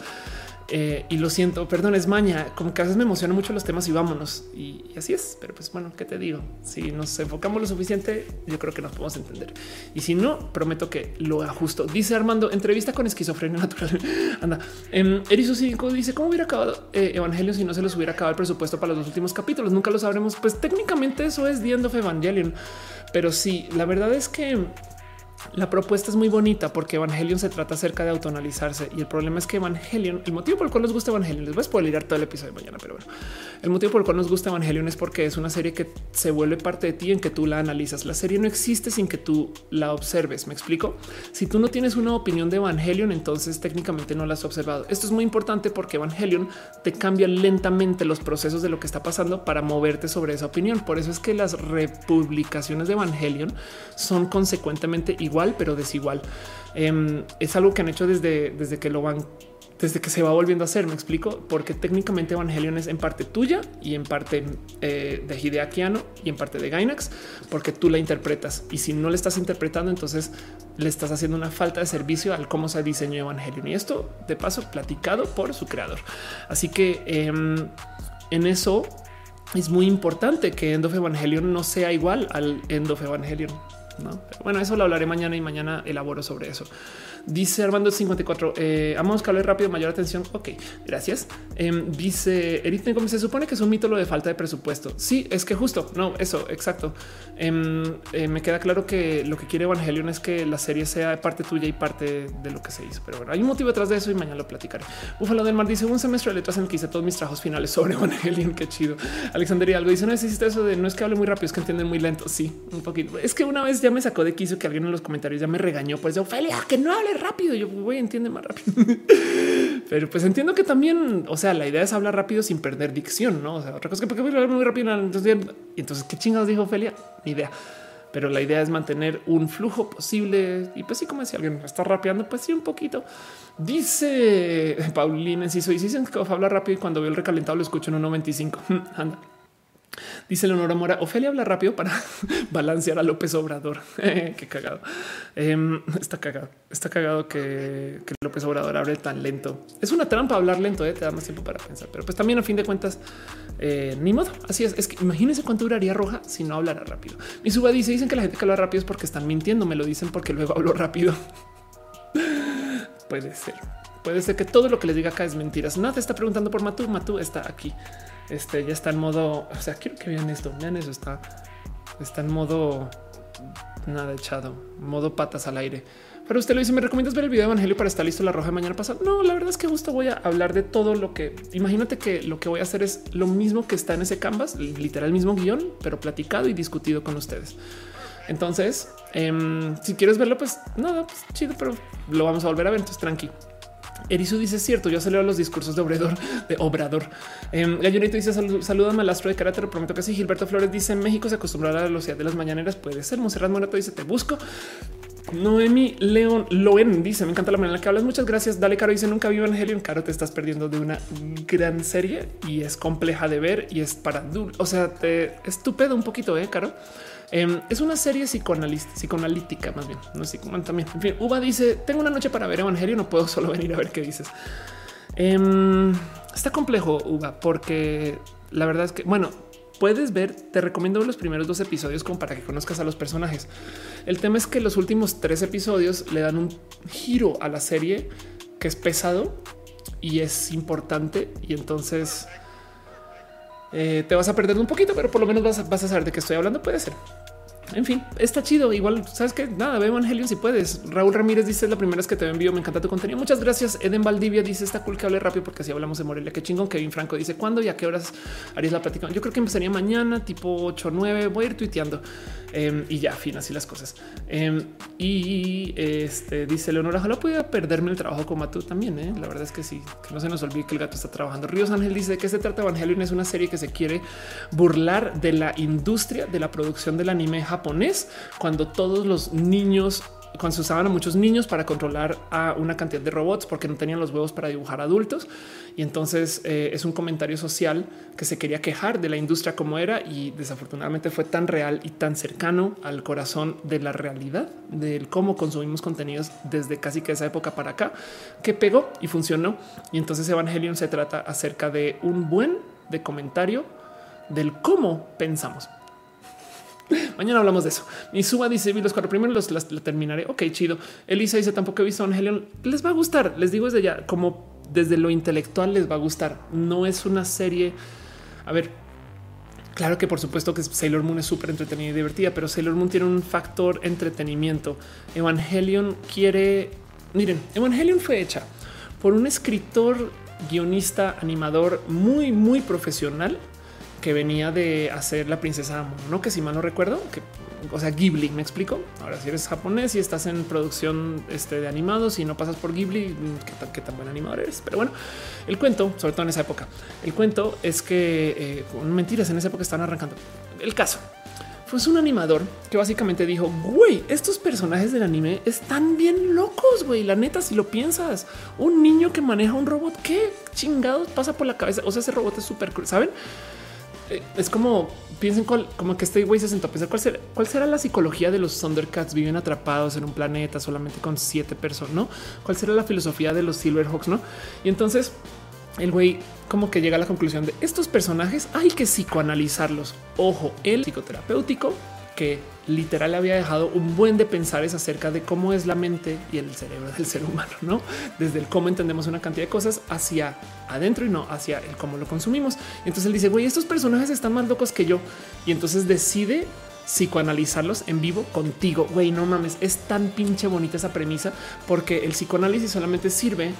Eh, y lo siento, perdón, es maña, como que a veces me emocionan mucho los temas y vámonos. Y, así es, pero pues bueno, ¿qué te digo? Si nos enfocamos lo suficiente, yo creo que nos podemos entender. Y si no, prometo que lo ajusto. Dice Armando, entrevista con esquizofrenia natural. Anda, em, Erizo 5 dice, ¿cómo hubiera acabado eh, Evangelio si no se les hubiera acabado el presupuesto para los dos últimos capítulos? Nunca lo sabremos. Pues técnicamente eso es The End of Evangelion. Pero sí, la verdad es que la propuesta es muy bonita porque Evangelion se trata acerca de autoanalizarse y el problema es que Evangelion, el motivo por el cual nos gusta Evangelion, les voy a spoilear todo el episodio de mañana, pero bueno, el motivo por el cual nos gusta Evangelion es porque es una serie que se vuelve parte de ti en que tú la analizas. La serie no existe sin que tú la observes. Me explico. Si tú no tienes una opinión de Evangelion, entonces técnicamente no la has observado. Esto es muy importante porque Evangelion te cambia lentamente los procesos de lo que está pasando para moverte sobre esa opinión. Por eso es que las republicaciones de Evangelion son consecuentemente igual pero desigual. Em, es algo que han hecho desde, desde que lo van desde que se va volviendo a hacer. Me explico porque técnicamente Evangelion es en parte tuya y en parte eh, de Hideakiano y en parte de Gainax, porque tú la interpretas. Y si no le estás interpretando, entonces le estás haciendo una falta de servicio al cómo se diseñó Evangelion. Y esto de paso platicado por su creador. Así que em, en eso es muy importante que End of Evangelion no sea igual al End of Evangelion No, bueno, eso lo hablaré mañana y mañana elaboro sobre eso. Dice Armando 54. Eh, amamos que hable rápido, mayor atención. Ok, gracias. Em, dice Eric como se supone que es un mito lo de falta de presupuesto. Sí, es que justo no, eso exacto. Em, eh, me queda claro que lo que quiere Evangelion es que la serie sea parte tuya y parte de lo que se hizo. Pero bueno, hay un motivo detrás de eso y mañana lo platicaré. Búfalo del Mar dice un semestre de letras en el que hice todos mis trabajos finales sobre Evangelion. Qué chido. Alexander algo dice: No necesita eso de no es que hable muy rápido, es que entienden muy lento. Sí, un poquito. Es que una vez ya me sacó de quiso que alguien en los comentarios ya me regañó. Pues de Ophelia, que no hable rápido. Yo voy, entiende más rápido. Pero pues entiendo que también, o sea, la idea es hablar rápido sin perder dicción, no? O sea, otra cosa que porque hablar muy rápido. Entonces, entonces, qué chingados dijo Ophelia? Ni idea. Pero la idea es mantener un flujo posible. Y pues sí, como si alguien está rapeando, pues sí, un poquito. Dice Paulina, si soy, dicen que habla rápido y cuando veo el recalentado lo escucho en 1.25. Anda. Dice Leonora Mora, Ofelia habla rápido para balancear a López Obrador. Qué cagado. Em, está cagado. Está cagado que, López Obrador hable tan lento. Es una trampa hablar lento, ¿eh? te da más tiempo para pensar. Pero pues también a fin de cuentas, eh, ni modo. Así es. Es que imagínense cuánto duraría Roja si no hablara rápido. Mi suba dice, dicen que la gente que habla rápido es porque están mintiendo. Me lo dicen porque luego hablo rápido. Puede ser. Puede ser que todo lo que les diga acá es mentiras. Nada está preguntando por Matú. Matú está aquí. Este ya está en modo. O sea, quiero que vean esto. Vean eso. Está, está en modo nada echado, modo patas al aire. Pero usted lo dice, ¿me recomiendas ver el video de Evangelio para estar listo la roja de mañana pasado? No, la verdad es que justo voy a hablar de todo lo que imagínate que lo que voy a hacer es lo mismo que está en ese canvas, literal mismo guion, pero platicado y discutido con ustedes. Entonces, em, si quieres verlo, pues nada, pues chido, pero lo vamos a volver a ver. Entonces, tranqui. Erizu dice cierto, yo leo los discursos de Obrador, de Obrador. Eh, Gallonito dice salúdame al astro de carácter, prometo que sí. Gilberto Flores dice México se acostumbra a la velocidad de las mañaneras, puede ser. Monserrat Morato dice te busco. Noemi León Loen dice: Me encanta la manera en la que hablas. Muchas gracias. Dale, Caro. Dice: Nunca vi Evangelion. Caro, te estás perdiendo de una gran serie y es compleja de ver y es para. O sea, te estupendo un poquito, eh, Caro. Em, es una serie psicoanalítica, más bien. No sé cómo también. En fin, Uva dice: Tengo una noche para ver Evangelio. No puedo solo venir a ver qué dices. Em, está complejo, Uva, porque la verdad es que, bueno, puedes ver, te recomiendo los primeros dos episodios como para que conozcas a los personajes. El tema es que los últimos tres episodios le dan un giro a la serie que es pesado y es importante y entonces eh, te vas a perder un poquito, pero por lo menos vas vas a saber de qué estoy hablando. Puede ser. En fin, está chido. Igual sabes que nada, ve Evangelion si puedes. Raúl Ramírez dice la primera vez que te envío. Me encanta tu contenido. Muchas gracias. Eden Valdivia dice está cool que hable rápido porque así hablamos de Morelia. Qué chingón. Kevin Franco dice cuándo y a qué horas harías la plática. Yo creo que empezaría mañana, tipo 8 o 9. Voy a ir tuiteando em, y ya, fin, así las cosas. Em, y este dice Leonora, ojalá pudiera perderme el trabajo como tú también. ¿eh? La verdad es que sí, que no se nos olvide que el gato está trabajando. Ríos Ángel dice que se trata Evangelion es una serie que se quiere burlar de la industria de la producción del anime japonés cuando todos los niños cuando se usaban a muchos niños para controlar a una cantidad de robots porque no tenían los huevos para dibujar adultos. Y entonces eh, es un comentario social que se quería quejar de la industria como era y desafortunadamente fue tan real y tan cercano al corazón de la realidad del cómo consumimos contenidos desde casi que esa época para acá que pegó y funcionó. Y entonces Evangelion se trata acerca de un buen de comentario del cómo pensamos. Mañana hablamos de eso. Mi suba dice: Vi los cuatro primeros, los terminaré. Ok, chido. Elisa dice: Tampoco he visto Evangelion. Les va a gustar. Les digo desde ya, como desde lo intelectual les va a gustar. No es una serie. A ver, claro que por supuesto que Sailor Moon es súper entretenida y divertida, pero Sailor Moon tiene un factor entretenimiento. Evangelion quiere. Miren, Evangelion fue hecha por un escritor, guionista, animador muy, muy profesional que venía de hacer la princesa no que si mal no recuerdo, que o sea, Ghibli, me explico. Ahora, si eres japonés y estás en producción este, de animados y no pasas por Ghibli, qué tan, qué tan buen animador eres. Pero bueno, el cuento, sobre todo en esa época, el cuento es que eh, con mentiras en esa época están arrancando. El caso fue un animador que básicamente dijo: Güey, estos personajes del anime están bien locos. Güey, la neta, si lo piensas, un niño que maneja un robot, qué chingados pasa por la cabeza. O sea, ese robot es súper, saben? Eh, es como piensen como que este güey se sentó a pensar cuál será, cuál será la psicología de los Thundercats viven atrapados en un planeta solamente con siete personas, no? ¿Cuál será la filosofía de los Silverhawks, no? Y entonces el güey como que llega a la conclusión de estos personajes hay que psicoanalizarlos. Ojo, el psicoterapéutico que literal había dejado un buen de pensar es acerca de cómo es la mente y el cerebro del ser humano, no desde el cómo entendemos una cantidad de cosas hacia adentro y no hacia el cómo lo consumimos. entonces él dice, güey, estos personajes están más locos que yo. Y entonces decide psicoanalizarlos en vivo contigo. Güey, no mames, es tan pinche bonita esa premisa porque el psicoanálisis solamente sirve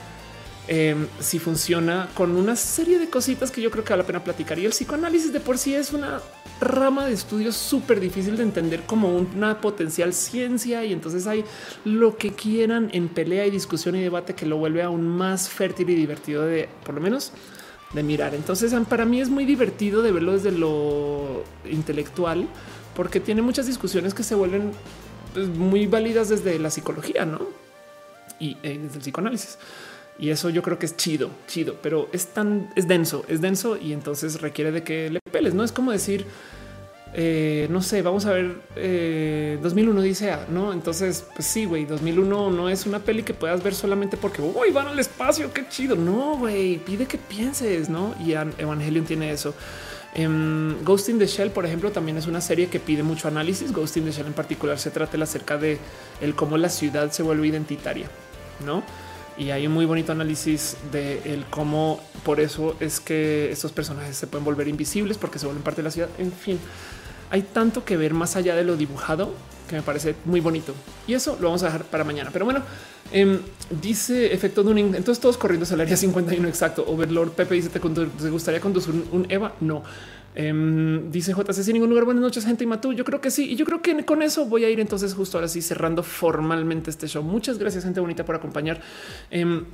Em, si funciona con una serie de cositas que yo creo que vale la pena platicar. Y el psicoanálisis de por sí es una rama de estudio súper difícil de entender como una potencial ciencia. Y entonces hay lo que quieran en pelea y discusión y debate que lo vuelve aún más fértil y divertido de por lo menos de mirar. Entonces, para mí es muy divertido de verlo desde lo intelectual, porque tiene muchas discusiones que se vuelven pues, muy válidas desde la psicología, no? Y eh, desde el psicoanálisis. Y eso yo creo que es chido, chido, pero es tan, es denso, es denso y entonces requiere de que le peles. No es como decir, eh, no sé, vamos a ver 2001 eh, dice, no? Entonces, pues sí, güey, 2001 no es una peli que puedas ver solamente porque uy, van al espacio, qué chido. No, güey, pide que pienses, no? Y Evangelion tiene eso. Em, Ghost in the Shell, por ejemplo, también es una serie que pide mucho análisis. Ghost in the Shell en particular se trata acerca de el cómo la ciudad se vuelve identitaria, no? Y hay un muy bonito análisis de el cómo por eso es que estos personajes se pueden volver invisibles porque se vuelven parte de la ciudad. En fin, hay tanto que ver más allá de lo dibujado que me parece muy bonito y eso lo vamos a dejar para mañana. Pero bueno, em, dice efecto Dunning. Entonces todos corriendo al área 51 exacto. Overlord Pepe dice te gustaría conducir un Eva? No. Em, dice JC sin ningún lugar. Buenas noches, gente. Y Matú. Yo creo que sí. Y yo creo que con eso voy a ir entonces justo ahora sí cerrando formalmente este show. Muchas gracias, gente bonita, por acompañar. Em,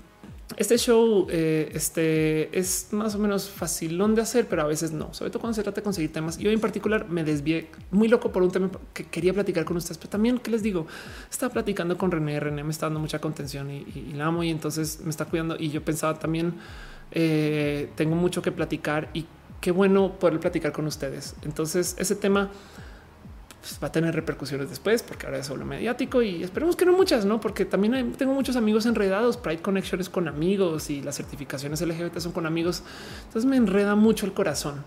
este show eh, este, es más o menos facilón de hacer, pero a veces no, sobre todo cuando se trata de conseguir temas. Y hoy en particular me desvié muy loco por un tema que quería platicar con ustedes, pero también que les digo, estaba platicando con René. René me está dando mucha contención y, la amo y entonces me está cuidando. Y yo pensaba también eh, tengo mucho que platicar y qué bueno poder platicar con ustedes. Entonces ese tema pues, va a tener repercusiones después porque ahora es solo mediático y esperemos que no muchas, no? Porque también tengo muchos amigos enredados. Pride Connections con amigos y las certificaciones LGBT son con amigos. Entonces me enreda mucho el corazón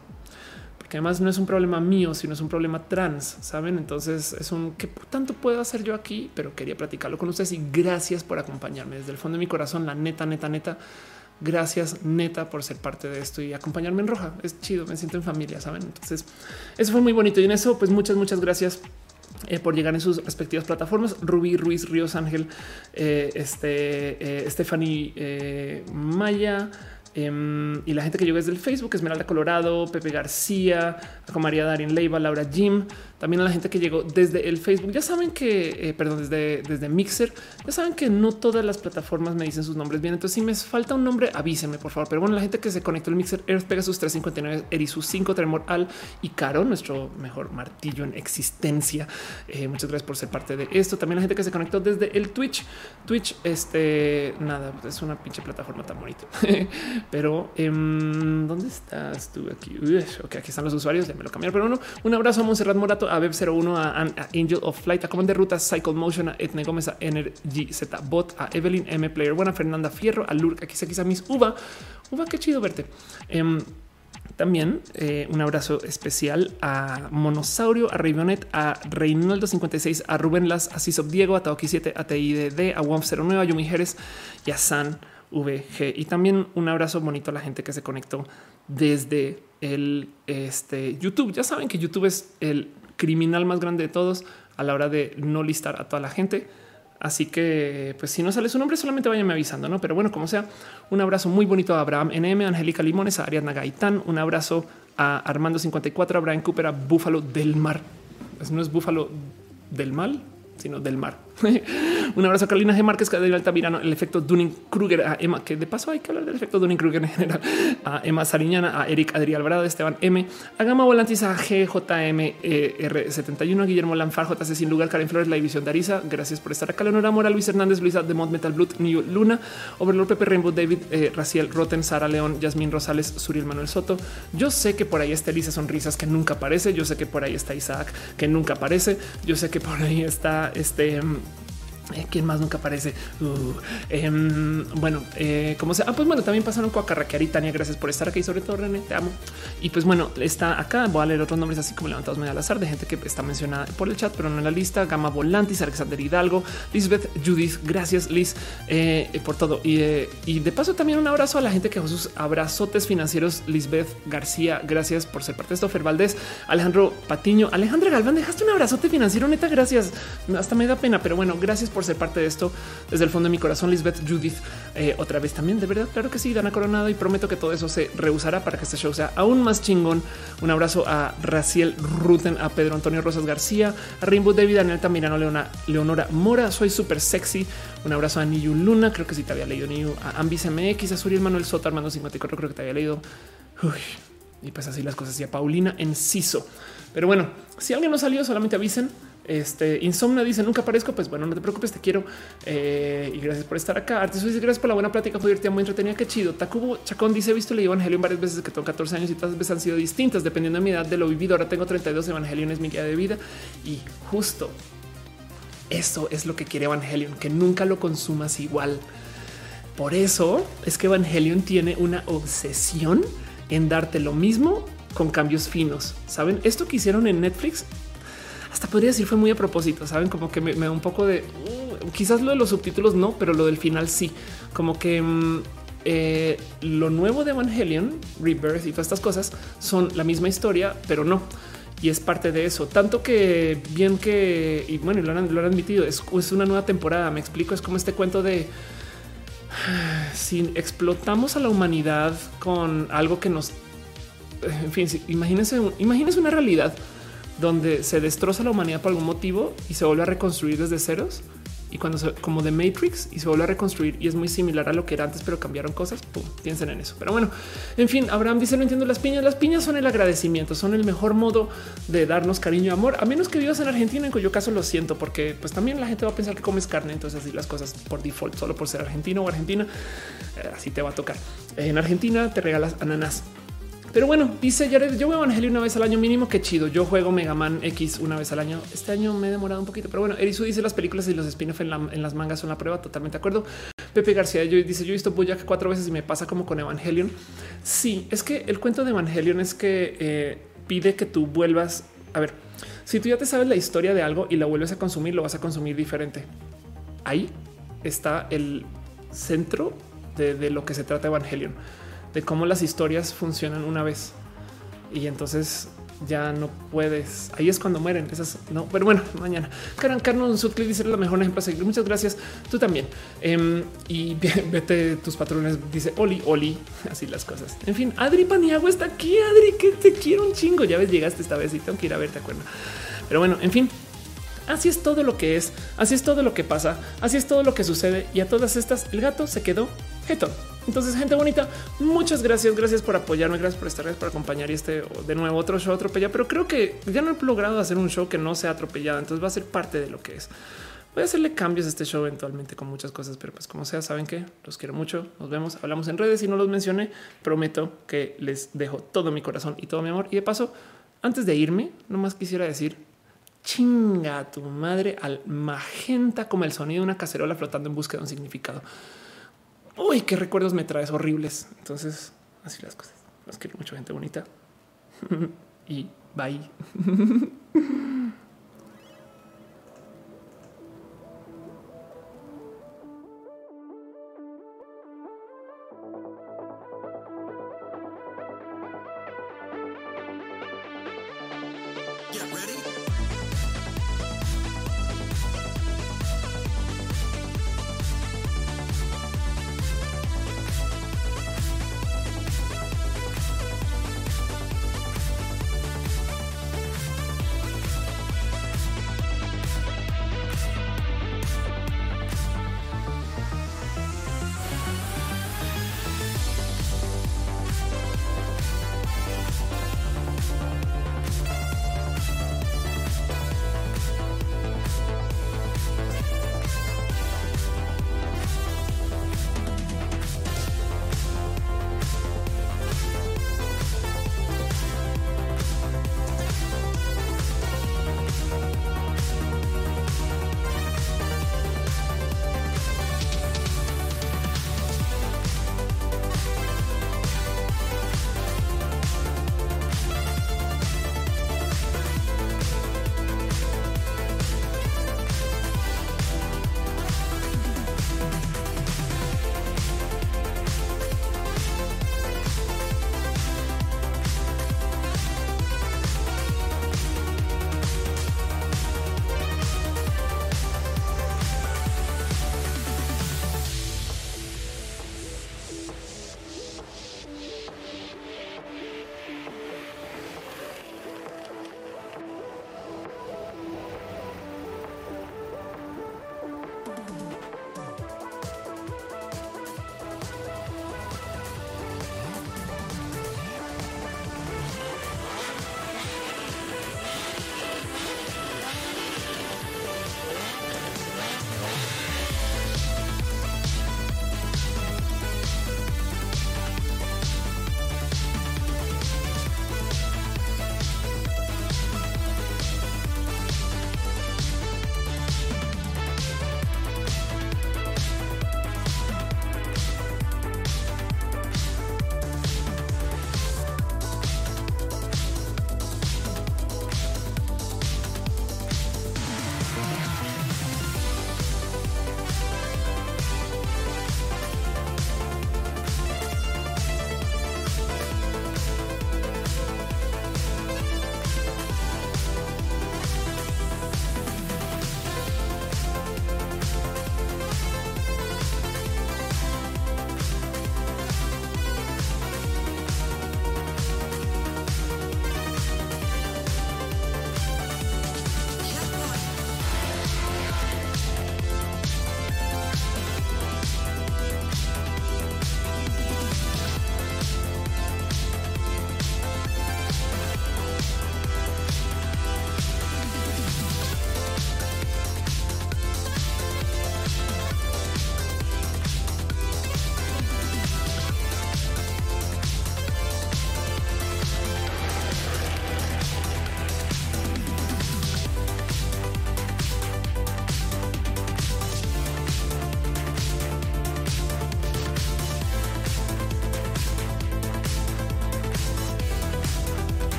porque además no es un problema mío, sino es un problema trans. Saben? Entonces es un que tanto puedo hacer yo aquí, pero quería platicarlo con ustedes y gracias por acompañarme desde el fondo de mi corazón. La neta, neta, neta Gracias neta por ser parte de esto y acompañarme en roja. Es chido, me siento en familia, saben? Entonces, eso fue muy bonito y en eso, pues muchas, muchas gracias. Eh, por llegar en sus respectivas plataformas. Rubí Ruiz Ríos Ángel, eh, este, eh, Stephanie Maya, Em, y la gente que llegó desde el Facebook, Esmeralda Colorado, Pepe García, con María Darín Leiva, Laura Jim, también a la gente que llegó desde el Facebook. Ya saben que, eh, perdón, desde, desde Mixer, ya saben que no todas las plataformas me dicen sus nombres bien. Entonces, si me falta un nombre, avísenme, por favor. Pero bueno, la gente que se conectó al Mixer, Earth Pegasus 359, Erisus 5, Tremor Al y Caro, nuestro mejor martillo en existencia. Eh, muchas gracias por ser parte de esto. También la gente que se conectó desde el Twitch. Twitch, este, nada, es una pinche plataforma tan bonita. Pero em, ¿dónde estás tú aquí? ok, aquí están los usuarios, ya me lo cambiaron. Pero bueno, un abrazo a Monserrat Morato, a Web01, a, Angel of Flight, a Comand de Ruta, Cycle Motion, a Etne Gómez, a Energy Z Bot, a Evelyn M Player, buena Fernanda Fierro, a Lurk, aquí se mis Uva. Uva, qué chido verte. Em, también eh, un abrazo especial a Monosaurio, a Rayvionet, a Reinaldo 56, a Rubén Las, a Cisop Diego, a Taoki 7, a TIDD, a WOM09, a Yumi Jerez y a San VG. Y también un abrazo bonito a la gente que se conectó desde el este, YouTube. Ya saben que YouTube es el criminal más grande de todos a la hora de no listar a toda la gente. Así que, pues si no sale su nombre, solamente váyanme avisando, ¿no? Pero bueno, como sea, un abrazo muy bonito a Abraham NM, Angélica Limones, a Ariadna Gaitán, un abrazo a Armando 54, a Brian Cooper, a Búfalo del Mar. no es Búfalo del Mal, sino del mar. Un abrazo a Carolina G. Márquez, Cadena Altamirano, el efecto Dunning-Kruger, a Emma, que de paso hay que hablar del efecto Dunning-Kruger en general, a Emma Sariñana, a Eric Adrián Alvarado, Esteban M, a Gama Volantis, a GJMR71, a Guillermo Lanfar, JC Sin Lugar, Karen Flores, La División de Arisa, gracias por estar acá, Leonora Mora, Luis Hernández, Luisa de Mod Metal Blood, New Luna, Overlord Pepe Rainbow, David, eh, Raciel Roten, Sara León, Yasmín Rosales, Suriel Manuel Soto. Yo sé que por ahí está Elisa Sonrisas, que nunca aparece, yo sé que por ahí está Isaac, que nunca aparece, yo sé que por ahí está este Eh, ¿Quién más nunca aparece? Uh, em, bueno, eh, como sea. Ah, pues bueno, también pasaron con y Tania. Gracias por estar aquí. Sobre todo, René, te amo. Y pues bueno, está acá. Voy a leer otros nombres así como levantados medio al azar de gente que está mencionada por el chat, pero no en la lista. Gama Volantis, Alexander Hidalgo, Lisbeth, Judith. Gracias, Liz, eh, por todo. Y, y, de paso, también un abrazo a la gente que dejó sus abrazotes financieros. Lisbeth García, gracias por ser parte de esto. Fer Valdés, Alejandro Patiño, Alejandra Galván, dejaste un abrazote financiero. Neta, gracias. Hasta me da pena, pero bueno, gracias por ser parte de esto desde el fondo de mi corazón. Lisbeth Judith, eh, otra vez también, de verdad, claro que sí, Dana Coronado y prometo que todo eso se rehusará para que este show sea aún más chingón. Un abrazo a Raciel Ruten, a Pedro Antonio Rosas García, a Rainbow David, Daniel Tamirano, Leona, Leonora Mora, soy súper sexy. Un abrazo a Niyu Luna, creo que sí te había leído Niyu, a Ambis MX, a Suriel Manuel Soto, Armando 54, creo que te había leído. y pues así las cosas. Y a Paulina Enciso. Pero bueno, si alguien no salió, solamente avisen. Este Insomna dice nunca aparezco. Pues bueno, no te preocupes, te quiero y gracias por estar acá. Dice gracias por la buena plática. Fue divertida, muy entretenida. Qué chido. Takubo Chacón dice: He visto el Evangelio varias veces que tengo 14 años y todas veces han sido distintas dependiendo de mi edad de lo vivido. Ahora tengo 32 Evangelion es mi guía de vida y justo eso es lo que quiere Evangelion, que nunca lo consumas igual. Por eso es que Evangelion tiene una obsesión en darte lo mismo con cambios finos. Saben esto que hicieron en Netflix hasta podría decir fue muy a propósito, saben como que me, da un poco de uh, quizás lo de los subtítulos no, pero lo del final sí, como que mm, eh, lo nuevo de Evangelion, Rebirth y todas estas cosas son la misma historia, pero no. Y es parte de eso. Tanto que bien que, y bueno, lo han, lo han admitido, es, es una nueva temporada. Me explico, es como este cuento de si explotamos a la humanidad con algo que nos, en fin, imagínense, imagínense una realidad donde se destroza la humanidad por algún motivo y se vuelve a reconstruir desde ceros. Y cuando se, como de Matrix y se vuelve a reconstruir y es muy similar a lo que era antes, pero cambiaron cosas. Piensen en eso. Pero bueno, en fin, Abraham dice: No entiendo las piñas. Las piñas son el agradecimiento, son el mejor modo de darnos cariño y amor, a menos que vivas en Argentina, en cuyo caso lo siento, porque pues también la gente va a pensar que comes carne. Entonces, así las cosas por default, solo por ser argentino o argentina, eh, así te va a tocar. En Argentina te regalas ananas pero bueno, dice Jared, yo veo Evangelio una vez al año mínimo, qué chido. Yo juego Mega Man X una vez al año. Este año me he demorado un poquito, pero bueno, Erisu dice las películas y los spin-off en, las mangas son la prueba, totalmente de acuerdo. Pepe García yo, dice, yo he visto Boyack cuatro veces y me pasa como con Evangelion. Sí, es que el cuento de Evangelion es que eh, pide que tú vuelvas, a ver, si tú ya te sabes la historia de algo y la vuelves a consumir, lo vas a consumir diferente. Ahí está el centro de, de lo que se trata Evangelion de cómo las historias funcionan una vez y entonces ya no puedes. Ahí es cuando mueren esas. No, pero bueno, mañana. Karen Carnon Sutcliffe dice la mejor ejemplo seguir. Muchas gracias. Tú también. Em, y vete tus patrones. Dice Oli, Oli. Así las cosas. En fin, Adri Paniagua está aquí. Adri, que te quiero un chingo. Ya ves, llegaste esta vez y tengo que ir a verte. Acuerdo. Pero bueno, en fin, Así es todo lo que es, así es todo lo que pasa, así es todo lo que sucede y a todas estas el gato se quedó jetón. Entonces, gente bonita, muchas gracias. Gracias por apoyarme. Gracias por estar, por acompañar y este de nuevo otro show atropellado. Pero creo que ya no he logrado hacer un show que no sea atropellado. Entonces va a ser parte de lo que es. Voy a hacerle cambios a este show eventualmente con muchas cosas, pero pues como sea, saben que los quiero mucho. Nos vemos, hablamos en redes y no los mencioné. Prometo que les dejo todo mi corazón y todo mi amor. Y de paso, antes de irme, nomás quisiera decir chinga tu madre al magenta como el sonido de una cacerola flotando en búsqueda de un significado. Uy, qué recuerdos me traes horribles. Entonces, así las cosas. Los quiero mucho, gente bonita. y bye.